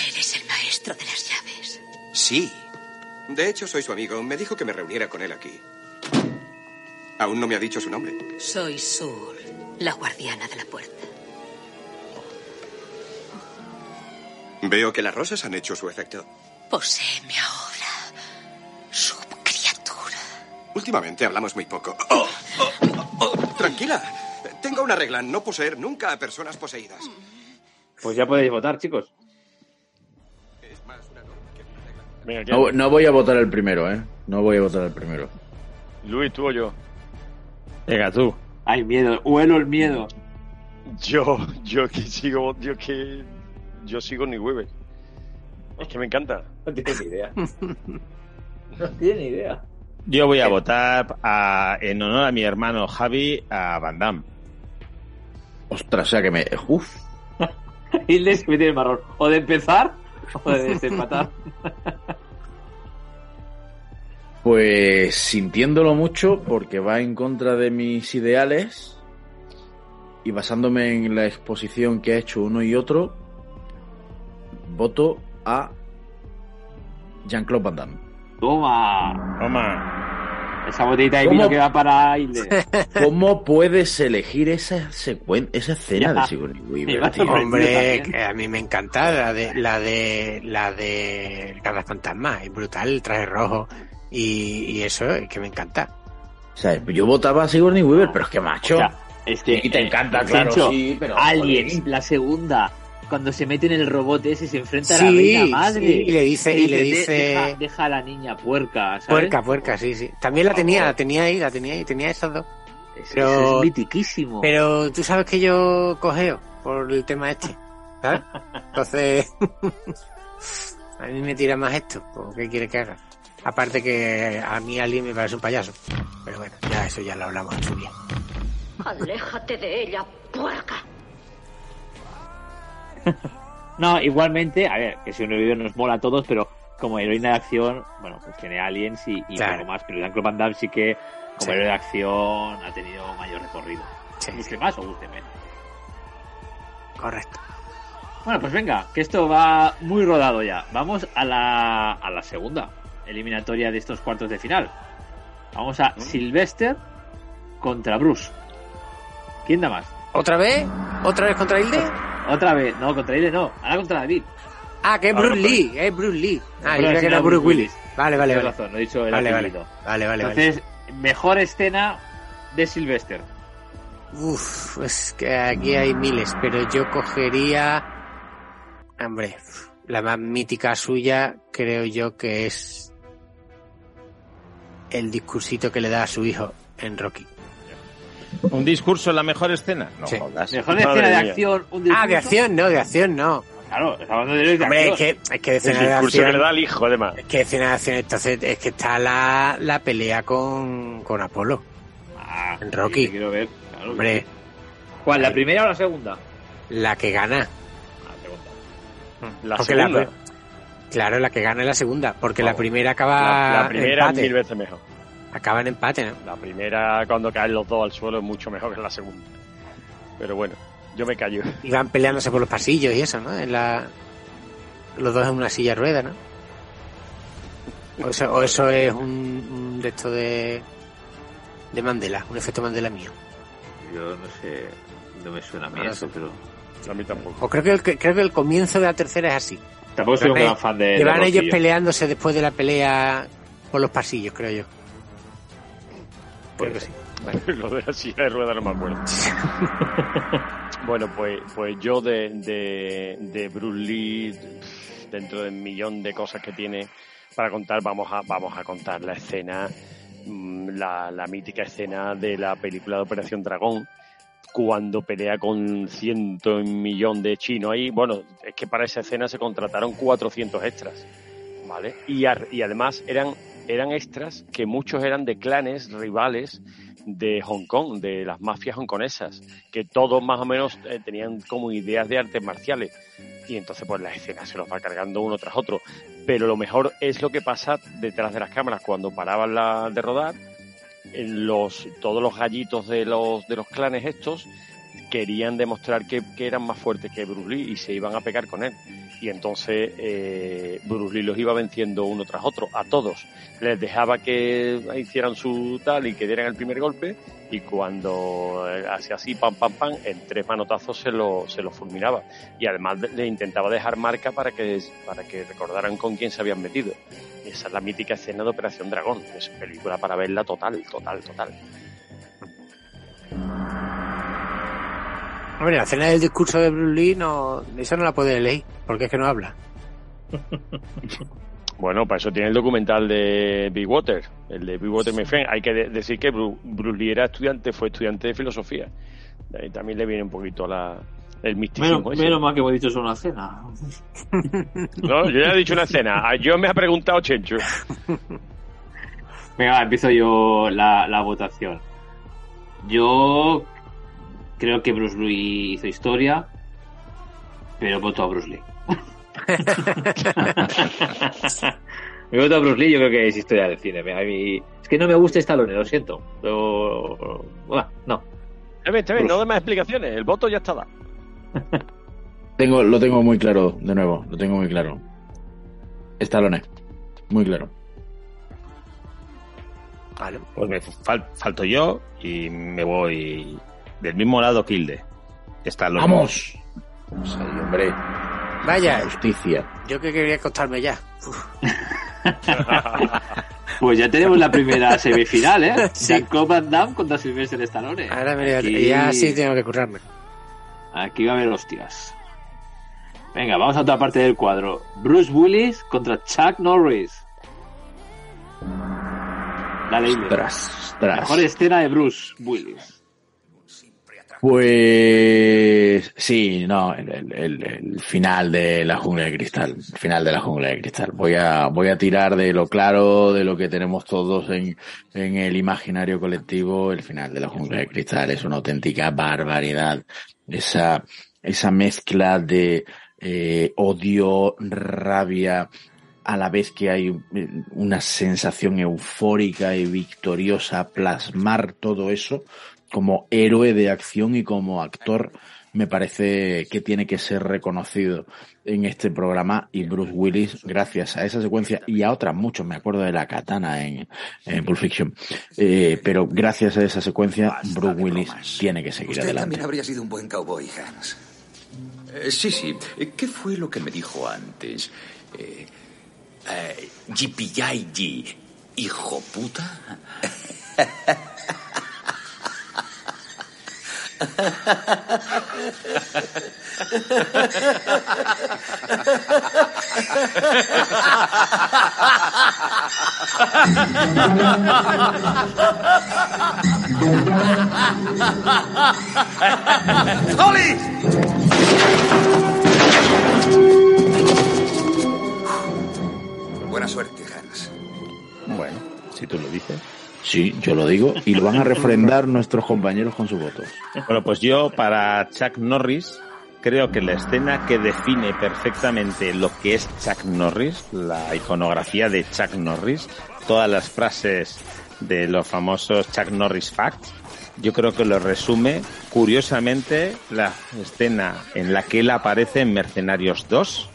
Eres el maestro de las llaves. Sí. De hecho, soy su amigo. Me dijo que me reuniera con él aquí. Aún no me ha dicho su nombre. Soy Sur, la guardiana de la puerta. Veo que las rosas han hecho su efecto. Poséeme ahora, subcriatura. Últimamente hablamos muy poco. Oh, oh, oh, oh, tranquila. Tengo una regla, no poseer nunca a personas poseídas. Pues ya podéis votar, chicos. No, no voy a votar el primero, ¿eh? No voy a votar el primero. Luis, tú o yo. Venga, tú. Hay miedo, huelo el miedo. Yo, yo que sigo, yo que yo sigo ni Weber. Es que me encanta. No tienes ni idea. No tienes ni idea. Yo voy a votar a- en honor a mi hermano Javi a Van Damme. Ostras, o sea que me. Uf. Hilde se mete en el marrón. O de empezar o de desempatar. Pues sintiéndolo mucho porque va en contra de mis ideales y basándome en la exposición que ha hecho uno y otro, voto a Jean-Claude Van Damme. Toma. Toma. Esa botellita de vino que va para Hilde. ¿Cómo puedes elegir esa secuen esa escena de. Sigourney Weaver, tío? Hombre, que a mí me encanta la de la de la de cada fantasma, es brutal, el traje rojo y, y eso es que me encanta. O sea, yo votaba a Sigourney Weaver, pero es que macho. O sea, es que Y te encanta, claro, Sencho, sí, pero, Aliens, joder. la segunda, cuando se mete en el robot ese y se enfrenta a la reina madre. sí, y le dice- y le "De- dice- deja, deja a la niña puerca, ¿sabes? Puerca, puerca, sí, sí. También la tenía, la tenía ahí, la tenía ahí, tenía esas dos. Pero- eso es mitiquísimo. Pero tú sabes que yo cogeo por el tema este, ¿sabes? Entonces, a mí me tira más esto, pues, ¿qué quiere que haga? Aparte que a mí alguien me parece un payaso. Pero bueno, ya eso ya lo hablamos en su día. Aléjate de ella, puerca. No, igualmente, a ver, que si uno vive nos mola a todos, pero como heroína de acción, bueno, pues tiene Aliens y, y Claro. poco más. Pero Jean-Claude Van Damme sí que, como Sí. héroe de acción, ha tenido mayor recorrido. Sí, Guste más o guste menos. correcto. Bueno, pues venga, que esto va muy rodado ya. Vamos a la, a la segunda eliminatoria de estos cuartos de final. Vamos a Sylvester contra Bruce. ¿Quién da más? ¿Otra vez? ¿Otra vez contra Hilde? Otra vez, no, contra él no, ahora contra David. Ah, que es Bruce Lee, es Bruce Lee. Ah, yo que era Bruce Willis. Vale, vale, vale. razón, no he dicho el Vale. Vale, vale, vale. Entonces, mejor escena de Sylvester. Uf, es que aquí hay miles, pero yo cogería. Hombre, la más mítica suya creo yo que es el discursito que le da a su hijo en Rocky. ¿Un discurso en la mejor escena? No Sí. jodas. Mejor Madre escena de acción. Un Ah, de acción, no, de acción no. Claro, estamos hablando de de Hombre, es que, es que de escena de que le acción. da al hijo, además. Es que escena de acción, entonces es que está la, la pelea con, con Apolo. Ah, en Rocky. sí, quiero ver. Claro que Hombre. ¿Cuál, la primera o la segunda? la que gana. Ah, La segunda. La Porque segunda. la- claro, la que gana es la segunda, porque la primera acaba La, la primera empate. mil veces mejor. Acaba en empate, ¿no? La primera, cuando caen los dos al suelo, es mucho mejor que la segunda. Pero bueno, yo me callo. Y van peleándose por los pasillos y eso, ¿no? En la... Los dos en una silla de ruedas, ¿no? O eso, o eso es un, un de esto de... De Mandela, un efecto Mandela mío. Yo no sé, no me suena a mí eso, pero A mí tampoco. O creo que, el, que- creo que el comienzo de la tercera es así. tampoco soy un gran fan de. que van ellos peleándose después de la pelea por los pasillos, creo yo. Creo que sí. Bueno. Lo de la silla de ruedas no me acuerdo. bueno, pues, pues yo de, de, de Bruce Lee, dentro del millón de cosas que tiene para contar, vamos a, vamos a contar la escena, mm, la, la mítica escena de la película de Operación Dragón, cuando pelea con ciento millón de chinos ahí. Bueno, es que para esa escena se contrataron 400 extras, ¿vale? Y, ar- y además eran, eran extras que muchos eran de clanes rivales de Hong Kong, de las mafias hongkonesas, que todos más o menos eh, tenían como ideas de artes marciales. Y entonces pues la escena se los va cargando uno tras otro. Pero lo mejor es lo que pasa detrás de las cámaras cuando paraban la, de rodar. Los, todos los gallitos de los, de los clanes estos querían demostrar que, eran más fuertes que Bruce Lee y se iban a pegar con él. Y entonces eh, Bruce Lee los iba venciendo uno tras otro, a todos. Les dejaba que hicieran su tal y que dieran el primer golpe y cuando eh, hacía así, pam, pam, pam, en tres manotazos se lo, se lo fulminaba. Y además le intentaba dejar marca para que, para que recordaran con quién se habían metido. Esa es la mítica escena de Operación Dragón. Es película para verla total, total, total. Hombre, la escena del discurso de Bruce Lee, no, esa no la puede leer, porque es que no habla. Bueno, para eso tiene el documental de Big Water, el de Big Water My Friend. Hay que de- decir que Bru- Bruce Lee era estudiante, fue estudiante de filosofía. De ahí también le viene un poquito la, el misticismo. Menos, ese. menos mal que hemos dicho eso una cena. No, yo ya he dicho una escena. Ah, Yo me ha preguntado Chencho. Venga, va, empiezo yo la, la votación. Yo creo que Bruce Lee hizo historia, pero voto a Bruce Lee. Me voto a Bruce Lee, yo creo que es historia del cine. A mí- es que no me gusta Stallone, lo siento. Pero, bueno, no. Está bien, está bien, no de más explicaciones. El voto ya está dado. Tengo, lo tengo muy claro, de nuevo, lo tengo muy claro. Stallone, muy claro. Pues me fal- falto yo y me voy del mismo lado que Hilde. Está los ¡Vamos! Vamos ahí, hombre. Vaya, Justicia. yo que quería acostarme ya. Pues ya tenemos la primera semifinal, ¿eh? Sí. Jacob Van Damme contra Sylvester Stallone. Ahora me Aquí- ya sí tengo que currarme. Aquí va a haber hostias. Venga, vamos a otra parte del cuadro. Bruce Willis contra Chuck Norris. Dale. Ostras, ostras. Mejor escena de Bruce Willis. Pues sí, no, el, final de la jungla de cristal, el final de la jungla de cristal. Voy a, voy a tirar de lo claro, de lo que tenemos todos en, en el imaginario colectivo, el final de la jungla de cristal es una auténtica barbaridad. Esa, esa mezcla de eh, odio, rabia, a la vez que hay eh, una sensación eufórica y victoriosa, plasmar todo eso como héroe de acción y como actor me parece que tiene que ser reconocido en este programa y Bruce Willis, gracias a esa secuencia y a otras muchos, me acuerdo de la katana en, en Pulp Fiction, eh, pero gracias a esa secuencia Bruce Willis tiene que seguir Usted adelante. también habría sido un buen cowboy, Hans. Eh, sí, sí. Eh, ¿Qué fue lo que me dijo antes? Eh, eh, hijo puta. Buena suerte, Hans. Bueno, si tú lo dices. Sí, yo lo digo y lo van a refrendar nuestros compañeros con sus votos. Bueno, pues yo para Chuck Norris creo que la escena que define perfectamente lo que es Chuck Norris, la iconografía de Chuck Norris, todas las frases de los famosos Chuck Norris Facts, yo creo que lo resume curiosamente la escena en la que él aparece en Mercenarios 2,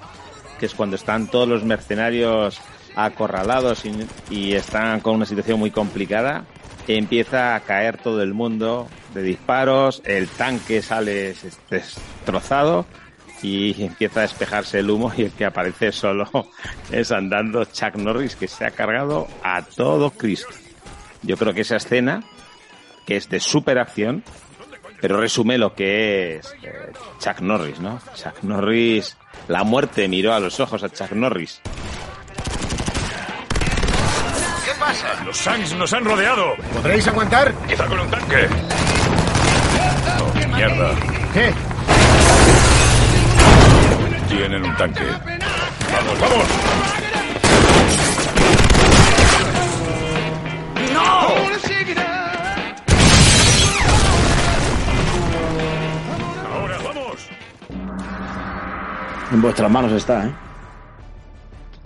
que es cuando están todos los mercenarios acorralados y, están con una situación muy complicada. Empieza a caer todo el mundo de disparos, el tanque sale destrozado y empieza a despejarse el humo y el que aparece solo es andando Chuck Norris que se ha cargado a todo Cristo. Yo creo que esa escena, que es de superacción, pero resume lo que es eh, Chuck Norris, ¿no? Chuck Norris, la muerte miró a los ojos a Chuck Norris. ¿Qué pasa? Los Sangs nos han rodeado. ¿Podréis aguantar? Quizá con un tanque. Oh, mierda. ¿Qué? Tienen un tanque. Vamos, vamos. ¡No! Ahora, vamos. En vuestras manos está, ¿eh?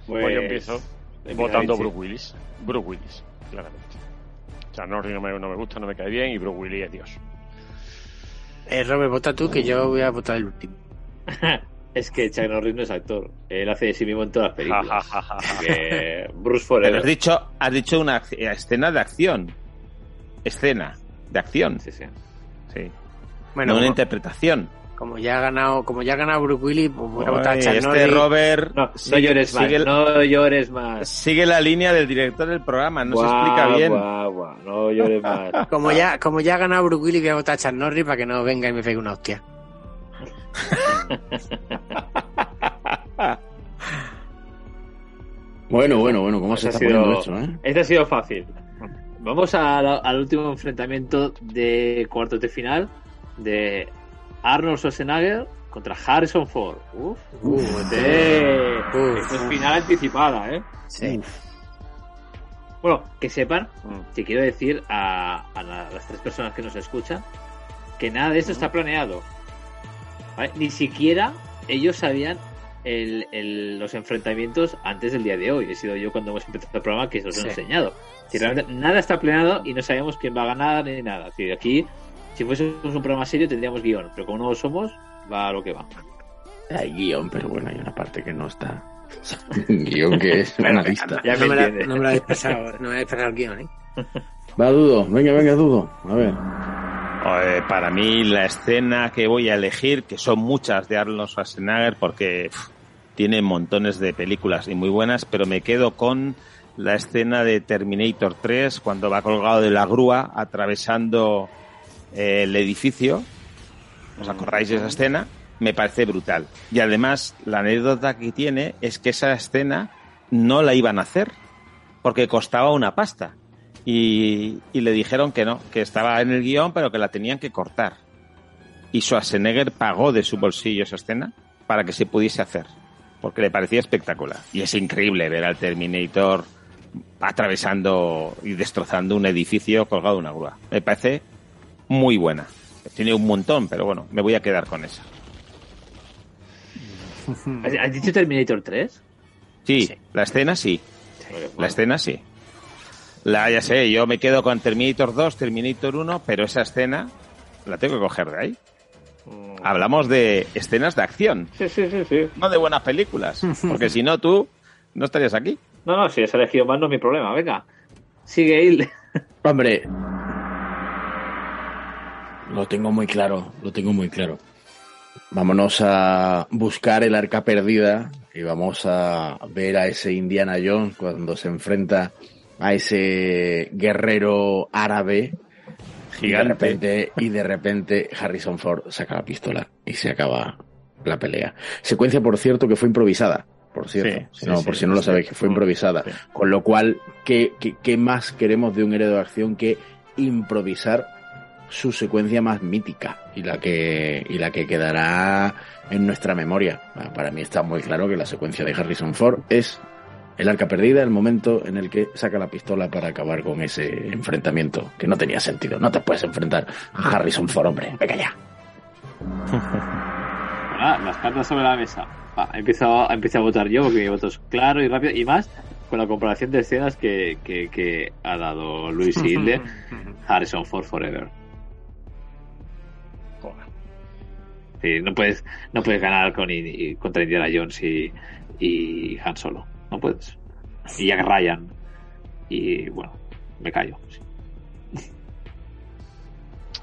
Pues, yo empiezo votando Bruce Willis. Bruce Willis, claramente. O sea, Norris no me, no me gusta, no me cae bien y Bruce Willis es Dios. Eh, Robert, vota tú que yo voy a votar el último. Es que Chuck Norris no es actor. Él hace de sí mismo en todas las películas. que Bruce Forever. Pero has dicho, has dicho una escena de acción. Escena de acción. Sí, sí. Sí. Bueno, no una interpretación. Como ya ha ganado, como ya ha ganado Bruce Willis, pues voy a votar a este Norris. Robert No, no sigue- llores más. sigue- No llores más. sigue la línea del director del programa, no se explica bien. guau, guau, no llores más. Como ya, como ya ha ganado Bruce Willis, voy a votar a Chuck Norris para que no venga y me pegue una hostia. Bueno, bueno, bueno, ¿cómo se está ha sido- poniendo esto, eh? Este ha sido fácil. Vamos a la- al último enfrentamiento de cuartos de final de Arnold Schwarzenegger contra Harrison Ford. Uf, Uf, este- uf. esto es final anticipada, ¿eh? Sí. Bueno, que sepan, que quiero decir a, a la- las tres personas que nos escuchan, que nada de esto está planeado. ¿vale? Ni siquiera ellos sabían el- el- los enfrentamientos antes del día de hoy. He sido yo cuando hemos empezado el programa que os los he Sí. enseñado. Que Sí. realmente nada está planeado y no sabemos quién va a ganar ni nada. Decir, aquí, si fuésemos un programa serio, tendríamos guion, pero como no lo somos, va a lo que va. Hay guion, pero bueno, hay una parte que no está. Un guion que es una lista. Ya no, me la, no me lo habéis pasado, no me habéis pasado el guion, ¿eh? Va, Dudo, venga, venga, Dudo. A ver. Eh, para mí la escena que voy a elegir, que son muchas de Arnold Schwarzenegger, porque pff, tiene montones de películas y muy buenas, pero me quedo con la escena de Terminator 3, cuando va colgado de la grúa atravesando el edificio. ¿Os acordáis de esa escena? Me parece brutal. Y además, la anécdota que tiene es que esa escena no la iban a hacer, porque costaba una pasta. Y, y le dijeron que no, que estaba en el guion, pero que la tenían que cortar. Y Schwarzenegger pagó de su bolsillo esa escena para que se pudiese hacer, porque le parecía espectacular. Y es increíble ver al Terminator atravesando y destrozando un edificio colgado de una grúa. Me parece muy buena. Tiene un montón, pero bueno, me voy a quedar con esa. ¿Has dicho Terminator 3? Sí, la escena sí. La escena sí. La, ya sé, yo me quedo con Terminator 2, Terminator 1, pero esa escena la tengo que coger de ahí. Hablamos de escenas de acción, Sí, sí, sí, sí. no de buenas películas. Porque si no, tú no estarías aquí. No, no, si has elegido más no es mi problema, venga. Sigue Il. Hombre. Lo tengo muy claro, lo tengo muy claro. Vámonos a buscar el arca perdida y vamos a ver a ese Indiana Jones cuando se enfrenta a ese guerrero árabe y de Gigante. repente, y de repente Harrison Ford saca la pistola y se acaba la pelea. Secuencia, por cierto, que fue improvisada. Por cierto, Sí, si sí, no, sí, por si no lo sabéis, que fue improvisada. Con lo cual, ¿qué, qué, qué más queremos de un héroe de acción que improvisar su secuencia más mítica y la que, y la que quedará en nuestra memoria? Ah, Para mí está muy claro que la secuencia de Harrison Ford es el arca perdida, el momento en el que saca la pistola para acabar con ese enfrentamiento que no tenía sentido. No te puedes enfrentar a Harrison Ford, hombre. Venga ya. Las cartas sobre la mesa. Empezado, he empezado a votar yo porque mi voto es claro y rápido y más con la comparación de escenas que, que, que ha dado Luis y Hilde. Harrison Ford Forever. Sí, no puedes, no puedes ganar con, y- contra Indiana Jones y, y Han Solo. No puedes. Y Jack Ryan. Y bueno, me callo. sí.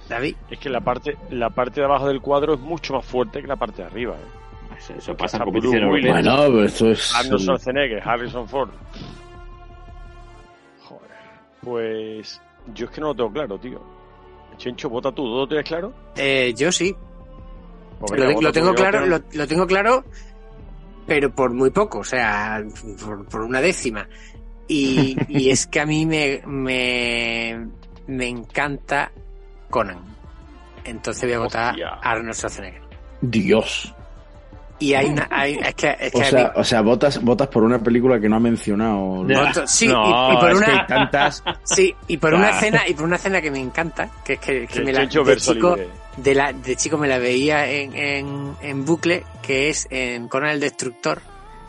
David. Es que la parte, la parte de abajo del cuadro es mucho más fuerte que la parte de arriba. ¿eh? Eso, eso pasa en competición. Bueno, pero esto es. Arnold Schwarzenegger, Harrison Ford. Joder. Pues yo es que no lo tengo claro, tío. Chencho, vota tú. ¿Tú lo tienes claro? Eh, yo sí. Lo, tengo claro, lo, lo tengo claro, pero por muy poco, o sea, por, por una décima. Y, y es que a mí me, me, me encanta Conan. Entonces voy a votar a Arnold Schwarzenegger. Dios. Y hay una, hay, es que, es que O sea, o sea, votas, votas por una película que no ha mencionado. Sí, No, y, y por es que una, hay tantas. sí, y por una Ah. escena, y por una escena que me encanta, que es que, me la, de chico, libre. de la, de chico me la veía en, en, en bucle, que es en Conan el Destructor,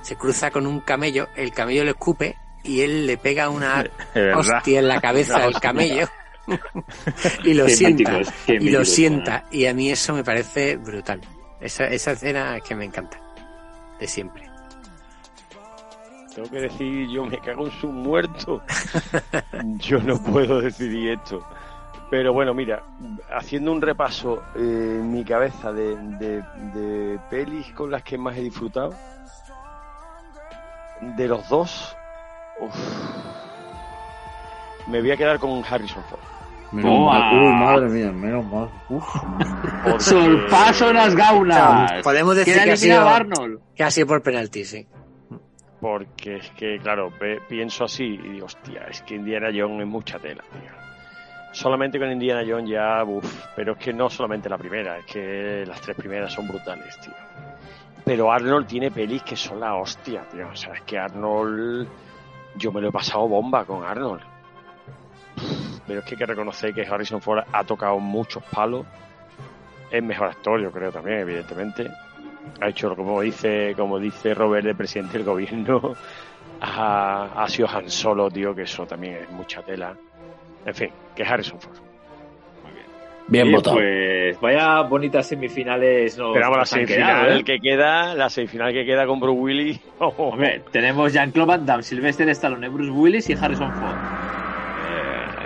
se cruza con un camello, el camello le escupe y él le pega una hostia en la cabeza al camello y lo Qué sienta. míticos, y lo sienta. Y a mí eso me parece brutal. Esa, esa escena que me encanta. De siempre. Tengo que decir, yo me cago en su muerto. yo no puedo decidir esto. Pero bueno, mira, haciendo un repaso eh, en mi cabeza de, de- de pelis con las que más he disfrutado, de los dos, me voy a quedar con Harrison Ford. Menos mal. Uy, madre mía, menos mal. ¡Sorpaso en las gaunas! Podemos decir que ha, sido, Arnold. que ha sido por penalti, sí. Porque es que, claro, pienso así y digo, hostia, es que Indiana Jones es mucha tela, tío. Solamente con Indiana Jones ya, uff, pero es que no solamente la primera, es que las tres primeras son brutales, tío. Pero Arnold tiene pelis que son la hostia, tío. O sea, es que Arnold, yo me lo he pasado bomba con Arnold. Pero es que hay que reconocer que Harrison Ford ha tocado muchos palos. Es mejor actor, yo creo también, evidentemente. Ha hecho, como dice, como dice Robert, el presidente del gobierno, ha, ha sido Han Solo, tío, que eso también es mucha tela. En fin, que Harrison Ford. Bien Oye, votado. Pues vaya bonitas semifinales. nos- Pero vamos, la semifinal quedado, ¿eh? que queda, la semifinal que queda con Bruce Willis. Hombre, tenemos Jean-Claude Van Damme, Sylvester Stallone, Bruce Willis y Harrison Ford.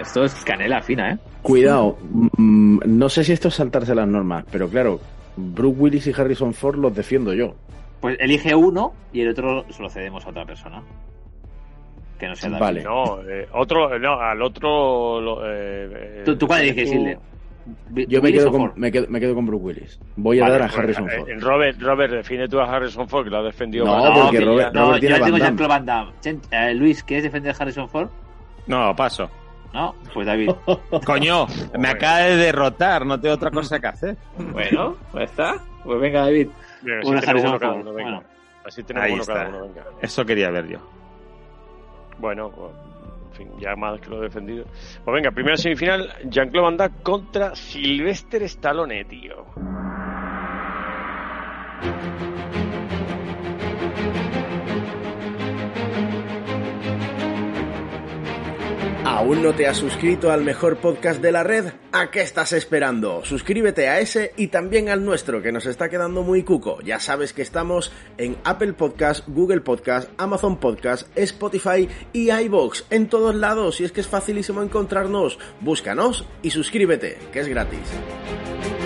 Eh, esto es canela fina, ¿eh? Cuidado, mm, no sé si esto es saltarse las normas, pero claro, Brooke Willis y Harrison Ford los defiendo yo. Pues elige uno y el otro se lo cedemos a otra persona. Que no sea David. Vale. No, eh, otro, no, al otro. lo- eh, eh, ¿Tú, tú cuál tú- eliges, Hilde? Yo me ¿Willis quedo, con, me, quedo, me quedo con Brooke Willis. Voy a Vale, dar a pues, Harrison eh, Ford. eh, Robert, Robert, define tú a Harrison Ford, que lo ha defendido No, más. porque Robert- No, Robert tiene yo tengo Van Damme. Van Damme. Eh, Luis, ¿quieres defender a Harrison Ford? No, paso. No, pues David. Coño, me acaba de derrotar, no tengo otra cosa que hacer. bueno, pues está. Pues venga, David. Bien, Uno así tenemos Harrison uno cada Ford. uno, venga. Bueno. Así tenemos Ahí uno cada está. uno, venga. Eso quería ver yo. Bueno, pues, en fin, ya más que lo he defendido. Pues venga, primera semifinal, Jean-Claude Van Damme contra Sylvester Stallone, tío. ¿Aún no te has suscrito al mejor podcast de la red? ¿A qué estás esperando? Suscríbete a ese y también al nuestro, que nos está quedando muy cuco. Ya sabes que estamos en Apple Podcast, Google Podcast, Amazon Podcast, Spotify y iBox. En todos lados, y es que es facilísimo encontrarnos. Búscanos y suscríbete, que es gratis.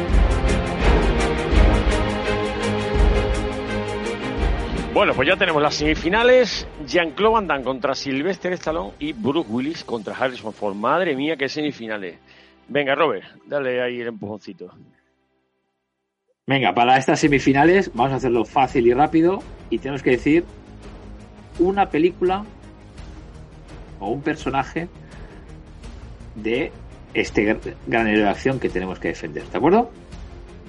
Bueno, pues ya tenemos las semifinales. Jean-Claude Van Damme contra Sylvester Stallone y Bruce Willis contra Harrison Ford. Madre mía, qué semifinales. Venga, Robert, dale ahí el empujoncito. Venga, para estas semifinales vamos a hacerlo fácil y rápido y tenemos que decir una película o un personaje de este gr- gran héroe de acción que tenemos que defender, ¿de acuerdo?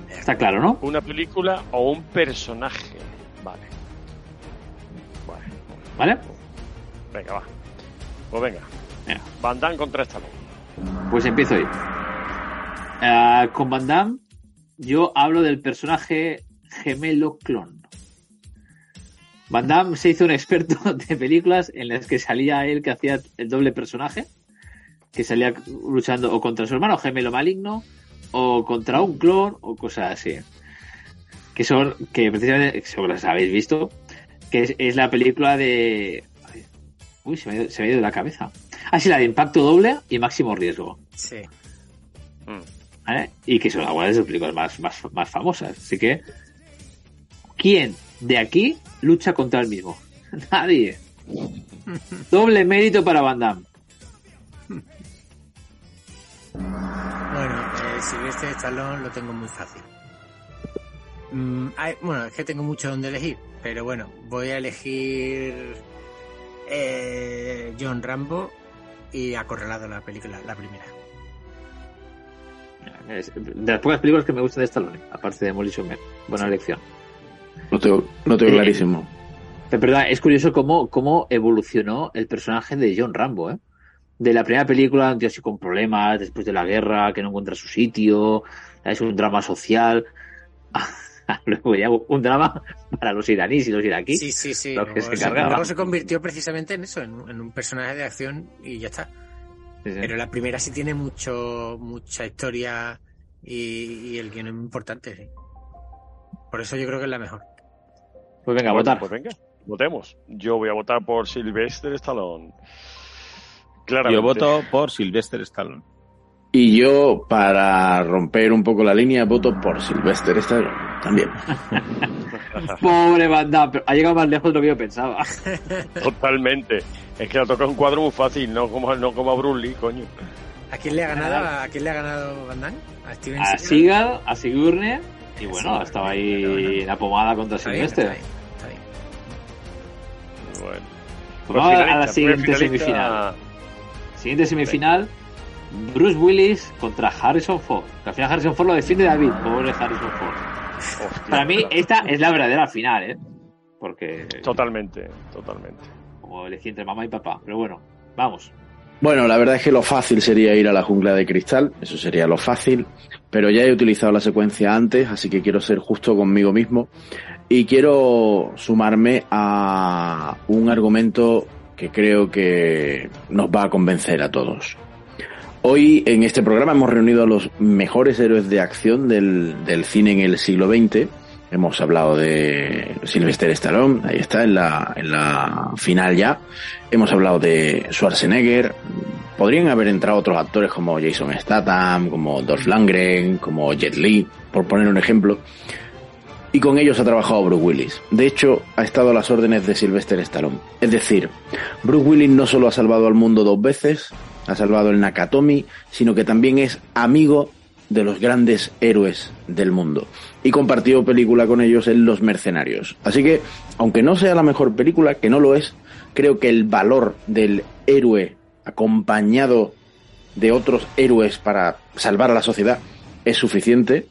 Está claro, ¿no? Una película o un personaje. Vale. Venga, va. Pues venga. Venga. Van Damme contra Stallone. Pues empiezo yo. Eh, con Van Damme, yo hablo del personaje gemelo clon. Van Damme se hizo un experto de películas en las que salía él que hacía el doble personaje, que salía luchando o contra su hermano gemelo maligno, o contra un clon, o cosas así. Que son, que precisamente, seguro las habéis visto, que es, es la película de... Uy, se me, ha ido- se me ha ido de la cabeza. Ah, sí, la de impacto doble y máximo riesgo. Sí. ¿vale? Y que son algunas de sus películas más, más, más famosas. Así que, ¿quién de aquí lucha contra el mismo? Nadie. Doble mérito para Van Damme. Bueno, eh, Silvestre Stallone lo tengo muy fácil. Mm, hay- bueno, es que tengo mucho donde elegir, pero bueno, voy a elegir eh, John Rambo y Acorralado la película, la primera. De las pocas películas que me gustan de Stallone, aparte de Demolition Man. Buena elección. No tengo, no tengo Eh, clarísimo. De verdad, es curioso cómo, cómo evolucionó el personaje de John Rambo, ¿eh? De la primera película, un tío así con problemas, después de la guerra, que no encuentra su sitio, es un drama social. Luego ya un drama para los iraníes y los iraquíes. Sí, sí, sí. Los que Luego se se, cargaban. luego se convirtió precisamente en eso, en, un- en un personaje de acción y ya está. Pero la primera sí tiene mucho mucha historia y, y el guion es muy importante, sí. Por eso yo creo que es la mejor. Pues venga, votar. Pues venga, votemos. Yo voy a votar por Sylvester Stallone. Claramente. Yo voto por Sylvester Stallone. Y yo, para romper un poco la línea, voto por Sylvester Stallone también. Pobre Van Damme, pero ha llegado más lejos de lo que yo pensaba. Totalmente. Es que le toca un cuadro muy fácil, no como, no como a Bruce Lee, coño. ¿A quién le ha ganado? ¿A quién le ha ganado Van Damme? ¿A Steven A Seagal? A Sigourney y bueno, estaba ahí la pomada contra Está bien, Sylvester. está bien, está bien. Bueno. Pues vamos a la finalista, siguiente finalista- semifinal. Siguiente semifinal, Bruce Willis contra Harrison Ford. Que al final Harrison Ford lo defiende David, pobre Harrison Ford. Hostia, Para mí, claro. esta es la verdadera final, ¿eh? Porque Totalmente, totalmente. como elegí entre mamá y papá. Pero bueno, vamos. Bueno, la verdad es que lo fácil sería ir a la jungla de cristal, eso sería lo fácil, pero ya he utilizado la secuencia antes, así que quiero ser justo conmigo mismo y quiero sumarme a un argumento que creo que nos va a convencer a todos. Hoy en este programa hemos reunido a los mejores héroes de acción del, del cine en el siglo XX. Hemos hablado de Sylvester Stallone, ahí está, en la, en la final ya. Hemos hablado de Schwarzenegger. Podrían haber entrado otros actores como Jason Statham, como Dolph Lundgren, como Jet Li, por poner un ejemplo. Y con ellos ha trabajado Bruce Willis. De hecho, ha estado a las órdenes de Sylvester Stallone. Es decir, Bruce Willis no solo ha salvado al mundo dos veces, ha salvado el Nakatomi, sino que también es amigo de los grandes héroes del mundo. Y compartió película con ellos en Los Mercenarios. Así que, aunque no sea la mejor película, que no lo es, creo que el valor del héroe acompañado de otros héroes para salvar a la sociedad es suficiente,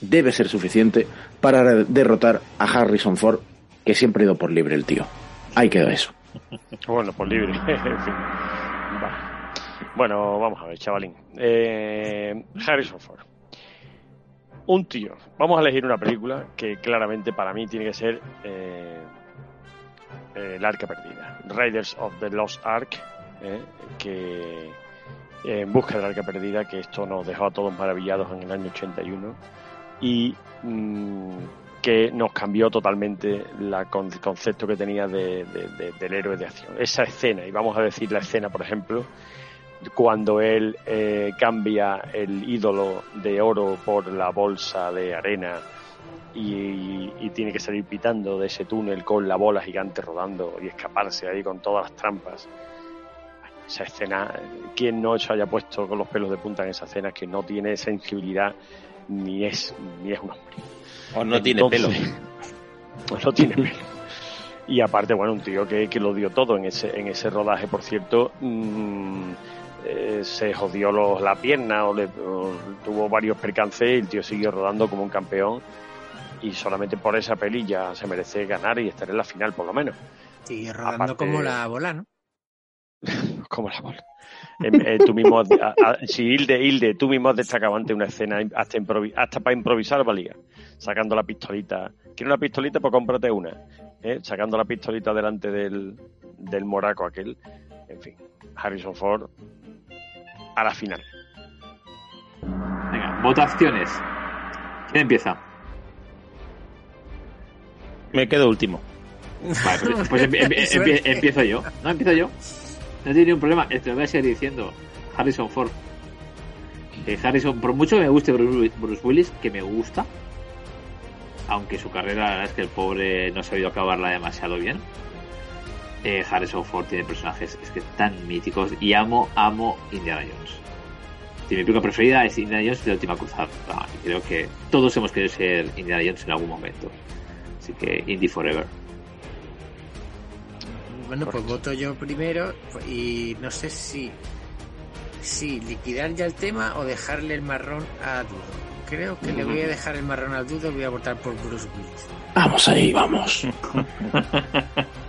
debe ser suficiente para derrotar a Harrison Ford, que siempre ha ido por libre el tío. Ahí quedó eso. Bueno, por libre. Bueno, vamos a ver, chavalín. Eh, Harrison Ford. Un tío. Vamos a elegir una película que claramente para mí tiene que ser eh, eh, El Arca Perdida. Raiders of the Lost Ark. eh, que eh, en busca del Arca Perdida, que esto nos dejó a todos maravillados en el año 81. Y mm, que nos cambió totalmente la el concepto que tenía de- del héroe de acción. Esa escena, y vamos a decir la escena, por ejemplo, cuando él eh, cambia el ídolo de oro por la bolsa de arena y, y tiene que salir pitando de ese túnel con la bola gigante rodando y escaparse ahí con todas las trampas. Esa escena, quien no se haya puesto con los pelos de punta en esa escena, que no tiene sensibilidad ni es, ni es un hombre. O no tiene pelo. Pues no tiene pelo. Y aparte, bueno, un tío que, que lo dio todo en ese, en ese rodaje, por cierto, mm, eh, se jodió los- la pierna o, le, o tuvo varios percances y el tío siguió rodando como un campeón y solamente por esa peli ya se merece ganar y estar en la final por lo menos. Sigue rodando Aparte- como la bola, ¿no? Como la bola. Em, eh, tú mismo, a- a- si Hilde, Hilde, tú mismo has destacado antes una escena hasta, hasta para improvisar valía, sacando la pistolita. ¿Quieres una pistolita? Pues cómprate una. ¿eh? Sacando la pistolita delante del, del moraco aquel. En fin, Harrison Ford a la final. Venga, votaciones. ¿Quién empieza? Me quedo último. Vale, pues, pues empie- empie- empie- empiezo yo. No, empiezo yo. No tiene ningún problema. Te lo voy a seguir diciendo. Harrison Ford. Eh, Harrison, por mucho que me guste Bruce Bruce Willis, que me gusta, aunque su carrera, la verdad es que el pobre no ha sabido acabarla demasiado bien. Eh, Harrison Ford tiene personajes es que tan míticos y amo, amo Indiana Jones. Mi película preferida es Indiana Jones y la última cruzada. Y creo que todos hemos querido ser Indiana Jones en algún momento. Así que Indy Forever. Bueno, pues voto yo primero y no sé si si liquidar ya el tema o dejarle el marrón a Dudo. Creo que le voy a dejar el marrón a Dudo y voy a votar por Bruce Willis. Vamos ahí, vamos.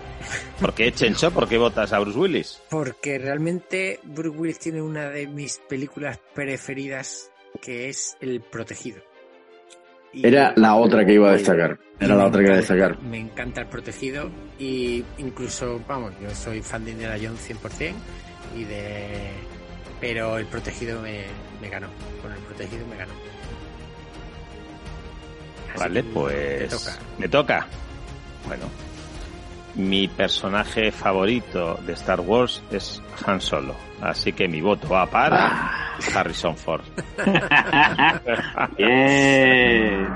¿Por qué, Chencho? ¿Por qué votas a Bruce Willis? Porque realmente Bruce Willis tiene una de mis películas preferidas que es El Protegido. Y- Era la otra que iba a destacar. Era la otra que iba a destacar. Me encanta El Protegido y incluso, vamos, yo soy fan de Indiana Jones 100% y de Pero el protegido me, me ganó. Con el protegido me ganó. Así Vale, pues. te toca. Me toca. Bueno. Mi personaje favorito de Star Wars es Han Solo. Así que mi voto va para Harrison Ford. Bien.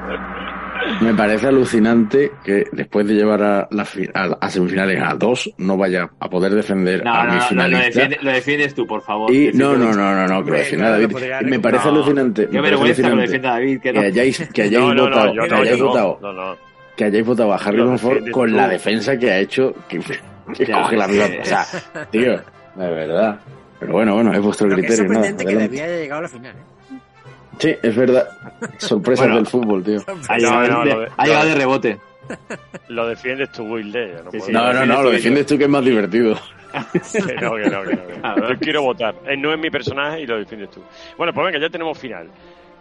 Me parece alucinante que después de llevar a, la fi- a, a semifinales a dos, no vaya a poder defender No, a no, mi no, lo, finalista. defiende- lo defiendes tú, por favor. y no, no, no, no, no, que lo defienda David. Me parece No, alucinante. qué vergüenza que lo defienda David, que no. hayáis, que hayáis No, no, no, votado, yo que no, hayáis yo no. votado, No, no. Que hayáis votado a Harrison Ford con tú. la defensa que ha hecho, que, que Ya, coge la misma, que- o sea, tío, de verdad. Pero bueno, bueno, es vuestro Lo que es criterio, nada, sorprendente que. David haya llegado a la final. ¿eh? Sí, es verdad. Sorpresas Bueno. del fútbol, tío. Ha llegado, No, no, de, ha llegado rebote. Lo defiendes tú, Will Day, No, Sí, puedo- sí. No, no, no, lo defiendes tú que es más divertido. Que no, que no, que no, que no. Yo quiero votar. Él no es mi personaje y lo defiendes tú. Bueno, pues venga, ya tenemos final.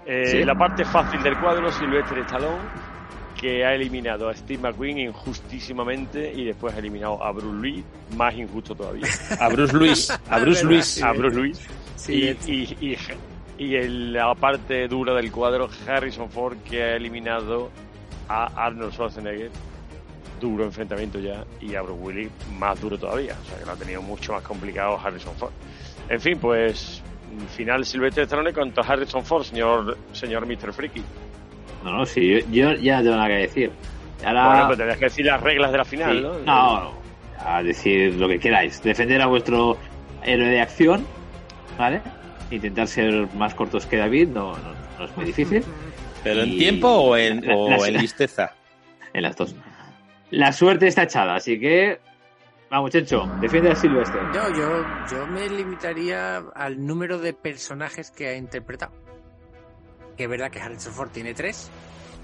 Eh, ¿Sí? La parte fácil del cuadro, Sylvester Stallone, que ha eliminado a Steve McQueen injustísimamente y después ha eliminado a Bruce Lee, más injusto todavía. A Bruce Luis. A Bruce Luis. a Bruce Lee. Sí, y, y, y, y en la parte dura del cuadro, Harrison Ford, que ha eliminado a Arnold Schwarzenegger. Duro enfrentamiento ya. Y a Bruce Willis, más duro todavía. O sea, que lo ha tenido mucho más complicado Harrison Ford. En fin, pues. Final Silvestre Stallone contra Harrison Ford, señor, señor Mr. Freaky. No, no, sí, yo, yo ya no tengo nada que decir. Ahora, Bueno, pues tenías que decir las reglas de la final, sí, ¿no? no, no, a decir lo que queráis. Defender a vuestro héroe de acción, ¿vale? Intentar ser más cortos que David, no, no, no es muy difícil. ¿Pero en tiempo o en, La- o las- en listeza? En las dos. La suerte está echada, así que. Vamos, Chencho, defiende a Silvestre. No, yo, yo me limitaría al número de personajes que ha interpretado. Que es verdad que Harrison Ford tiene tres.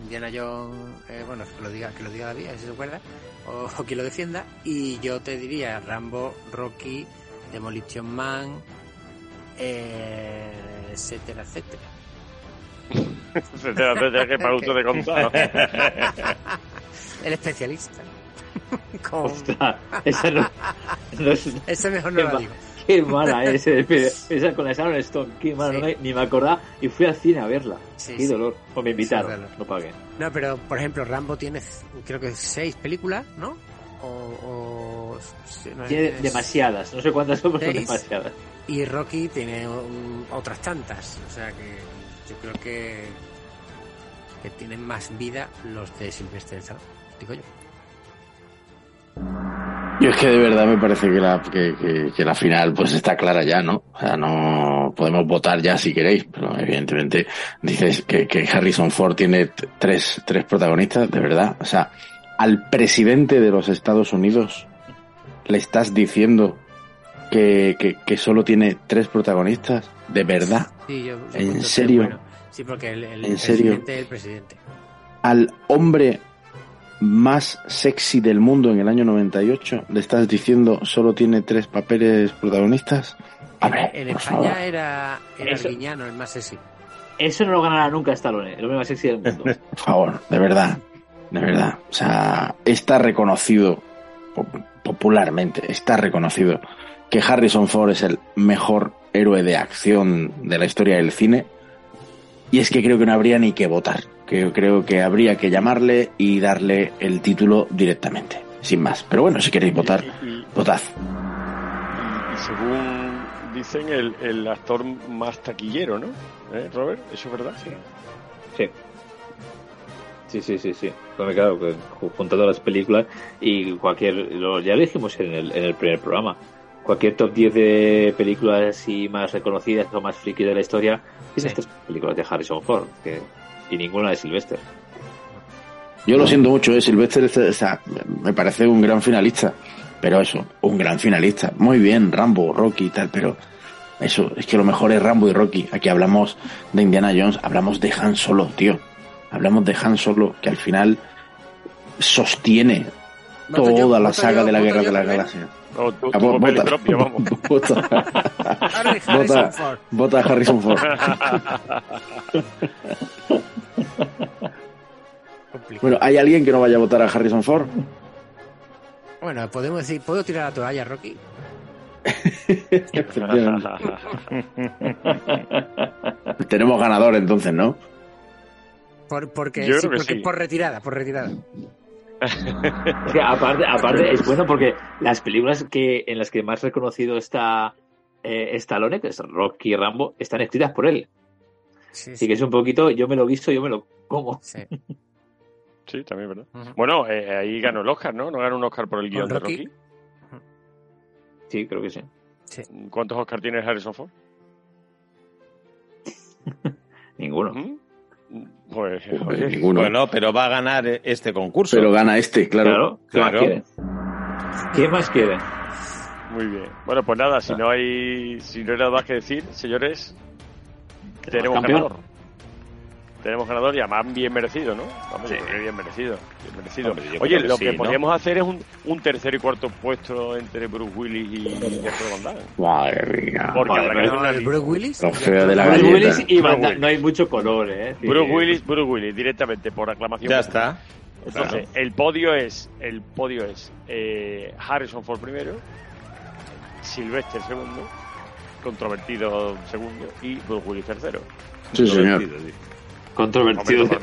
Indiana Jones, eh, bueno, que lo diga, que lo diga David, a ver si se acuerda, o, o que lo defienda. Y yo te diría Rambo, Rocky, Demolition Man, eh, etcétera, etcétera. Etcétera, etcétera, que para usted de contar. El especialista. Con... Ostras, esa no, no es- Ese mejor no ma- digo. Qué mala es esa con la Sharon Stone, qué mala, Sí. no me- ni me acordaba y fui al cine a verla. Sí, qué sí. dolor. O me invitaron, no pagué. No, pero por ejemplo, Rambo tiene creo que seis películas, ¿no? O. o- sí, no, Tiene es- demasiadas, no sé cuántas son, pero son demasiadas. Y Rocky tiene otras tantas. O sea que yo creo que. que tienen más vida los de Silvestre Stallone, digo yo. Yo es que de verdad me parece que la, que, que- que la final pues está clara ya, ¿no? O sea, no podemos votar ya si queréis, pero evidentemente dices que, que Harrison Ford tiene tres, tres protagonistas, de verdad. O sea, al presidente de los Estados Unidos le estás diciendo que, que, que solo tiene tres protagonistas, de verdad. Sí, yo- yo ¿En serio? bueno. Sí, porque el, el ¿En serio? presidente es el presidente. Al hombre más sexy del mundo en el año 98 le estás diciendo solo tiene tres papeles protagonistas. Hombre, En España favor. era, era Eso- Arguiñano el más sexy. Eso no lo ganará nunca Stallone, el hombre más sexy del mundo. Por favor, de verdad, de verdad. O sea, está reconocido po- popularmente, está reconocido que Harrison Ford es el mejor héroe de acción de la historia del cine. Y es que creo que no habría ni que votar. Que yo creo que habría que llamarle y darle el título directamente, sin más. Pero bueno, si queréis votar, Y, y- votad. y según dicen, el, el actor más taquillero, ¿no? ¿Eh, Robert? ¿Eso es verdad? Sí. Sí. Sí, sí, sí, sí. Bueno, claro, que juntando las películas y cualquier, lo- ya lo dijimos en el, en el primer programa, cualquier top 10 de películas así más reconocidas o más friki de la historia, tiene estas películas de Harrison Ford, que, y ninguna de Sylvester. Yo lo siento mucho, ¿eh? Sylvester este- o sea, me parece un gran finalista. Pero eso, un gran finalista. Muy bien, Rambo, Rocky y tal, pero eso, es que lo mejor es Rambo y Rocky. Aquí hablamos de Indiana Jones, hablamos de Han Solo, tío. Hablamos de Han Solo, que al final sostiene Yo, toda la saga yo, de la Guerra yo de la primero. Galaxia. O tu, tu vo- papel vota. propio, vamos. Vota, Harry- Harrison vota, Ford. vota a Harrison Ford. Bueno, ¿hay alguien que no vaya a votar a Harrison Ford? Bueno, podemos decir, ¿puedo tirar la toalla, Rocky? Tenemos ganador entonces, ¿no? Por, porque, sí, porque sí. por retirada, por retirada. Aparte, aparte es bueno porque las películas que en las que más reconocido está eh, Stallone, que es Rocky y Rambo, están escritas por él. Sí, Así que es un poquito, yo me lo guiso, yo me lo como. Sí. Sí, también, ¿verdad? Bueno, eh, ahí ganó el Oscar, ¿no? ¿No ganó un Oscar por el guion de Rocky? Rocky? Sí, creo que sí. ¿Cuántos Oscar tiene Harrison Ford? Ninguno. Pues, oye, ninguno. Bueno, pero va a ganar este concurso. Pero gana este, claro. Claro, ¿qué más Claro. quieren? ¿Qué más quieren? Muy bien. Bueno, pues nada, si no hay, si no hay nada más que decir, señores, tenemos campeón. ganador. Tenemos ganador y además bien merecido, ¿no? Vamos, que bien merecido. Bien merecido. Hombre, Oye, que lo sí, que ¿no? podríamos hacer es un, un tercer y cuarto puesto entre Bruce Willis y Jean-Claude Van Damme. Madre mía. Porque Madre mía. el Bruce Willis. Lo feo de la Bruce galleta. Willis y Van Damme, no hay mucho color, ¿eh? Sí. Bruce Willis, Bruce Willis, directamente por aclamación. Ya está. Entonces, el podio es, el podio es eh, Harrison Ford primero, Sylvester segundo, controvertido segundo y Bruce Willis tercero. Sí, señor. Controvertido. Hombre.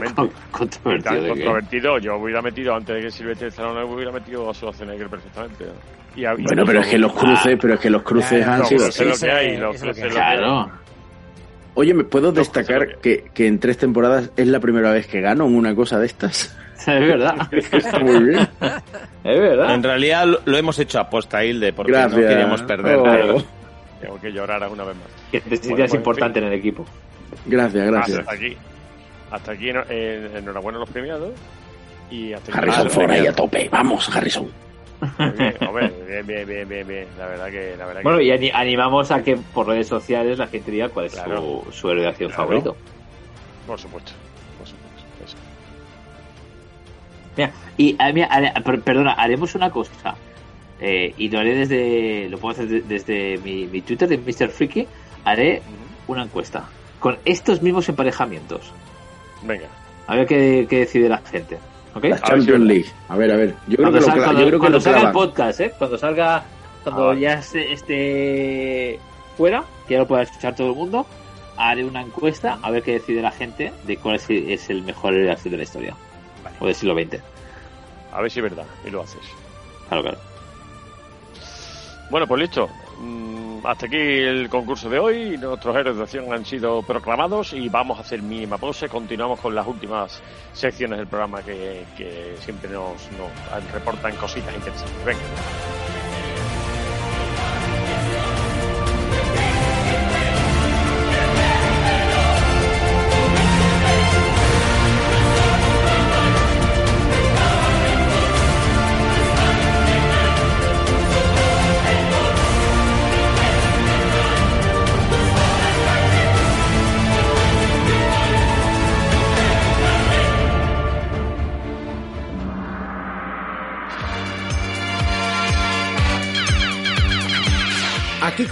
Controvertido. Controvertido, yo hubiera metido antes de que Sylvester Stallone hubiera metido a Schwarzenegger perfectamente. Y a- Bueno, pero es que los cruces, pero es que los cruces han sido cruces así. lo que hay, los Eso es lo que cruces lo que hay. Claro. Oye, ¿me puedo destacar que, que en tres temporadas es la primera vez que gano en una cosa de estas? Es verdad. Está muy bien. Es verdad. En realidad lo, lo hemos hecho a posta, Hilde, porque Gracias. no queríamos perder. Oh, Tengo que llorar una vez más. Que te Bueno, sientas pues, en importante en el equipo. Gracias, gracias. Hasta aquí. Hasta aquí, eh, enhorabuena a los premiados. Y hasta aquí. Harrison Ford ahí a tope. Vamos, Harrison. Bien, hombre, bien, bien, bien, bien. La verdad que, la verdad que- Bueno, y ani- animamos a que por redes sociales la gente diga cuál es Claro. su, su héroe de acción Claro. favorito. Por supuesto, por supuesto. eso. Mira, y ah, mira, perdona, haremos una cosa. Eh, y lo haré desde. Lo puedo hacer de- desde mi, mi Twitter de Mr. Freaky. Haré una encuesta con estos mismos emparejamientos. Venga. A ver qué, qué decide la gente. ¿Ok? La Champions League. A ver, a ver. Yo creo Cuando, lo, cuando- yo creo que cuando lo salga el podcast, ¿eh? Cuando salga. Cuando Ah, ya esté, esté fuera, que ya lo pueda escuchar todo el mundo, haré una encuesta a ver qué decide la gente de cuál es, es el mejor héroe de la historia. O del siglo XX. A ver si es verdad. Y lo haces. Claro, claro. Bueno, pues listo. Mm, Hasta aquí el concurso de hoy. Nuestros héroes de acción han sido proclamados y vamos a hacer mínima pose. Continuamos con las últimas secciones del programa que, siempre nos reportan cositas interesantes. Venga.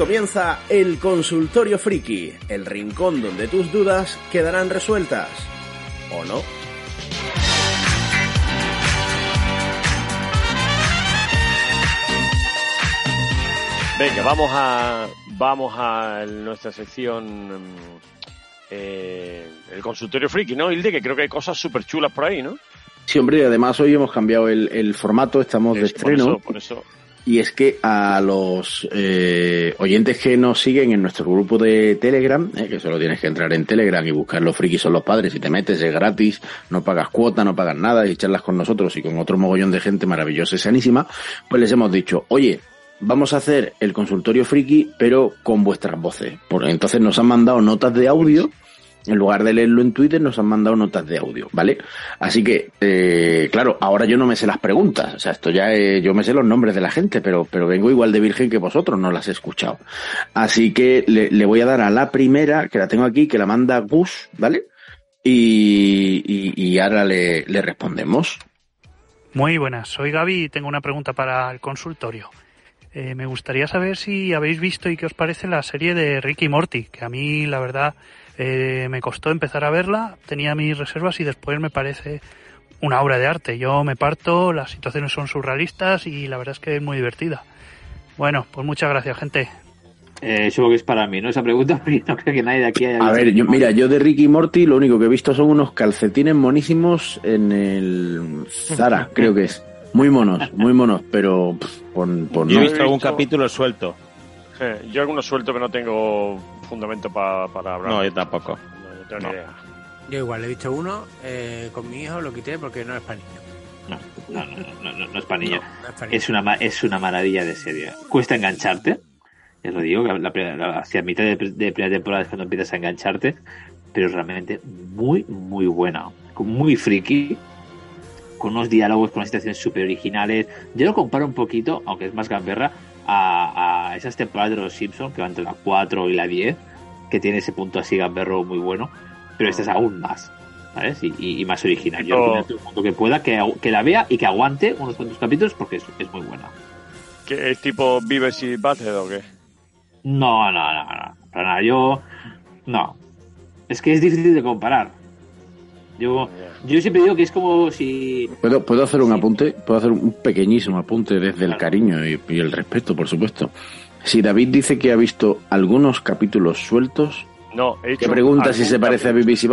Comienza el consultorio friki, el rincón donde tus dudas quedarán resueltas. ¿O no? Venga, vamos a vamos a nuestra sección mm, eh, el consultorio friki, ¿no? Hilde, que creo que hay cosas súper chulas por ahí, ¿no? Sí, hombre, y además hoy hemos cambiado el, el formato, estamos de Es- por estreno. eso, por eso. Y es que a los eh, oyentes que nos siguen en nuestro grupo de Telegram, eh, que solo tienes que entrar en Telegram y buscar los frikis son los padres y te metes, es gratis, no pagas cuota, no pagas nada y charlas con nosotros y con otro mogollón de gente maravillosa y sanísima, pues les hemos dicho, oye, vamos a hacer el consultorio friki, pero con vuestras voces. Por, entonces nos han mandado notas de audio. En lugar de leerlo en Twitter, nos han mandado notas de audio, ¿vale? Así que, eh, claro, ahora yo no me sé las preguntas. O sea, esto ya, eh, yo me sé los nombres de la gente, pero, pero vengo igual de virgen que vosotros, no las he escuchado. Así que le, voy a dar a la primera, que la tengo aquí, que la manda Gus, ¿vale? Y, y, ahora le, le respondemos. Muy buenas, soy Gaby y tengo una pregunta para el consultorio. Eh, me gustaría saber si habéis visto y qué os parece la serie de Ricky Morty, que a mí la verdad eh, me costó empezar a verla, tenía mis reservas y después me parece una obra de arte. Yo me parto, las situaciones son surrealistas y la verdad es que es muy divertida. Bueno, pues muchas gracias, gente. Eh, supongo que es para mí, ¿no? Esa pregunta, no creo que nadie de aquí haya A ver, yo, mira, yo de Ricky Morty lo único que he visto son unos calcetines monísimos en el Zara, creo que es. Muy monos, muy monos, pero pff, por, por Yo he no. visto algún capítulo suelto. Eh, yo algunos suelto que no tengo fundamento pa- para hablar. No, yo tampoco. No, no tengo No. ni idea. Yo igual he visto uno eh, con mi hijo, lo quité porque no es para niños. No, no, no, no, no, no es para niños. No es. Es una, ma- es una maravilla de serie. Cuesta engancharte. Ya lo digo, la, primera- la- hacia mitad de, de primera temporada es cuando empiezas a engancharte. Pero realmente muy, muy buena. Muy friki. Con unos diálogos, con unas situaciones súper originales. Yo lo comparo un poquito, aunque es más gamberra, a, a esas temporadas de los Simpsons, que van entre la 4 y la 10, que tiene ese punto así gamberro muy bueno. Pero esta es aún más. ¿sabes? Y, y- y más original. Yo recomiendo a todo el mundo que pueda que, que la vea y que aguante unos cuantos capítulos porque es, es muy buena. ¿Qué es tipo Beavis y Butthead o qué? No, no, no, no. Para nada. Yo. No. Es que es difícil de comparar. Yo, yo siempre digo que es como si. ¿Puedo, ¿Puedo hacer un apunte? ¿Puedo hacer un pequeñísimo apunte desde el cariño y, y el respeto, por supuesto? Si David dice que ha visto algunos capítulos sueltos, No, he ¿qué hecho pregunta si se parece a. BBC?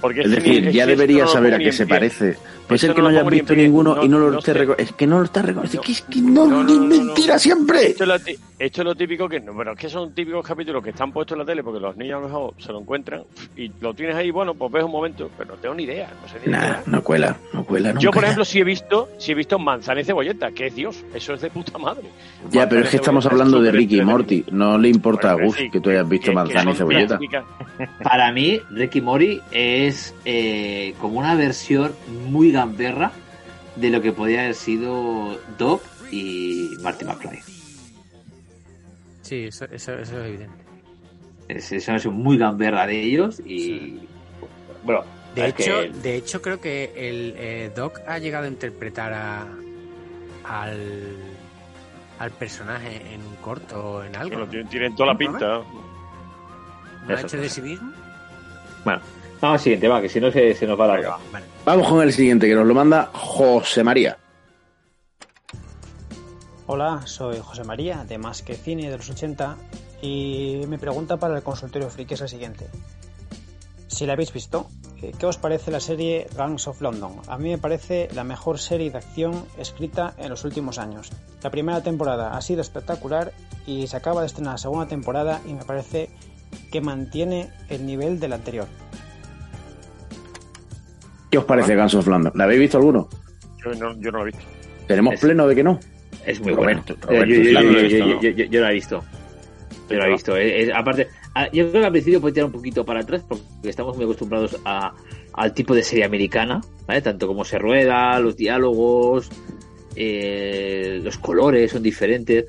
Porque Es que decir, ya que debería saber a qué se parece. Puede Eso ser que no hayas visto ninguno y no lo no esté Es que no lo está reconociendo. Es que es que no, No, no, es no, no, mentira siempre. Esto es, lo, ti- esto es lo típico que no, pero es que son típicos capítulos que están puestos en la tele porque los niños a lo mejor se lo encuentran y lo tienes ahí, bueno, pues ves un momento, pero no tengo ni idea, no sé ni Nah, idea. no cuela, no cuela. Yo, por ejemplo, sí he visto, sí he visto manzana y cebolleta, que es Dios, eso es de puta madre. Ya, pero es que estamos hablando de Ricky y Morty. No le importa a Gus que tú hayas visto que- que manzana y cebolleta. Para mí, Ricky Mori es eh, como una versión muy gamberra de lo que podía haber sido Doc y Marty McFly. Sí, eso, eso, eso es evidente. Es, es una versión muy gamberra de ellos y. Bueno, De es que- hecho, de hecho, creo que el eh, Doc ha llegado a interpretar a, al, al personaje en un corto o en algo. Bueno, ¿no? tienen, tienen toda la pinta. ¿No ha Eso hecho de sí mismo? Bueno, vamos al siguiente, va, que si no se, se nos va la hora. Vamos con el siguiente, que nos lo manda José María. Hola, soy José María de Más que Cine de los 80 y mi pregunta para el consultorio friki es la siguiente. Si la habéis visto, eh, ¿qué os parece la serie Gangs of London? A mí me parece la mejor serie de acción escrita en los últimos años. La primera temporada ha sido espectacular y se acaba de estrenar la segunda temporada y me parece que mantiene el nivel del anterior. ¿Qué os parece Guns of London? ¿La habéis visto alguno? Yo no, yo no lo he visto. ¿Tenemos Es- pleno de que no? Es muy Roberto, bueno. Roberto, yo, lo he visto, yo- la he visto. Es- es- aparte, ah, yo creo que al principio puede tirar un poquito para atrás porque estamos muy acostumbrados a, al tipo de serie americana, ¿vale? Tanto como se rueda, los diálogos, eh, los colores son diferentes,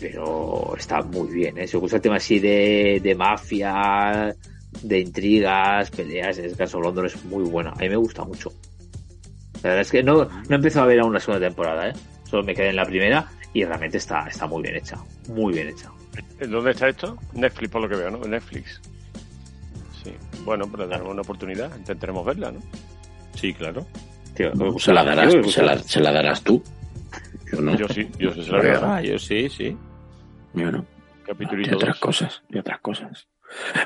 pero está muy bien, ¿eh? Se gusta el tema así de, de mafia, de intrigas, peleas, en el caso de London es muy buena. A mí me gusta mucho. La verdad es que no, no he empezado a ver aún la segunda temporada, ¿eh? Solo me quedé en la primera y realmente está, está muy bien hecha. Muy bien hecha. ¿En ¿Dónde está esto? Netflix, por lo que veo, ¿no? Netflix. Sí. Bueno, pero daremos una oportunidad. Intentaremos verla, ¿no? Sí, claro. Tío, Se la darás, se la, se la darás tú. Yo no. Yo sí, yo sí se la veo. Ah, yo sí, sí. Yo no. Capitulito De otras dos. cosas, de otras cosas.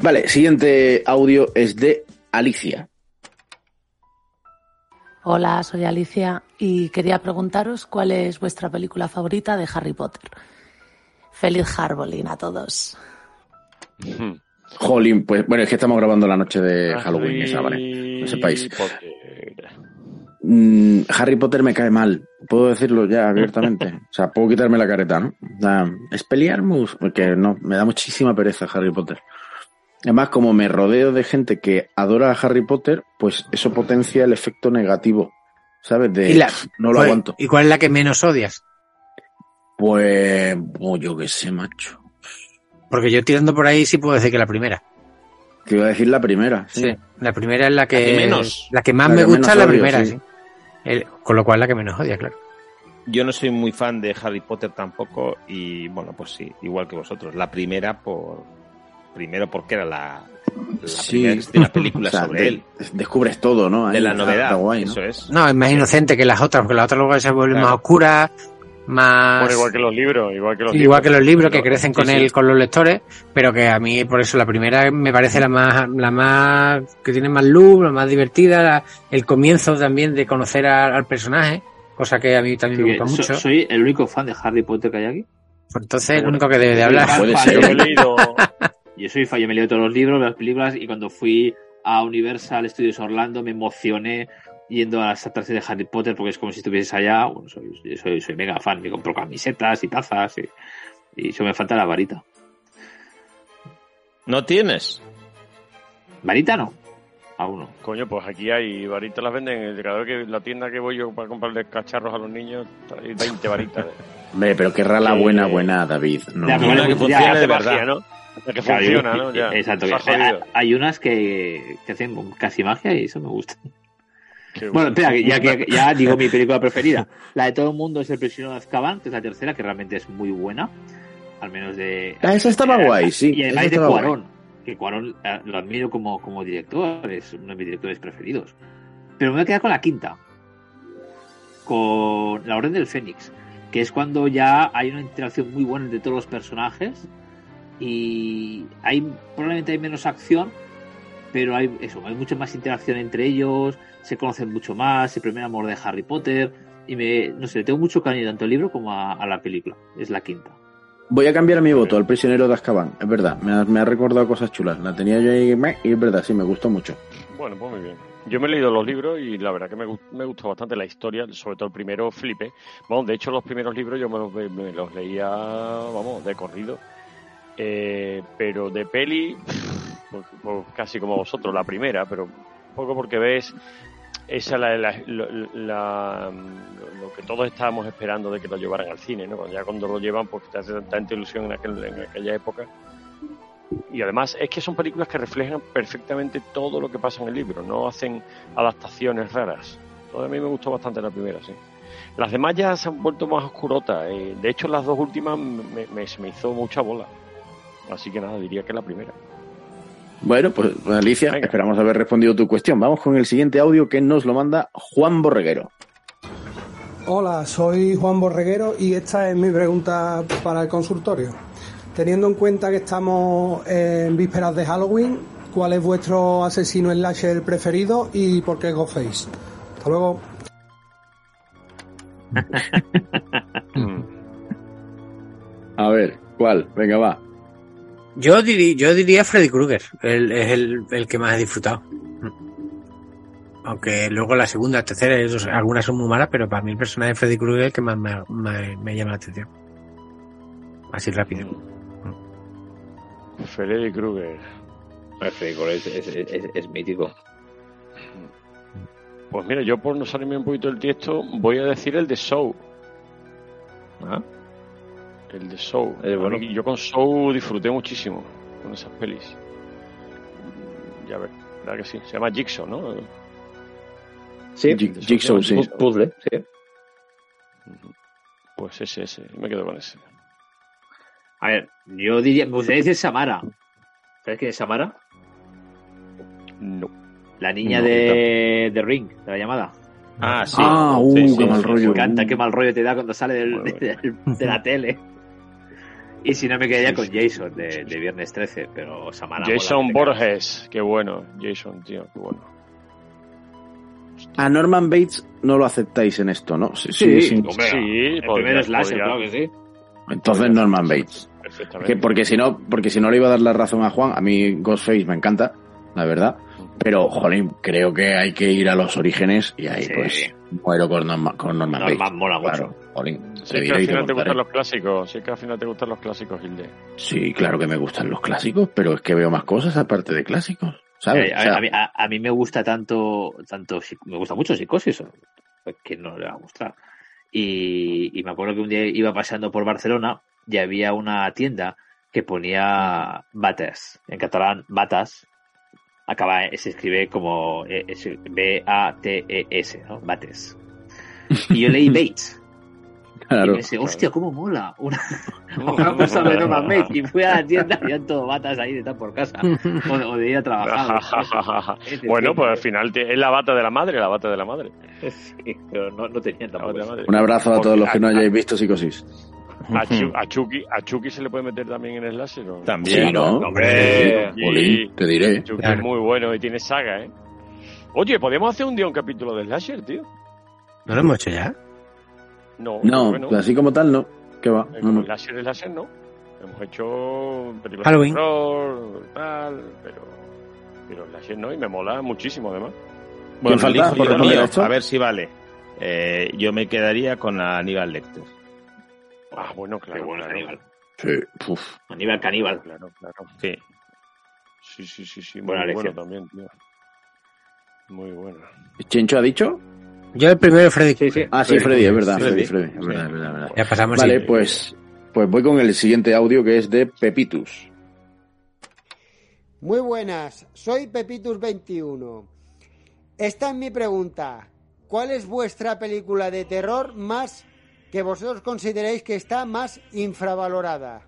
Vale, siguiente audio es de Alicia. Hola, soy Alicia y quería preguntaros cuál es vuestra película favorita de Harry Potter. Feliz Halloween a todos. Jolín, pues bueno, es que estamos grabando la noche de Harry Halloween, esa, vale. No sepáis. Potter. Mm, Harry Potter me cae mal, puedo decirlo ya abiertamente. O sea, puedo quitarme la careta, ¿no? Es pelearmus, porque no, me da muchísima pereza Harry Potter. Además, como me rodeo de gente que adora a Harry Potter, pues eso potencia el efecto negativo, ¿sabes? De ¿Y la- "Pff, no lo cuál- aguanto. ¿Y cuál es la que menos odias? Pues, oh, yo qué sé, macho. Porque yo tirando por ahí sí puedo decir que la primera. Te iba a decir la primera, sí. Sí, la primera es la que, La que menos. la que más La me que gusta es la odio, primera, sí. sí. El- con lo cual la que menos odia, claro. Yo no soy muy fan de Harry Potter tampoco y bueno, pues sí, igual que vosotros. La primera por primero porque era la, la Sí. de una película O sea, sobre de- él, Descubres todo, ¿no? de Ahí la está- novedad, está guay, ¿no? eso es. No, es más inocente que las otras, porque las otras luego se vuelven Claro. más oscuras. más Bueno, igual que los libros, igual que los igual libros. que los libros que crecen con Sí, él sí. con los lectores pero que a mí por eso la primera me parece la más la más que tiene más luz la más divertida la- el comienzo también de conocer a- al personaje cosa que a mí también me gusta so- mucho soy el único fan de Harry Potter que hay aquí. Pues entonces el único que debe de hablar soy fan, Yo he leído, yo soy fan, yo me leído todos los libros, las películas y cuando fui a Universal Studios Orlando me emocioné yendo a las atracciones de Harry Potter porque es como si estuvieses allá. Bueno, soy, soy, soy mega fan, me compro camisetas y tazas y, y eso me falta la varita. ¿No tienes? ¿Varita no? Aún no. Coño, pues aquí hay varitas, las venden. Cada vez que la tienda que voy yo para comprarle cacharros a los niños, hay 20 varitas. Hombre, pero querrá la buena, buena, David. No, Una vale, que hace de magia, verdad. ¿no? Que Claro, funciona, yo- ¿no? Ya. Exacto. Hay, unas que, que hacen casi magia y eso me gusta. Qué Bueno, espera, que ya, que ya digo mi película preferida. La de todo el mundo es El prisionero de Azkaban, que es la tercera, que realmente es muy buena. Al menos de... Ah, esa estaba guay, sí. Y además de guay. Cuarón, que Cuarón eh, lo admiro como, como director, es uno de mis directores preferidos. Pero me voy a quedar con la quinta. Con La Orden del Fénix, que es cuando ya hay una interacción muy buena entre todos los personajes y hay probablemente hay menos acción, pero hay eso, hay mucha más interacción entre ellos, se conocen mucho más, el primer amor de Harry Potter y me no sé, tengo mucho cariño tanto al libro como a, a la película. Es la quinta. Voy a cambiar mi voto al prisionero de Azkaban. Es verdad, me ha, me ha recordado cosas chulas. La tenía yo ahí y es verdad, sí, me gustó mucho. Bueno, pues muy bien. Yo me he leído los libros y la verdad que me, me gustó bastante la historia, sobre todo el primero, flipe. Vamos, de hecho, los primeros libros yo me los, ve- me los leía, vamos, de corrido. Eh, pero de peli, pues, casi como vosotros, la primera, pero un poco porque ves esa la, la- la- lo que todos estábamos esperando de que lo llevaran al cine, ¿no? Ya cuando lo llevan, pues te hace tanta ilusión en, aquel- en aquella época. Y además es que son películas que reflejan perfectamente todo lo que pasa en el libro, no hacen adaptaciones raras. Todo a mí me gustó bastante la primera, sí. Las demás ya se han vuelto más oscurotas. eh, De hecho, las dos últimas me, me hizo mucha bola. Así que nada, diría que la primera. Bueno, pues Alicia, esperamos haber respondido tu cuestión. Vamos con el siguiente audio que nos lo manda Juan Borreguero. Hola, soy Juan Borreguero y esta es mi pregunta para el consultorio. Teniendo en cuenta que estamos en vísperas de Halloween, ¿cuál es vuestro asesino slasher preferido y por qué Ghostface? Hasta luego. A ver, ¿cuál? Venga, va. Yo diría yo diría Freddy Krueger el- es el, el que más he disfrutado aunque luego la segunda, tercera, algunas son muy malas, pero para mí el personaje de Freddy Krueger es el que más me, me- me llama la atención. Así rápido. Freddy Krueger. Freddy Krueger es, mítico. Pues mira, yo por no salirme un poquito del tiesto, voy a decir el de Show. ¿Ah? El de Show. Eh, bueno. A mí- yo con Show disfruté muchísimo con esas pelis. Ya ver, verdad que sí. Se llama Jigsaw, ¿no? Sí, Jig- Jigsaw, sí. Pu- Puzzle, sí. Pues ese, ese. Me quedo con ese. A ver, yo diría, me gustaría decir Samara. ¿Sabes quién es Samara? No. La niña No, de, de Ring, de la llamada. Ah, sí. Ah, uh, Sí, qué sí, mal sí, rollo. Me encanta, qué mal rollo te da cuando sale del- del- de la tele. Y si no me quedaría con Jason de, de Viernes 13, pero Samara. Jason mola, Borges. Qué bueno. Jason, tío, qué bueno. A Norman Bates no lo aceptáis en esto, ¿no? Sí, Sí, sí. hombre, Sí, el podría- primer slasher, podría- claro que sí. Entonces Norman Bates. Que porque si no, porque si no le iba a dar la razón a Juan, a mí Ghostface me encanta, la verdad. Pero, jolín, creo que hay que ir a los orígenes y ahí Sí. pues muero con Norman, con Norman Norman Bates. mola mucho. Claro. Sí, te que al te final te gustan los clásicos. Sí, que al final te gustan los clásicos, Hilde. Sí, claro que me gustan los clásicos, pero es que veo más cosas aparte de clásicos, ¿sabes? Eh, O sea, a, a mí, a- a mí me gusta tanto, tanto, me gusta mucho psicosis, pues, que no le va a gustar. Y, y me acuerdo que un día iba pasando por Barcelona y había una tienda que ponía bates, en catalán batas, acaba, se escribe como eh, es B-A-T-E-S, ¿no? Bates. Y yo leí Bates. y pensé, hostia, cómo mola. Una, una cosa de Norman Bates. Y fui a la tienda y habían todo batas ahí de estar por casa. O, o de ir a trabajar. bueno, pues al final te- es la bata de la madre, la bata de la madre. Sí, pero no, no tenían tampoco. Un abrazo a todos los que no hayáis visto Psicosis. A, Chu- a Chucky, ¿A Chucky se le puede meter también en el slasher? ¿o no? También. Sí, ¿no? Hombre, te diré. Chucky Claro. es muy bueno y tiene saga, ¿eh? Oye, podríamos hacer un día un capítulo de slasher, tío. ¿No lo hemos hecho ya? No, No, bueno, así como tal, no. ¿Qué va? eh, No, no. slasher, slasher, no. Hemos hecho películas Halloween. de tal, pero, pero slasher no, y me mola muchísimo además. Bueno, elijo por yo el responder mío, a esto? a ver si vale. Eh, yo me quedaría con Aníbal Lecter. Ah, bueno, claro. bueno, claro. Aníbal. Sí, puf. Aníbal Caníbal. Claro, claro. Sí. Sí, sí, sí, sí. Muy Buena bueno también, tío. Muy bueno. ¿Chencho ha dicho? Yo el primero, Freddy. Ah, sí, Freddy, es verdad, Freddy. Freddy, Freddy, es verdad, es verdad, es verdad. Ya pasamos. Vale, sí. pues, pues voy con el siguiente audio que es de Pepitus. Muy buenas, soy Pepitus21. Esta es mi pregunta. ¿Cuál es vuestra película de terror más que vosotros consideréis que está más infravalorada?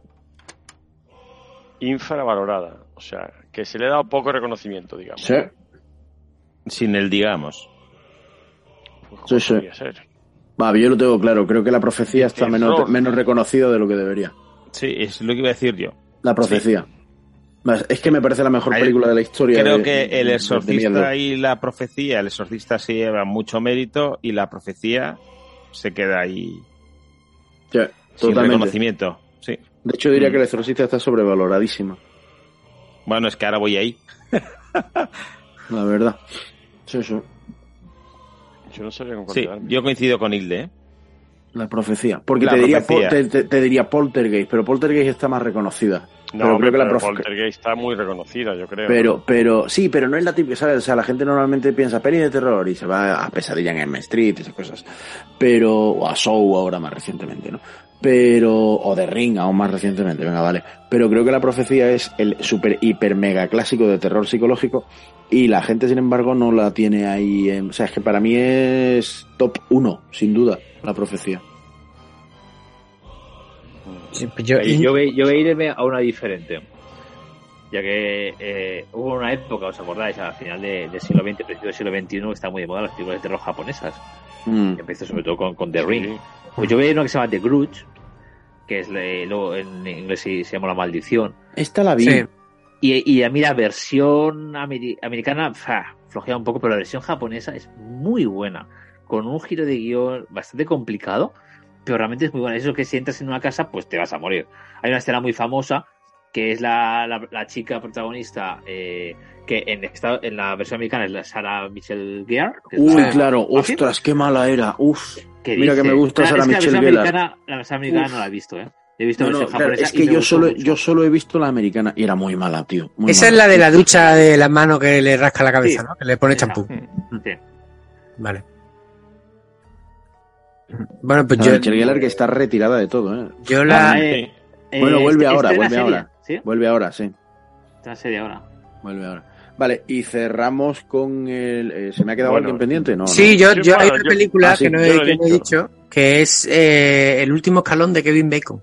Infravalorada. O sea, que se le ha dado poco reconocimiento, digamos. Sí. Sin el digamos. Sí, sí. Ser. Va, yo lo tengo claro. Creo que la profecía está menos, menos reconocida de lo que debería. Sí, es lo que iba a decir yo. La profecía. Más, Es que me parece la mejor película de la historia. Creo de- que el exorcista y la profecía, el exorcista se lleva mucho mérito y la profecía se queda ahí Sí, sin totalmente. reconocimiento. Sí. De hecho, diría Mm. que el exorcista está sobrevaloradísima. Bueno, es que ahora voy ahí. La verdad. Sí, sí. Yo no cuál Sí, yo coincido con Hilde. ¿eh? La profecía. Porque La te diría, profecía. pol- te, te- te diría Poltergeist, pero Poltergeist está más reconocida. No, pero hombre, creo que la pero Poltergeist está muy reconocida, yo creo. Pero, pero, sí, pero no es la típica, ¿sabes? O sea, la gente normalmente piensa peli de terror y se va a Pesadilla en M Street y esas cosas. Pero, o a Show ahora más recientemente, ¿no? Pero, o de Ring aún más recientemente, venga, vale. Pero creo que la profecía es el super, hiper, mega clásico de terror psicológico y la gente, sin embargo, no la tiene ahí. en- o sea, es que para mí es top 1, sin duda, la profecía. Sí, pues yo, Eh, yo, voy- yo voy a irme a una diferente. Ya que eh, hubo una época, ¿os acordáis? Al final de- del siglo XX, principio del siglo XXI, que está muy de moda las películas de terror japonesas. Mm. Que empezó sobre todo con, con The Ring. Pues yo voy a ir a una que se llama The Grudge, que es le- luego en inglés se, se llama La Maldición. Esta la vi. Sí. Y, y a mí la versión ameri- americana fa, flojea un poco, pero la versión japonesa es muy buena. Con un giro de guion bastante complicado, pero realmente es muy buena. Eso que si entras en una casa, pues te vas a morir. Hay una escena muy famosa que es la, la, la chica protagonista eh, que en, esta, en la versión americana es la Sarah Michelle Gellar. que Uy, la- claro, ostras, qué mala era. Uf. ¿Qué Mira que me gusta Ah, Sarah que Michelle la versión Gellar. americana, la versión americana Uf. no la he visto, ¿eh? He visto No, no, versión claro, japonesa es que yo solo, mucho. yo solo he visto la americana y era muy mala, tío. muy Esa es la de la ducha de la mano que le rasca la cabeza, Sí. ¿no? Que le pone champú. Sí. Vale. Bueno, pues yo, Michelle Gellar que está retirada de todo, ¿eh? yo la... Ah, eh, Bueno, eh, vuelve este- ahora, vuelve serie, ahora. ¿Sí? Vuelve ahora, sí. Está en serie ahora. Vuelve ahora. Vale, y cerramos con el... eh, ¿Se me ha quedado Bueno. alguien pendiente? No, Sí, no. yo, Sí, yo hay bueno, una yo- película Ah, sí, que no, he, que dicho. que es eh, El último escalón de Kevin Bacon.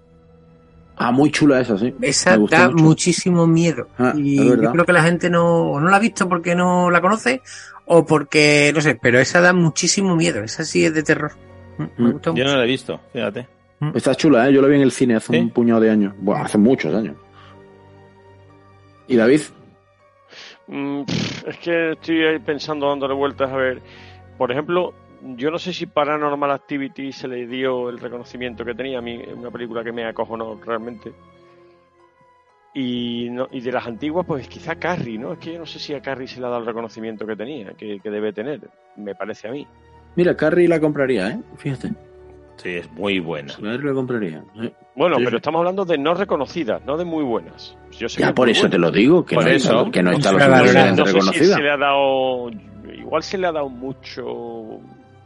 Ah, muy chula esa, sí. Esa da mucho. muchísimo miedo. Ah, y yo creo que la gente no, o no la ha visto porque no la conoce, o porque, no sé, pero esa da muchísimo miedo. Esa sí es de terror. Mm, Me Mm. Yo no la he visto, fíjate. Está chula, ¿eh? Yo la vi en el cine hace ¿Sí? un puñado de años. Bueno, hace muchos años. ¿Y David? Mm, es que estoy ahí pensando, dándole vueltas a ver. Por ejemplo, yo no sé si Paranormal Activity se le dio el reconocimiento que tenía a mí, una película que me acojonó realmente. Y, no, y de las antiguas, pues quizá Carrie, ¿no? Es que yo no sé si a Carrie se le ha dado el reconocimiento que tenía, que, que debe tener, me parece a mí. Mira, Carrie la compraría, ¿eh? Fíjate. Sí, es muy buena. Carrie la compraría. ¿eh? Bueno, Sí, pero sí. estamos hablando de no reconocidas, no de muy buenas. Yo sé que Ya por eso buena. te lo digo, que, Por no, eso. está, que no está lo Infravalorada. suficientemente no sé si reconocida. se le ha dado igual se le ha dado mucho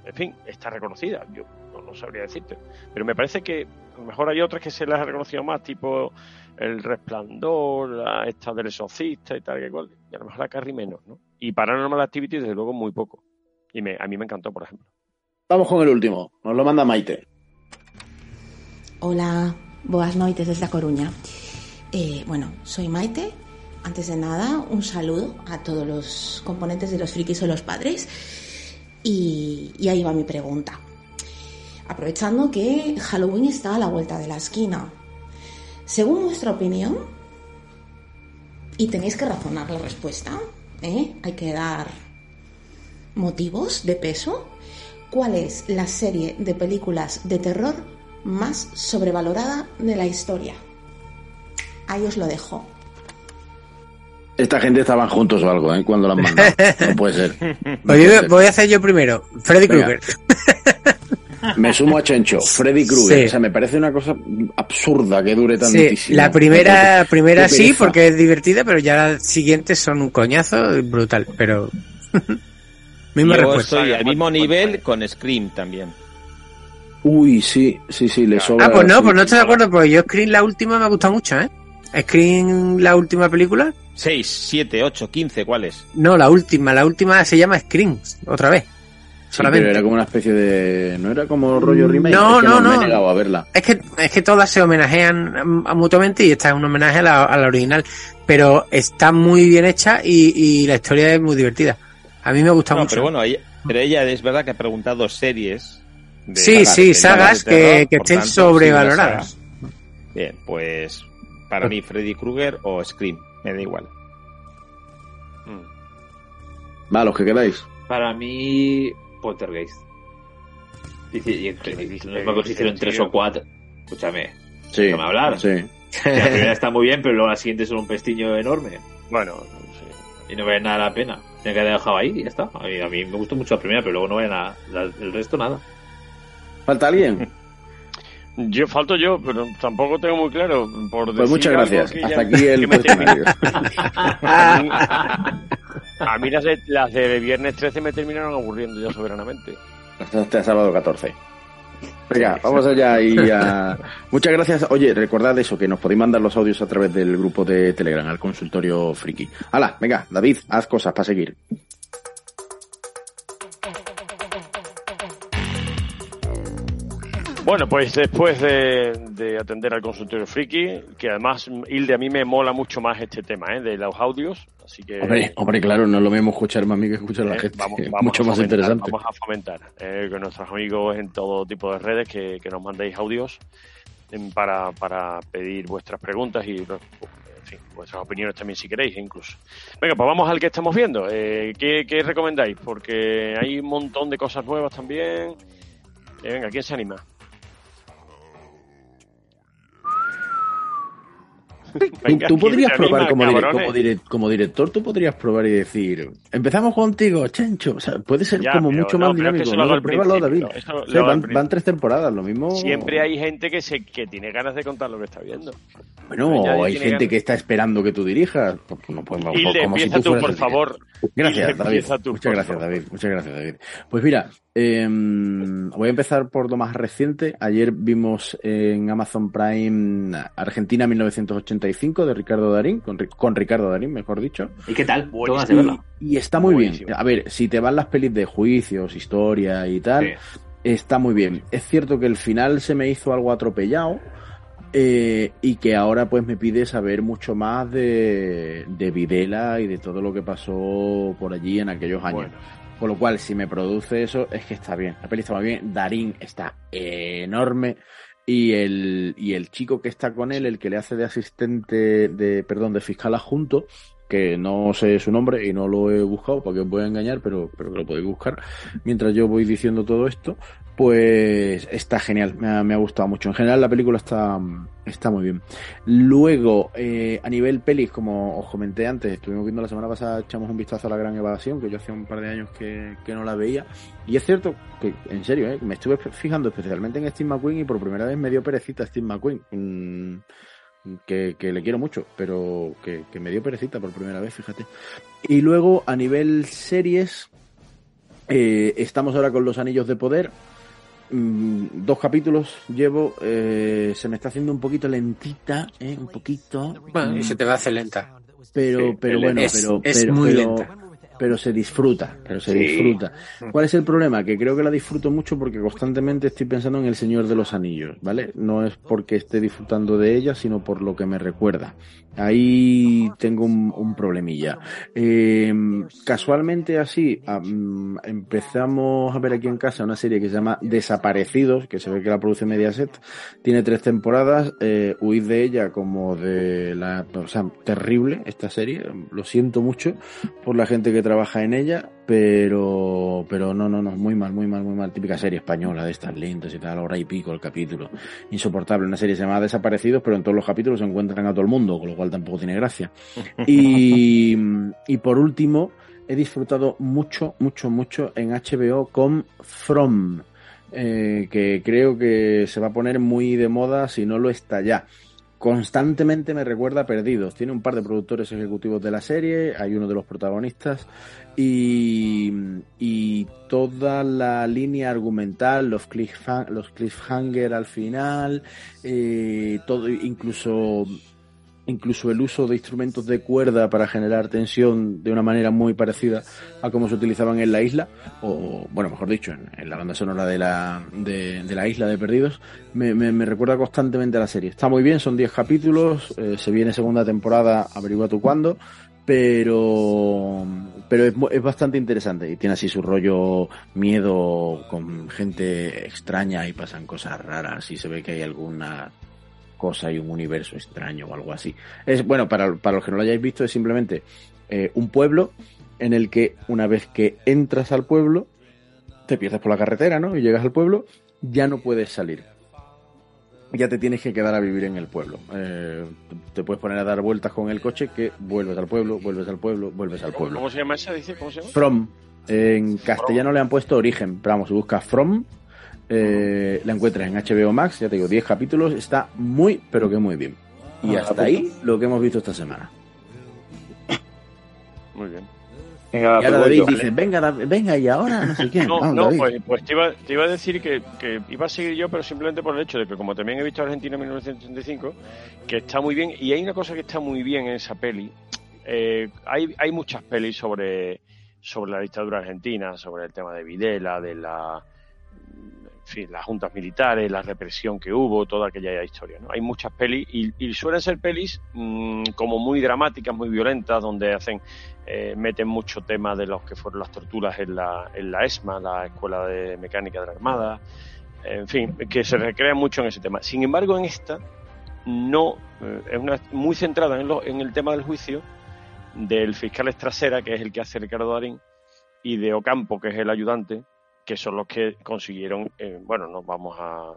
en fin está reconocida yo no, no sabría decirte pero me parece que a lo mejor hay otras que se les ha reconocido más tipo el resplandor la esta del exorcista y tal que cual y a lo mejor la Carrie menos no y Paranormal Activity desde luego muy poco y me, a mí me encantó por ejemplo Vamos con el último. Nos lo manda Maite. Hola, boas noites desde A Coruña. Eh, bueno, soy Maite. Antes de nada, un saludo a todos los componentes de los frikis o los padres. Y, y ahí va mi pregunta. Aprovechando que Halloween está a la vuelta de la esquina. Según vuestra opinión, y tenéis que razonar la respuesta, ¿eh? hay que dar motivos de peso, ¿cuál es la serie de películas de terror más sobrevalorada de la historia? Ahí os lo dejo. Esta gente estaban juntos o algo, ¿eh? Cuando la han mandado. No puede ser. Voy a hacer yo primero. Freddy. Krueger. Me sumo a Chencho. Freddy Krueger. Sí. O sea, me parece una cosa absurda que dure Sí, tantísimo. la primera, primera sí, porque es divertida, pero ya las siguientes son un coñazo brutal. Pero. Misma Yo respuesta. estoy al mismo nivel con Scream también. Uy, sí, sí, sí, le sobra. Ah, pues no, pues no estoy de acuerdo, porque yo Scream la última me ha gustado mucho, ¿eh? Scream la última película. 6, 7, 8, 15, ¿cuáles? No, la última, la última se llama Scream, otra vez. Sí, Solamente. pero era como una especie de. ¿No era como rollo remake? No, Es que no, Me he no. negado a verla. Es que, es que todas se homenajean mm, mutuamente y esta es un homenaje a la, a la original. Pero está muy bien hecha y, y la historia es muy divertida. A mí me gusta No, mucho. pero bueno, ella, pero ella es verdad que ha preguntado series. de Sí, sí, sagas de terror, que- que estén tanto, sobrevaloradas. Bien, pues para mí Freddy Krueger o Scream, me da igual. Va, los que queráis. Para mí, Poltergeist. Dice, y, y- y- no si hicieron tres o cuatro. Escúchame. Sí. Déjame hablar. Sí. La primera está muy bien, pero luego la siguiente es un pestiño enorme. Bueno, Y no vale nada la pena. Tiene que haber dejado ahí y ya está. A mí, a mí me gustó mucho la primera, pero luego no vale nada. La- el resto nada. ¿Falta alguien? Yo falto yo, pero tampoco tengo muy claro. Por Pues decir muchas gracias. que Hasta ya- aquí el a mí, a mí las, de, las de viernes 13 me terminaron aburriendo ya soberanamente. Hasta este sábado 14. Venga, vamos allá y a... Muchas gracias. Oye, recordad eso, que nos podéis mandar los audios a través del grupo de Telegram, al consultorio friki. Hala, venga, David, haz cosas para seguir. Bueno, pues después de, de atender al consultorio friki, que además, Hilde, a mí me mola mucho más este tema, ¿eh? de los audios, así que... Hombre, hombre, claro, no es lo mismo escucharme a mí que escuchar a la Eh, gente. vamos, Es vamos mucho más interesante. Vamos a fomentar eh, con nuestros amigos en todo tipo de redes que, que nos mandéis audios para, para pedir vuestras preguntas y en fin, vuestras opiniones también si queréis incluso. Venga, pues vamos al que estamos viendo. Eh, ¿qué, qué recomendáis? Porque hay un montón de cosas nuevas también. Eh, venga, ¿quién se anima? Venga, tú ¿quién podrías probar como, como, dire- como director, tú podrías probar y decir, empezamos contigo, Chencho. O sea, puede ser Ya, como mucho no, más pero es que dinámico. ¿no? al Pruébalo, David. O sea, van, van tres temporadas, lo mismo. Siempre hay gente que se que tiene ganas de contar lo que está viendo. Bueno, Nadie hay gente ganas. que está esperando que tú dirijas. Pues no, pues, Hilde, como si empieza tú, fueras por favor. Gracias, David. tú, Muchas gracias, favor. David. Muchas gracias, David. Pues mira, eh, voy a empezar por lo más reciente. Ayer vimos en Amazon Prime Argentina 1985 de Ricardo Darín, con, con Ricardo Darín, mejor dicho. ¿Y qué tal? Y está muy Buenísimo. bien. A ver, si te van las pelis de juicios, historia y tal, está muy bien. Es cierto que el final se me hizo algo atropellado. eh, y que ahora pues me pide saber mucho más de, de Videla y de todo lo que pasó por allí en aquellos años. Con lo cual, si me produce eso, es que está bien. La peli está muy bien. Darín está enorme. Y el, y el chico que está con él, el que le hace de asistente, de, perdón, de fiscal adjunto, que no sé su nombre y no lo he buscado porque os voy a engañar, pero, pero lo podéis buscar mientras yo voy diciendo todo esto, pues está genial, me ha, gustado mucho. En general la película está, está muy bien. Luego, eh, a nivel pelis, como os comenté antes, estuvimos viendo la semana pasada, echamos un vistazo a la gran evasión, que yo hacía un par de años que, no la veía. Y es cierto que, en serio, eh, me estuve fijando especialmente en Steve McQueen y por primera vez me dio perecita Steve McQueen. Mm, que, le quiero mucho, pero que, que me dio perecita por primera vez, fíjate. Y luego, a nivel series, eh, estamos ahora con Los Anillos de Poder. Mm, dos capítulos llevo, eh, se me está haciendo un poquito lentita, eh, un poquito. Bueno, y se te va a hacer lenta. pero, Sí, pero bueno, es- pero, es pero- muy pero- lenta. Pero se disfruta, pero se Sí. disfruta. ¿Cuál es el problema? Que creo que la disfruto mucho porque constantemente estoy pensando en El Señor de los Anillos, ¿vale? No es porque esté disfrutando de ella, sino por lo que me recuerda. Ahí tengo un, un problemilla. Eh, casualmente así, mm, empezamos a ver aquí en casa una serie que se llama Desaparecidos, que se ve que la produce Mediaset. Tiene tres temporadas. Eh, huid de ella como de la... O sea, terrible esta serie. Lo siento mucho por la gente que trabaja en ella, pero pero no, no, no, muy mal, muy mal, muy mal. Típica serie española de estas lentas y tal, hora y pico el capítulo. Insoportable. Una serie llamada Desaparecidos, pero en todos los capítulos se encuentran a todo el mundo, con lo cual tampoco tiene gracia. Y, y por último, he disfrutado mucho, mucho, mucho en HBO con From, eh, que creo que se va a poner muy de moda si no lo está ya. Constantemente me recuerda Perdidos. Tiene un par de productores ejecutivos de la serie, hay uno de los protagonistas y, y toda la línea argumental, los, cliffha- los cliffhanger al final, eh, todo, incluso incluso el uso de instrumentos de cuerda para generar tensión de una manera muy parecida a como se utilizaban en la isla, o bueno, mejor dicho, en, la banda sonora de la, de, de la isla de Perdidos, me, me- me recuerda constantemente a la serie. Está muy bien, son 10 capítulos, eh, se viene segunda temporada, averigua tú cuándo, pero pero es, es bastante interesante y tiene así su rollo miedo con gente extraña y pasan cosas raras y se ve que hay alguna cosa y un universo extraño o algo así. Es bueno, para, para los que no lo hayáis visto, es simplemente eh, un pueblo en el que una vez que entras al pueblo, te pierdes por la carretera, ¿no? Y llegas al pueblo, ya no puedes salir. Ya te tienes que quedar a vivir en el pueblo. Eh, te puedes poner a dar vueltas con el coche que vuelves al pueblo, vuelves al pueblo, vuelves al pueblo. ¿Cómo se llama esa? Dice, ¿cómo se llama? From. En castellano le han puesto origen, pero vamos, si buscas From, eh, la encuentras en HBO Max, ya te digo, 10 capítulos, está muy, pero que muy bien. Y Ah, hasta ahí lo que hemos visto esta semana. Muy bien. y ahora David dice, venga, David, venga, y ahora no sé quién. No, Vamos, no, David. pues, pues te, iba, te iba a decir que, que iba a seguir yo, pero simplemente por el hecho de que como también he visto Argentina en 1985, que está muy bien, y hay una cosa que está muy bien en esa peli, eh, hay, hay muchas pelis sobre, sobre la dictadura argentina, sobre el tema de Videla, de la, fin, las juntas militares, la represión que hubo, toda aquella historia. ¿no? Hay muchas pelis y, suelen ser pelis mm, como muy dramáticas, muy violentas, donde hacen eh, meten mucho tema de los que fueron las torturas en la, en la ESMA, la Escuela de Mecánica de la Armada, en fin, que se recrean mucho en ese tema. Sin embargo, en esta no eh, es una, muy centrada en, lo- en el tema del juicio del fiscal Estrasera, que es el que hace Ricardo Darín, y de Ocampo, que es el ayudante, que son los que consiguieron, eh, bueno, no vamos a,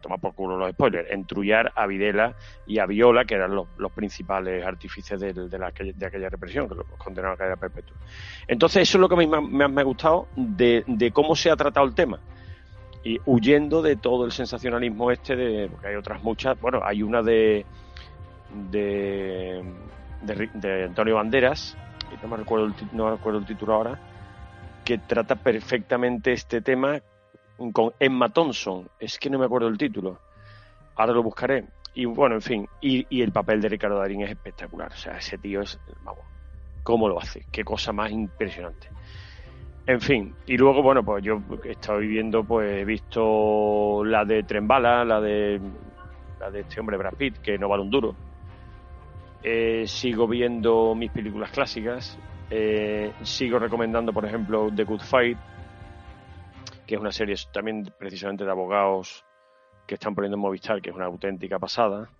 tomar por culo los spoilers, entrullar a Videla y a Viola, que eran los, los principales artífices del- de, la- de aquella represión, que los condenaron a cadena perpetua. Entonces, eso es lo que a mí me me ha gustado de, de cómo se ha tratado el tema. Y huyendo de todo el sensacionalismo este, de, porque hay otras muchas, bueno, hay una de, de, de, de Antonio Banderas, no me recuerdo el, no recuerdo el título ahora, que trata perfectamente este tema con Emma Thompson. Es que no me acuerdo el título. Ahora lo buscaré. Y bueno, en fin. Y, el papel de Ricardo Darín es espectacular. O sea, ese tío es. Vamos. ¿Cómo lo hace? Qué cosa más impresionante. En fin. Y luego, bueno, pues yo estoy viendo, pues he visto la de Trembala, la de. La de este hombre Brad Pitt, que no vale un duro. Eh, sigo viendo mis películas clásicas. Eh, sigo recomendando, por ejemplo, The Good Fight, que es una serie también precisamente de abogados que están poniendo en Movistar, que es una auténtica pasada.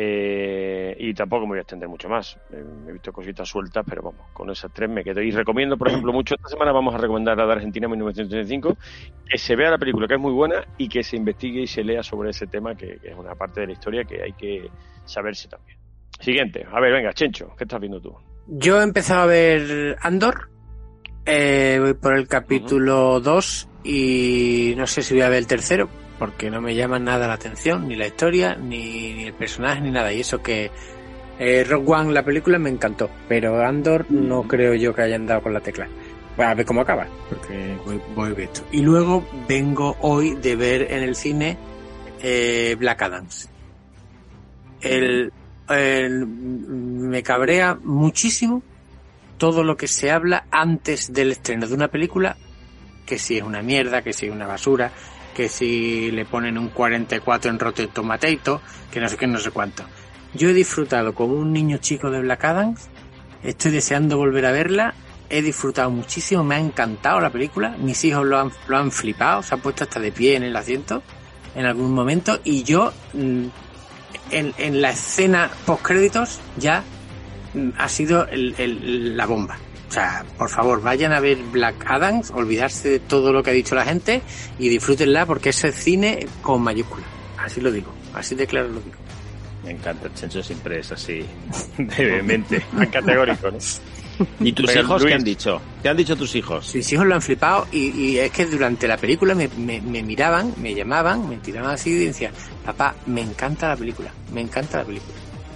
Eh, y tampoco me voy a extender mucho más. Eh, he visto cositas sueltas, pero vamos, con esas tres me quedo. Y recomiendo, por ejemplo, mucho esta semana vamos a recomendar la de Argentina 1935, que se vea la película, que es muy buena, y que se investigue y se lea sobre ese tema, que, que es una parte de la historia que hay que saberse también. Siguiente, a ver, venga, Chencho, ¿qué estás viendo tú? Yo he empezado a ver Andor, eh, voy por el capítulo 2 y no sé si voy a ver el tercero, porque no me llama nada la atención, ni la historia, ni, ni el personaje, ni nada. Y eso que eh, Rock One, la película, me encantó, pero Andor no creo yo que hayan dado con la tecla. Bueno, a ver cómo acaba, porque voy, voy viendo. Y luego vengo hoy de ver en el cine eh, Black Adams. El, me cabrea muchísimo todo lo que se habla antes del estreno de una película, que si es una mierda, que si es una basura, que si le ponen un 44 en Rotten Tomatoes, que no sé qué, no sé cuánto. Yo he disfrutado como un niño chico de Black Adam, estoy deseando volver a verla, he disfrutado muchísimo, me ha encantado la película, mis hijos lo han, lo han flipado, se han puesto hasta de pie en el asiento en algún momento y yo mm, en, en la escena post créditos ya mm, ha sido el- el- la bomba. O sea, por favor, vayan a ver Black Adams, olvidarse de todo lo que ha dicho la gente y disfrútenla porque es el cine con mayúscula. Así lo digo, así de claro lo digo. Me encanta, Chencho siempre es así, de vehemente. Categórico, ¿no? ¿Y tus hijos Luis. qué han dicho? ¿Qué han dicho tus hijos? Mis hijos lo han flipado y, y es que durante la película me, me- me miraban, me llamaban, me tiraban así y decían, papá, me encanta la película, me encanta la película.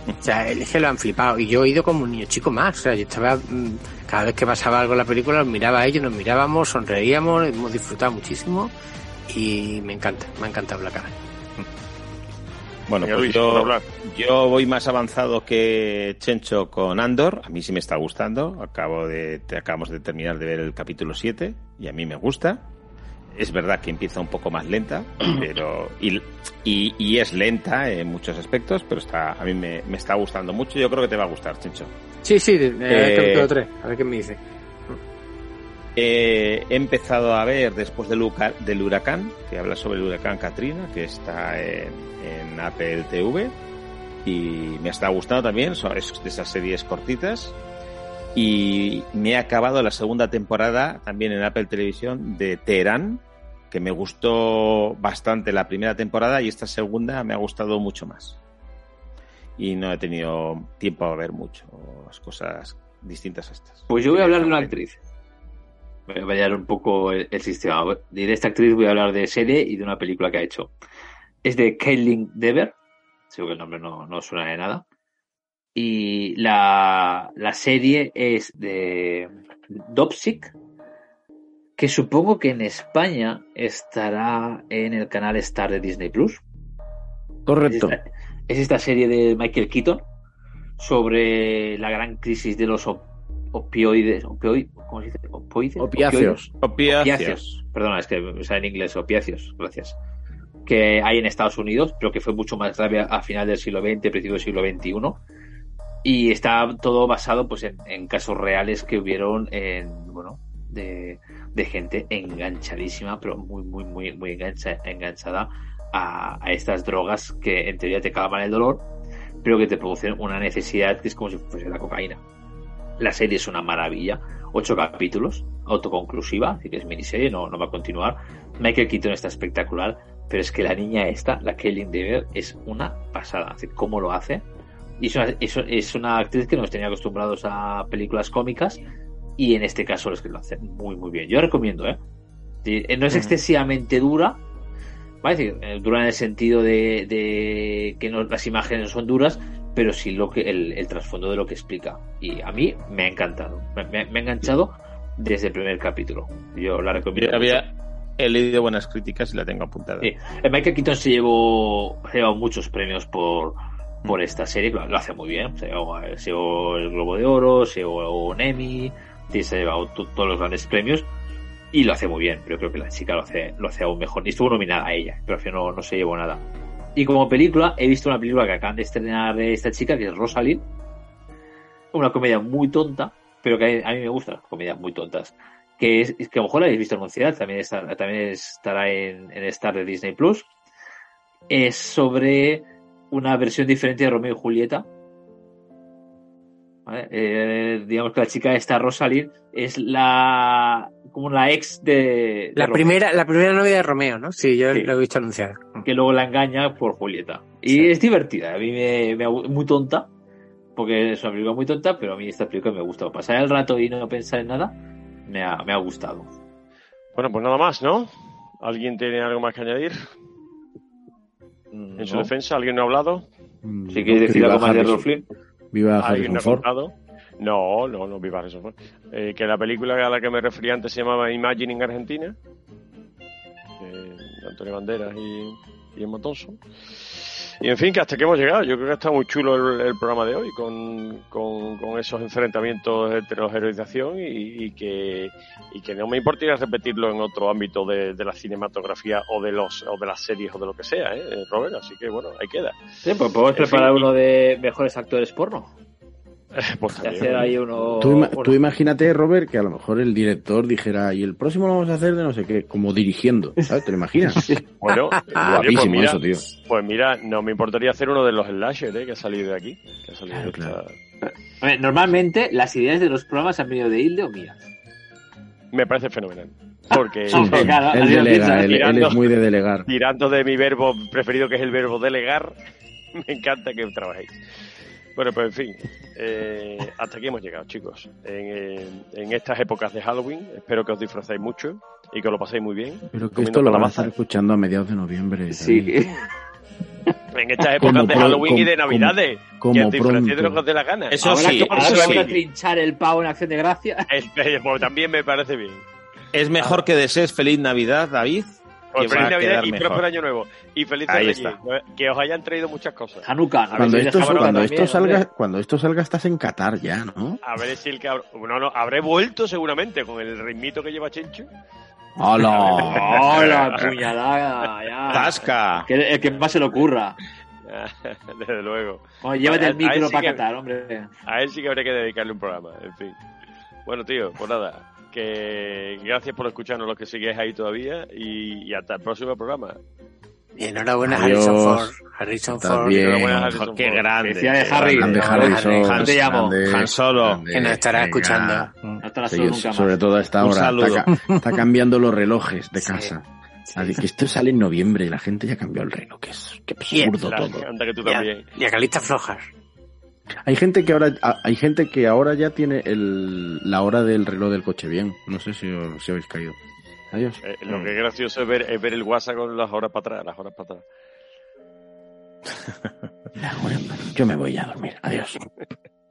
O sea, es que lo han flipado y yo he ido como un niño chico más. O sea, yo estaba, mm, cada vez que pasaba algo en la película, los miraba a ellos, nos mirábamos, sonreíamos, hemos disfrutado muchísimo y me encanta, me ha encantado Black Adam. Bueno, pues yo, hablar. Yo voy más avanzado que Chencho con Andor. A mí sí me está gustando. Acabo de, te acabamos de terminar de ver el capítulo 7 y a mí me gusta. Es verdad que empieza un poco más lenta, pero y, y- y es lenta en muchos aspectos, pero está a mí me, me está gustando mucho. Yo creo que te va a gustar, Chencho. Sí, sí, eh, Eh, capítulo 3, a ver qué me dice. Eh, he empezado a ver después del, huracán- del huracán, que habla sobre el huracán Katrina, que está en, en Apple TV. Y me está gustando también, es de esas series cortitas. Y me he acabado la segunda temporada también en Apple Televisión de Teherán, que me gustó bastante la primera temporada y esta segunda me ha gustado mucho más. Y no he tenido tiempo a ver mucho cosas distintas a estas. Pues yo voy a hablar de una actriz. Voy a variar un poco el, el sistema. De esta actriz voy a hablar de serie y de una película que ha hecho. Es de Caitlin Dever. Seguro que el nombre no, no suena de nada. Y la, la serie es de Dopsic, que supongo que en España estará en el canal Star de Disney Plus. Correcto. Es esta, es esta serie de Michael Keaton sobre la gran crisis de los op- opioides. opioid- ¿Cómo se dice? Opoides, Opiáceos. opioides. Opiáceos. Perdona, es que sale en inglés opiáceos. Gracias. Que hay en Estados Unidos, pero que fue mucho más grave a final del siglo XX, principio del siglo XXI. Y está todo basado pues en, en casos reales que hubieron en, bueno, de, de gente enganchadísima, pero muy, muy, muy, muy engancha, enganchada a, a estas drogas que en teoría te calman el dolor, pero que te producen una necesidad que es como si fuese la cocaína. La serie es una maravilla, ocho capítulos, autoconclusiva, así que es miniserie, no, no va a continuar. Michael Keaton está espectacular, pero es que la niña esta, la Kelly Dever, es una pasada. Así, ¿Cómo lo hace? Y es una, es, es una actriz que nos tenía acostumbrados a películas cómicas y en este caso es que lo hace muy muy bien. Yo recomiendo, ¿eh? Eh, No es excesivamente dura, ¿vale? Es decir, eh, dura en el sentido de, de que no, las imágenes son duras, pero sí lo que el, el trasfondo de lo que explica. Y a mí me ha encantado, me, me- me ha enganchado desde el primer capítulo. Yo la recomiendo. Yo había, he leído buenas críticas y la tengo apuntada. Sí. El Michael Keaton se llevó, se llevó muchos premios por, por esta serie, lo, lo hace muy bien. Se llevó, se llevó el Globo de Oro, se llevó un Emmy, se ha llevado to- todos los grandes premios y lo hace muy bien. Pero creo que la chica lo hace, lo hace aún mejor. Y estuvo nominada a ella, pero al final no, no se llevó nada. Y como película, he visto una película que acaban de estrenar esta chica, que es Rosalind. Una comedia muy tonta, pero que a mí me gustan comedias muy tontas. Que, es, que a lo mejor la habéis visto anunciada, también, está, también estará en, en Star de Disney Plus. Es sobre una versión diferente de Romeo y Julieta. ¿Vale? Eh, digamos que la chica esta Rosalind es la como la ex de, de La Romeo primera, la primera novia de Romeo, ¿no? Sí, yo lo he visto anunciada. que luego la engaña por Julieta. Y es divertida, a mí me, me muy tonta, porque es una película muy tonta, pero a mí esta película me gusta. Pasar el rato y no pensar en nada, me ha, me ha gustado. Bueno, pues nada más, ¿no? ¿Alguien tiene algo más que añadir? En su defensa, ¿alguien no ha hablado? Si quieres decir algo más de Rolf. Viva ¿Alguien Harrison Ford. No, no, no, viva Harrison Ford. Eh, que la película a la que me refería antes se llamaba Imagining Argentina. eh, de Antonio Banderas y, y Emma Thompson. Y en fin, que hasta que hemos llegado. Yo creo que está muy chulo el, el programa de hoy, con, con, con esos enfrentamientos entre los acción y, y que, y que no me importaría repetirlo en otro ámbito de, de la cinematografía o de los o de las series o de lo que sea, ¿eh, Robert? Así que bueno, ahí queda. Sí, pues podemos En preparar fin, uno de mejores actores porno. Pues hacer ahí uno. Tú, ima- tú imagínate, Robert, que a lo mejor el director dijera, y el próximo lo vamos a hacer de no sé qué, como dirigiendo, ¿sabes? ¿Te lo imaginas? Bueno, oye, pues Guapísimo mira, eso, tío. Pues mira, no me importaría hacer uno de los slasher, ¿eh? Que ha salido de aquí. Que ha salido de esta- a ver, normalmente las ideas de los programas han venido de Hilde o mías. Me parece fenomenal. Porque Sí, claro, él delega, él, él tirando- es muy de delegar. tirando de mi verbo preferido, que es el verbo delegar, me encanta que trabajéis. Bueno, pues en fin, eh, hasta aquí hemos llegado, chicos. En, en- en estas épocas de Halloween, espero que os disfrutéis mucho y que lo paséis muy bien. Pero que esto lo van a estar escuchando a mediados de noviembre. Sí. En estas Como épocas de pro- Halloween y como- de Navidades, como que os disfrutéis de lo que os dé la gana. Eso ahora sí, que, ahora eso que sí. a trinchar el pavo en acción de gracia. Eh, pues también me parece bien. Es mejor que desees feliz Navidad, David. Pues que va feliz Navidad y mejor. próspero año nuevo. Y feliz está. Que os hayan traído muchas cosas. Hanukkah. Cuando, esto, deja Hanukkah cuando, también, esto hombre. salga, cuando esto salga estás en Qatar ya, ¿no? A ver si el cabrón. No, no, habré vuelto seguramente con el ritmito que lleva Chencho. ¡Hola! ¡Hola, puñalada! Ya. ¡Tasca! Que el que más se le ocurra. Desde luego. Bueno, llévate A- el micro sí para Qatar, hombre. A él sí que habría que dedicarle un programa, en fin. Bueno, tío, pues nada. Que gracias por escucharnos los que sigues ahí todavía y, y hasta el próximo programa. Y enhorabuena Adiós. Harrison Ford. Harrison Ford. Enhorabuena, Harrison Qué Ford. grande. Felicidades, Harry. Grande Harrison. ¿Cómo te llamo? grande, Han Solo. grande. Que nos estará Venga. escuchando. No estarás Sí, solo nunca más. sobre todo a esta Un hora. saludo. Está, está cambiando los relojes de Sí. casa. Así que esto sale en noviembre y la gente ya cambió el reloj. Que es que absurdo todo. Y a, y a calistas flojas. Hay gente que ahora hay gente que ahora ya tiene el, la hora del reloj del coche bien. No sé si, os- si habéis caído. Adiós. Eh, lo que es gracioso es ver, es ver el WhatsApp con las horas para atrás, las horas para atrás. Yo me voy a dormir. Adiós.